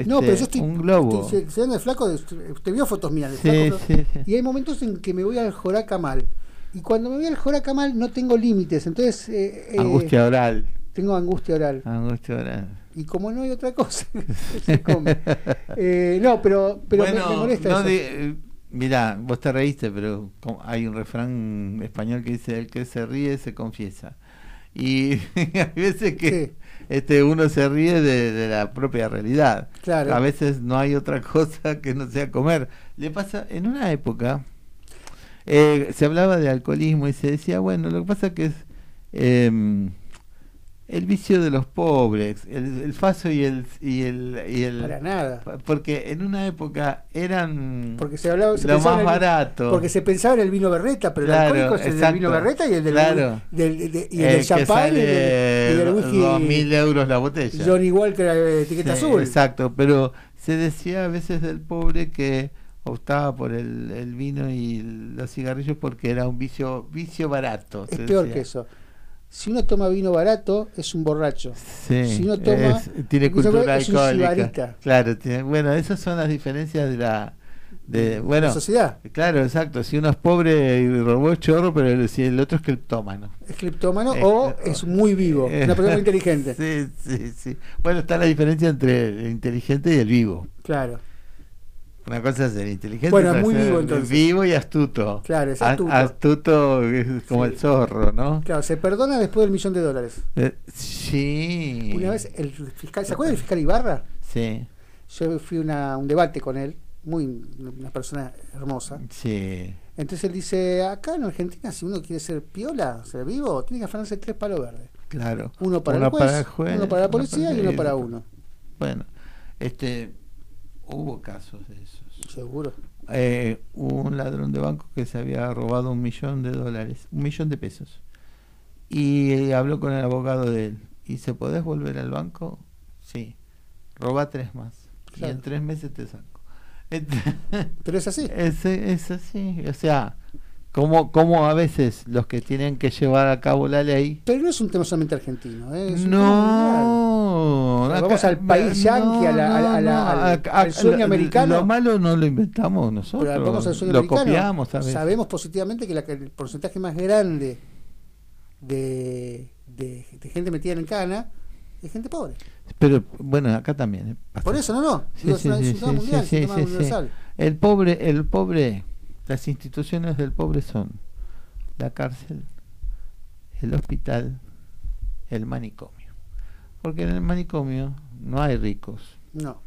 No, este, pero yo estoy. un globo. estoy- hablando de flaco. de- Usted vio fotos mías de Sí, flaco. sí, sí. Y hay momentos en que me voy al Joracamal. Y cuando me voy al Joracamal no tengo límites. Entonces. eh, eh, Angustia oral. Tengo angustia oral. Angustia oral. Y como no hay otra cosa, (laughs) se come. Eh, no, pero, pero Bueno, me, molesta no eso. de- eh, mirá, vos te reíste, pero hay un refrán español que dice, el que se ríe se confiesa. Y (laughs) hay veces que este uno se ríe de, de la propia realidad. Claro. A veces no hay otra cosa que no sea comer. Le pasa, en una época, eh, se hablaba de alcoholismo y se decía, bueno, lo que pasa que es... em, el vicio de los pobres, el, el faso y el, y el, y el Para nada. Porque en una época eran Porque se hablaba se lo más en el- barato. Porque se pensaba en el vino berreta, pero Claro, el alcohólico es el del vino berreta y el del, Claro. del- de- y el del que champán y el, del- whisky. dos mil euros la botella. Johnny Walker, eh, etiqueta Sí, azul. Exacto, pero se decía a veces del pobre que optaba por el, el vino y los cigarrillos porque era un vicio vicio barato. Es peor decía. que eso. Si uno toma vino barato, es un borracho. Sí, si uno toma. es- tiene es un cultura alcohólica. sibarita. Claro, tiene- bueno, esas son las diferencias de la de bueno, La sociedad. Claro, exacto. Si uno es pobre y robó es chorro, pero el- si el otro es cleptómano. Es cleptómano Eh, o eh, es muy vivo. eh, Una persona inteligente. (laughs) Sí, sí, sí. Bueno, está la diferencia entre el inteligente y el vivo. Claro. Una cosa es ser inteligente, Bueno, muy vivo, entonces. Vivo y astuto. Claro, es A- astuto. astuto es como Sí. el zorro, ¿no? Claro, se perdona después del millón de dólares. Eh, sí. Una vez el fiscal, ¿se acuerdan del fiscal Ibarra? Sí, Yo fui a un debate con él, muy una persona hermosa. sí. Entonces él dice, acá en Argentina si uno quiere ser piola, ser vivo, tiene que afanarse tres palos verdes. Claro. Uno para, el, juez, uno para la policía y uno para uno. Bueno, este hubo casos de esos. Seguro. Eh, hubo un ladrón de banco que se había robado un millón de dólares, un millón de pesos. Y eh, habló con el abogado de él. ¿Y se podés volver al banco? Sí. Roba tres más. Y en tres meses te saco. Pero es así. Es, es así. O sea, como, como a veces los que tienen que llevar a cabo la ley. Pero no es un tema solamente argentino, ¿eh? es un tema mundial. No, sea, vamos al país yanqui, a la- a la- a la- al- sueño lo- americano. Lo malo no lo inventamos nosotros. Pero vamos al sueño lo americano. copiamos, ¿sabes? Sabemos positivamente que, la- que el porcentaje más grande de, de, de gente metida en cana es gente pobre. Pero bueno, acá también. ¿eh? Por eso, no, no. Sí, Digo, sí, es una- sí, es un tema mundial, es un tema universal. El pobre, el pobre, las instituciones del pobre son la cárcel, el hospital, el manicomio. Porque en el manicomio no hay ricos, No.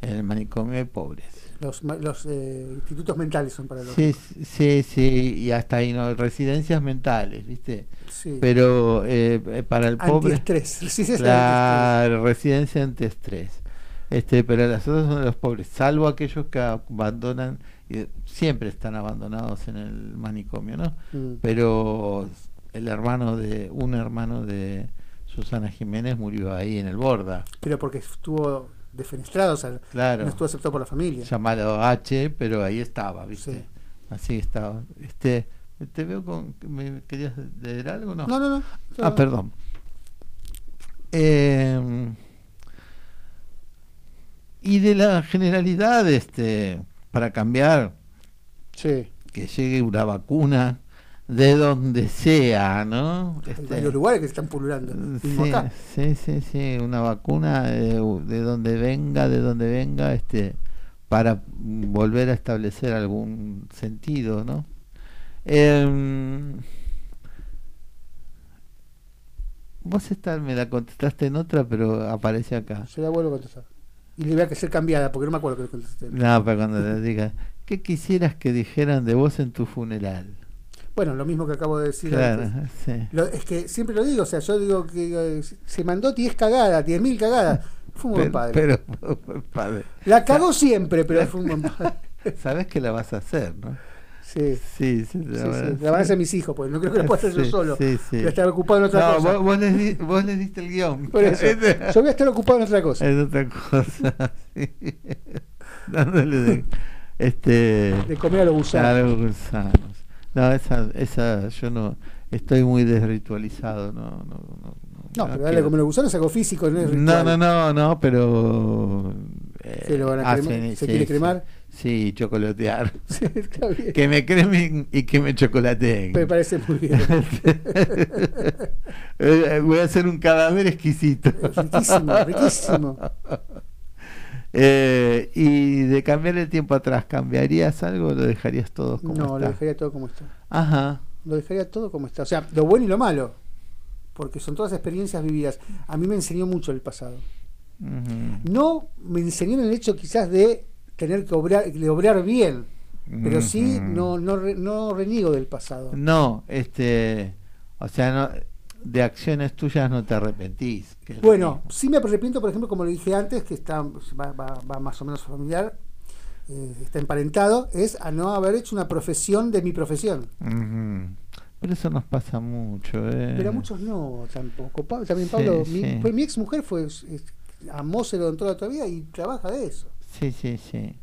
en el manicomio hay pobres. Los, los eh, institutos mentales son para los. Sí, sí, sí, y hasta ahí no, residencias mentales, ¿viste? Sí. Pero eh, eh, para el pobre... Antiestrés, (laughs) residencias Claro, residencia antiestrés. Este, pero las otras son de los pobres, salvo aquellos que abandonan, y siempre están abandonados en el manicomio, ¿no? Mm. Pero el hermano de, un hermano de Susana Jiménez murió ahí en el Borda. Pero porque estuvo defenestrado, o sea, Claro. no estuvo aceptado por la familia. Llamado H, pero ahí estaba, ¿viste? Sí. Así estaba. Este, te veo con. ¿Me querías leer algo? No, No, no, no. Ah, perdón. Eh, y de la generalidad, este, para cambiar, Sí. que llegue una vacuna de donde sea, ¿no? Este, Hay los lugares que están pululando. Sí, acá. sí, sí, sí, una vacuna de, de donde venga, de donde venga, este, para volver a establecer algún sentido, ¿no? Em, vos esta me la contestaste en otra, pero aparece acá. Se la vuelvo a contestar. Y le voy a que ser cambiada porque no me acuerdo que le contesté. No, para cuando le diga, ¿qué quisieras que dijeran de vos en tu funeral? Bueno, lo mismo que acabo de decir Claro, antes. (laughs) sí. Lo- es que siempre lo digo, o sea, yo digo que eh, se mandó 10 cagadas, 10.000 cagadas. Fue un buen Pero, padre. pero, padre. la cagó siempre, pero fue un buen (laughs) padre. Sabes que la vas a hacer, ¿no? Sí. Sí, sí, Sí, sí, La van a hacer mis hijos, pues no creo que lo pueda hacer yo solo. sí. Voy a estar ocupado en otra No, cosa. Vos, vos les di- vos les diste el guion. (laughs) Por eso, yo voy a estar ocupado en otra cosa. Es otra cosa. (laughs) sí. Dándole de, este, De comer a los gusanos. a los gusanos. No, esa, esa, yo no, estoy muy desritualizado. No, no, no, No, pero quiero- darle a comer a los gusanos es algo físico, no es No, ritual. no, no, no, pero eh, Se lo van a cremar. hacen- ¿Se quiere cremar? Sí, chocolatear. (laughs) Sí, está bien. que me cremen y que me chocolateen. Me parece muy bien. (laughs) Eh, Voy a hacer un cadáver exquisito. riquísimo, riquísimo. Eh, y de cambiar el tiempo atrás, ¿cambiarías algo o lo dejarías todo como No, lo está? dejaría todo como está. Ajá. Lo dejaría todo como está. O sea, lo bueno y lo malo. Porque son todas experiencias vividas. A mí me enseñó mucho el pasado. No me enseñó en el hecho quizás de tener que obrar, de obrar bien. Pero sí, Ujú. no, no, re- no reniego del pasado. No, este, o sea, no, de acciones tuyas no te arrepentís. lo Bueno, sí me arrepiento, por ejemplo, como le dije antes, que está va, va- va más o menos familiar, eh, está emparentado, es a no haber hecho una profesión de mi profesión. Pero eso nos pasa mucho. Eh. Pero a muchos no tampoco. Pa- También Sí, Pablo, sí. mi, pues mi ex mujer fue es- amó ser odontóloga todavía y trabaja de eso. Sí, sí, sí.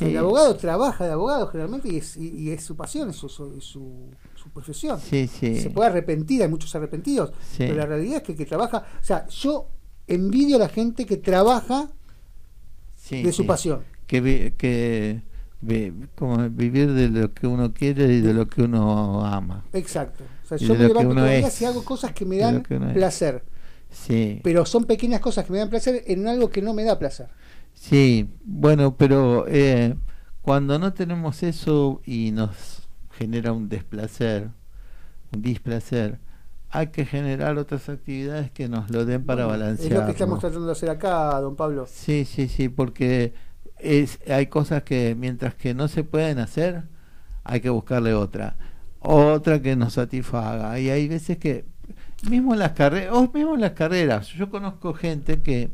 El abogado trabaja de abogado generalmente y es, y, y es su pasión, es su, su, es su- su profesión. Sí, sí. Se puede arrepentir, hay muchos arrepentidos, Sí. pero la realidad es que el que trabaja, o sea, yo envidio a la gente que trabaja de su pasión. Que, vi- que vi- como vivir de lo que uno quiere y de lo que uno ama. Exacto. O sea, yo me levanto todos días y hago cosas que me dan es. placer, Sí. pero son pequeñas cosas que me dan placer en algo que no me da placer. Sí, bueno, pero eh, cuando no tenemos eso y nos genera un desplacer, un displacer, hay que generar otras actividades que nos lo den para Bueno, balancear. Es lo que estamos tratando de hacer acá, don Pablo. Sí, sí, sí, porque es, hay cosas que mientras que no se pueden hacer, hay que buscarle otra. Otra que nos satisfaga. Y hay veces que, mismo en las carreras, o mismo en las carreras, yo conozco gente que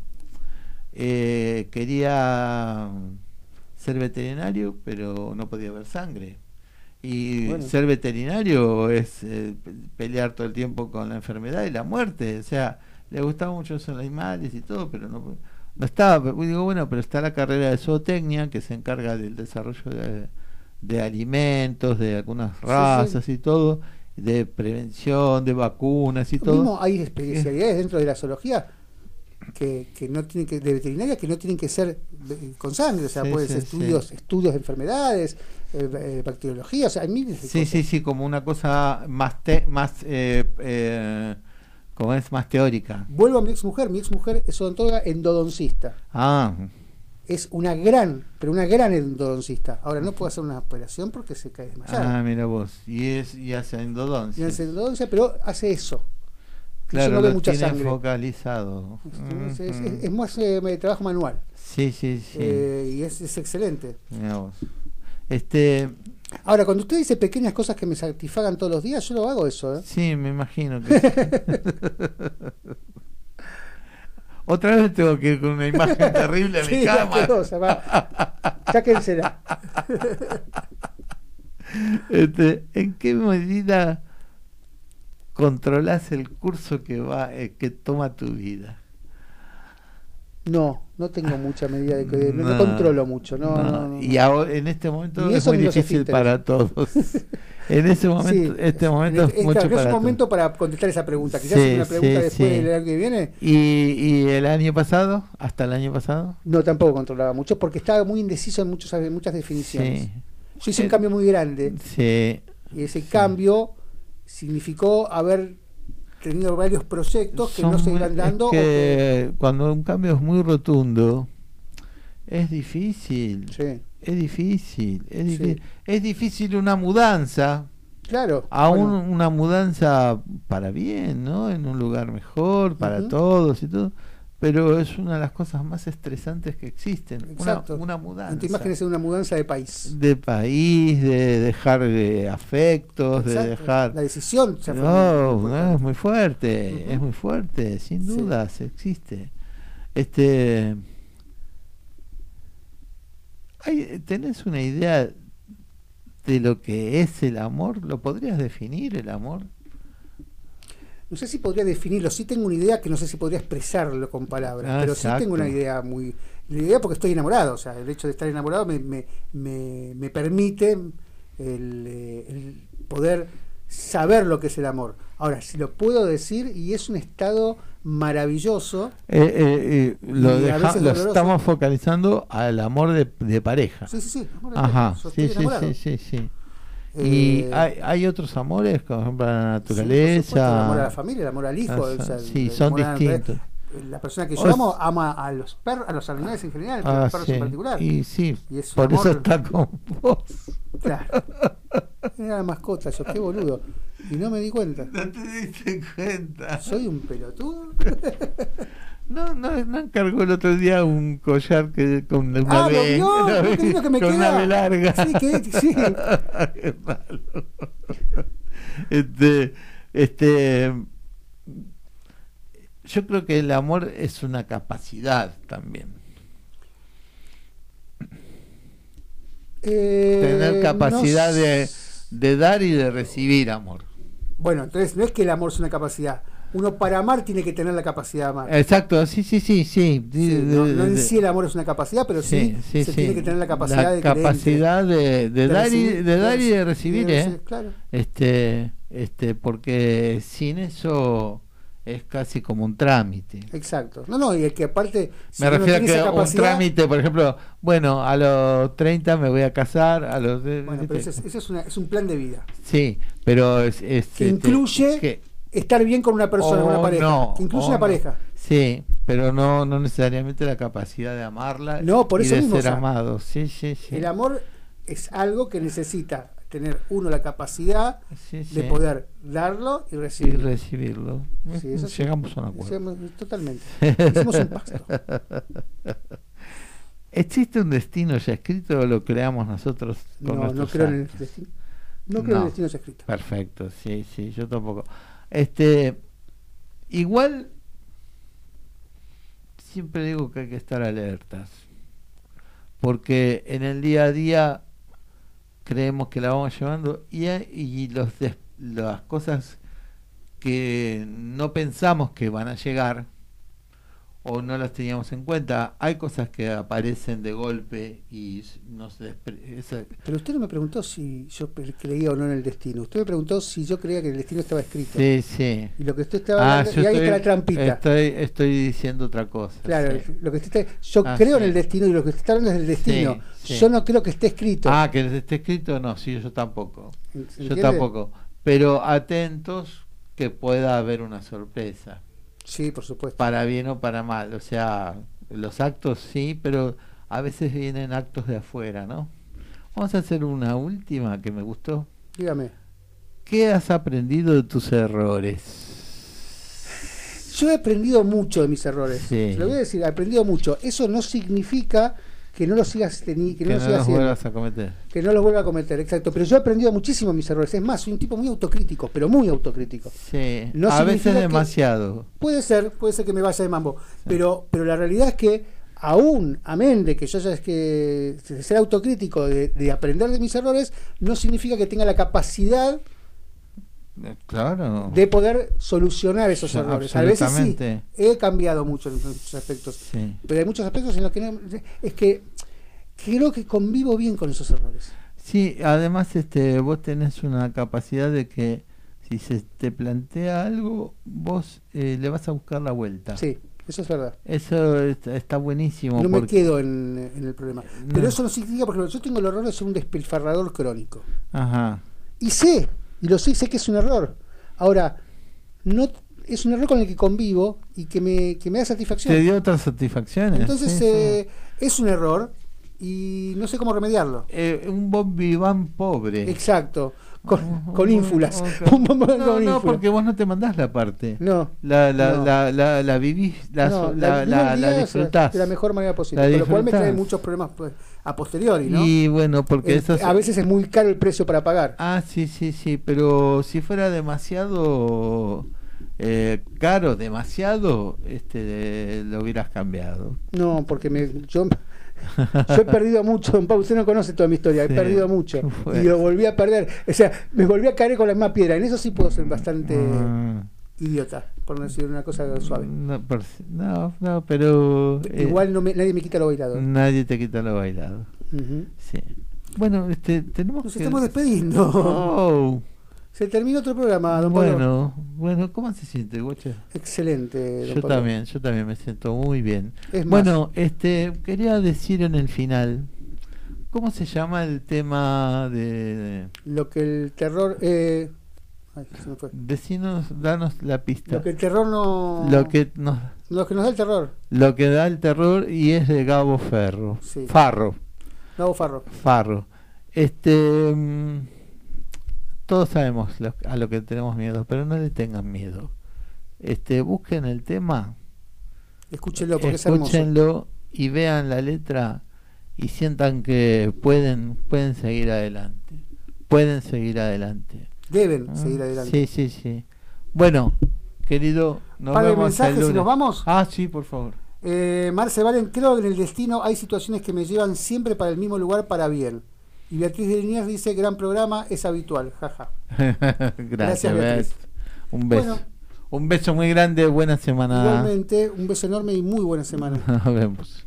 eh, quería ser veterinario, pero no podía ver sangre. Y Bueno. ser veterinario es eh, pe- pelear todo el tiempo con la enfermedad y la muerte. O sea, le gustaban mucho los animales y todo, pero no, no estaba. Pero Digo, bueno, pero está la carrera de zootecnia que se encarga del desarrollo de, de alimentos, de algunas sí. razas y todo, de prevención, de vacunas y todo. Mismo hay especialidades dentro de la zoología que, que no tienen que, de veterinaria que no tienen que ser eh, con sangre, o sea, Sí, pueden ser sí, sí. estudios, estudios de enfermedades, eh, eh, bacteriología, o sea, hay miles de Sí, cosas. sí, sí, como una cosa más, te- más eh, como es más teórica. Vuelvo a mi ex mujer, mi ex mujer es odontóloga endodoncista. Ah, Es una gran, pero una gran endodoncista. Ahora no puede hacer una operación porque se cae desmayada. ah, mira vos. Y es y hace endodoncia. Y hace endodoncia, pero hace eso. Claro, no ve lo mucha tiene sangre. focalizado. Es, es- es- es más eh, trabajo manual. Sí, sí, sí. Eh, y es, es excelente. Este, Ahora, cuando usted dice pequeñas cosas que me satisfagan todos los días, yo lo hago eso. ¿eh? sí, me imagino que sí. (laughs) Otra vez tengo que ir con una imagen terrible a mi (laughs) Sí, cama. asquerosa, va. Sáquensela. (laughs) Este, ¿En qué medida controlas el curso que va eh, que toma tu vida? No, no tengo mucha medida de que no, (laughs) No, controlo mucho. No, no. Y ahora en este momento es muy difícil para todos. (laughs) En ese momento, Sí, este momento en es, este- mucho es para todos. momento para contestar esa pregunta. Quizás Sí, es una pregunta sí, después del año que viene. ¿Y, ¿Y el año pasado? ¿Hasta el año pasado? No, tampoco controlaba mucho porque estaba muy indeciso en muchos, en muchas definiciones. Yo hice un cambio muy grande Sí. y ese cambio significó haber tenido varios proyectos que Son no se muy- iban es dando. o que que- cuando un cambio es muy rotundo, es difícil. Sí, Es difícil. Es, Sí. difícil. es difícil una mudanza. claro. Aún bueno, una mudanza para bien, ¿no? En un lugar mejor, para todos y todo. Pero es una de las cosas más estresantes que existen. Una, Exacto. una tu mudanza. imagen es una mudanza de país. De país, de dejar eh, afectos, de dejar... La decisión se No, no, es muy fuerte, es muy fuerte, sin Sí. dudas, existe. Este, hay- ¿tenés una idea de lo que es el amor? ¿Lo podrías definir el amor? No sé si podría definirlo, sí tengo una idea que no sé si podría expresarlo con palabras, Ah, pero sí tengo una idea muy... La idea porque estoy enamorado, o sea, el hecho de estar enamorado me, me, me, me permite el, eh, el poder saber lo que es el amor. Ahora, si lo puedo decir, y es un estado maravilloso. Eh, eh, eh, lo, deja- estamos focalizando al amor de, de pareja. Sí, sí, sí. amor de Ajá, pareja. Sí, sí, sí, sí. Eh, y hay, hay otros amores, como por ejemplo la Sí, naturaleza. supuesto, el amor a la familia, el amor al hijo. Ah, o sea, sí, el son distintos. La persona que yo amo ama a los perros, a los animales en general, pero a Ah, los perros sí. en particular. Y sí, Y es por eso amor- está con vos. Claro. Era la mascota, yo qué boludo. Y no me di cuenta. No te diste cuenta. ¿Soy un pelotudo? (laughs) No, no, no encargó el otro día un collar que con una Ah, lo (laughs) vio, que me con queda. una V larga. Sí, que- sí. Qué (laughs) malo. Este, este, yo creo que el amor es una capacidad también. Eh, Tener capacidad no de, de dar y de recibir amor. Bueno, entonces no es que el amor es una capacidad. Uno para amar tiene que tener la capacidad de amar. Exacto, sí, sí, sí, sí. Sí, De- no, de- no en de- sí el amor es una capacidad, pero sí, se tiene que tener la capacidad de capacidad de, de de dar y de dar y de de recibir, recibir, ¿eh? claro. Este, este, porque sin eso es casi como un trámite. Exacto. No, no, y es que aparte. si Me refiero a que un trámite, por ejemplo, bueno, a los 30 me voy a casar, a los de- Bueno, pero ese es, ese es una- es un plan de vida. sí, pero es, es, Que este, incluye que- estar bien con una persona, o una pareja. no, que incluye o una no. pareja. Sí, pero no, no necesariamente la capacidad de amarla No, por y eso de mismo, ser o sea, amado. Sí, sí, sí. El amor es algo que necesita tener uno la capacidad Sí, de poder darlo y y recibirlo. recibirlo. Sí, eso sí. Llegamos a un acuerdo. Hicimos- Totalmente. (laughs) Hicimos un pacto. (laughs) ¿Existe un destino ya escrito o lo creamos nosotros con No, no creo en el destino. No creo en el destino ya escrito. Perfecto, sí, sí, yo tampoco. Este, igual, siempre digo que hay que estar alertas, porque en el día a día creemos que la vamos llevando y, y los las cosas que no pensamos que van a llegar o no las teníamos en cuenta, hay cosas que aparecen de golpe y s- nos despre- esa- Pero usted no me preguntó si yo creía o no en el destino. Usted me preguntó si yo creía que el destino estaba escrito. Sí, sí. Y lo que usted estaba Ah, hablando- y ahí estoy, está la trampita. Estoy, estoy diciendo otra cosa. Claro, sí. lo que usted está- yo Ah, creo en el destino y lo que usted está hablando es del destino. Sí. Yo no creo que esté escrito. Ah, que esté escrito, no, sí, yo tampoco. Yo ¿Entiende? tampoco. Pero atentos que pueda haber una sorpresa, Sí, por supuesto. para bien o para mal. O sea, los actos sí, pero a veces vienen actos de afuera, ¿no? Vamos a hacer una última que me gustó. Dígame. ¿Qué has aprendido de tus errores? Yo he aprendido mucho de mis errores. Sí. Se lo voy a decir, he aprendido mucho. Eso no significa que no los sigas teni- que Que no sigas haciendo. vuelvas a cometer. Que no los vuelva a cometer, exacto. Pero yo he aprendido muchísimo mis errores. Es más, soy un tipo muy autocrítico, pero muy autocrítico. Sí, No a veces demasiado. Puede ser, puede ser que me vaya de mambo. Pero, pero la realidad es que, aún, amén de que yo haya es que ser autocrítico, de, de aprender de mis errores, no significa que tenga la capacidad Claro. de poder solucionar esos Sí, errores. A veces sí, he cambiado mucho en muchos aspectos. Sí. Pero hay muchos aspectos en los que no. Es que creo que convivo bien con esos errores. Sí, además este, vos tenés una capacidad de que si se te plantea algo, vos eh, le vas a buscar la vuelta. Sí, eso es verdad. Eso está, está buenísimo. No me porque- quedo en, en el problema. Pero eso no significa, por ejemplo, yo tengo el horror de ser un despilfarrador crónico. Ajá. Y sé, y lo sé, sé que es un error. Ahora, no es un error con el que convivo y que me, que me da satisfacción. Te dio otras satisfacciones. Entonces, sí, sí. eh, es un error y no sé cómo remediarlo. Eh, un Bob Vivant pobre. Exacto, con, con ínfulas. (laughs) No, no, ínfulas. porque vos no te mandás la parte. No. La, la, No. la, la, la vivís, la, No, la, la, la, disfrutás. de la mejor manera posible. Con lo cual me trae muchos problemas pues, a posteriori, ¿no? Y bueno, porque El- eso es- a veces es muy caro el precio para pagar. Ah, sí, sí, sí, pero si fuera demasiado eh, caro, demasiado, este, lo hubieras cambiado. No, porque me, yo, yo he perdido mucho, don Pablo, usted no conoce toda mi historia, Sí. he perdido mucho. (laughs) Y lo volví a perder. O sea, me volví a caer con la misma piedra. En eso sí puedo ser bastante Ah, idiota, por no decir una cosa suave. no, no, no, pero eh, Igual no me- nadie me quita lo bailado. nadie te quita lo bailado. Sí. Bueno, este, tenemos Nos que... estamos despediendo. Oh, Se terminó otro programa, don Pablo. Bueno, bueno, ¿cómo se siente, Gocha? Excelente, don Yo Pablo. también, yo también me siento muy bien. Es más- bueno, este, quería decir en el final, ¿cómo se llama el tema de... Lo que el terror. Eh, ay, se me fue. Decinos, danos la pista. Lo que el terror no. Lo que nos, Lo que nos da el terror. lo que da el terror y es de Gabo Ferro. Sí. Farro. Gabo Farro. Farro. Este, mm, todos sabemos lo- a lo que tenemos miedo, pero no le tengan miedo. Este, busquen el tema, Escúchenlo porque es escúchenlo y vean la letra y sientan que pueden pueden seguir adelante. Pueden seguir adelante. Deben Ah, seguir adelante. Sí, sí, sí. Bueno, querido, nos Par de vemos el y lunes. nos vamos. Ah, sí, por favor. Eh, Marce Valen, creo que en el destino hay situaciones que me llevan siempre para el mismo lugar para bien. Y Beatriz de Liniers dice, gran programa, es habitual, jaja. (laughs) Gracias, Beatriz. Un beso. Bueno. Un beso muy grande, buena semana. Igualmente, un beso enorme y muy buena semana. (laughs) Nos vemos.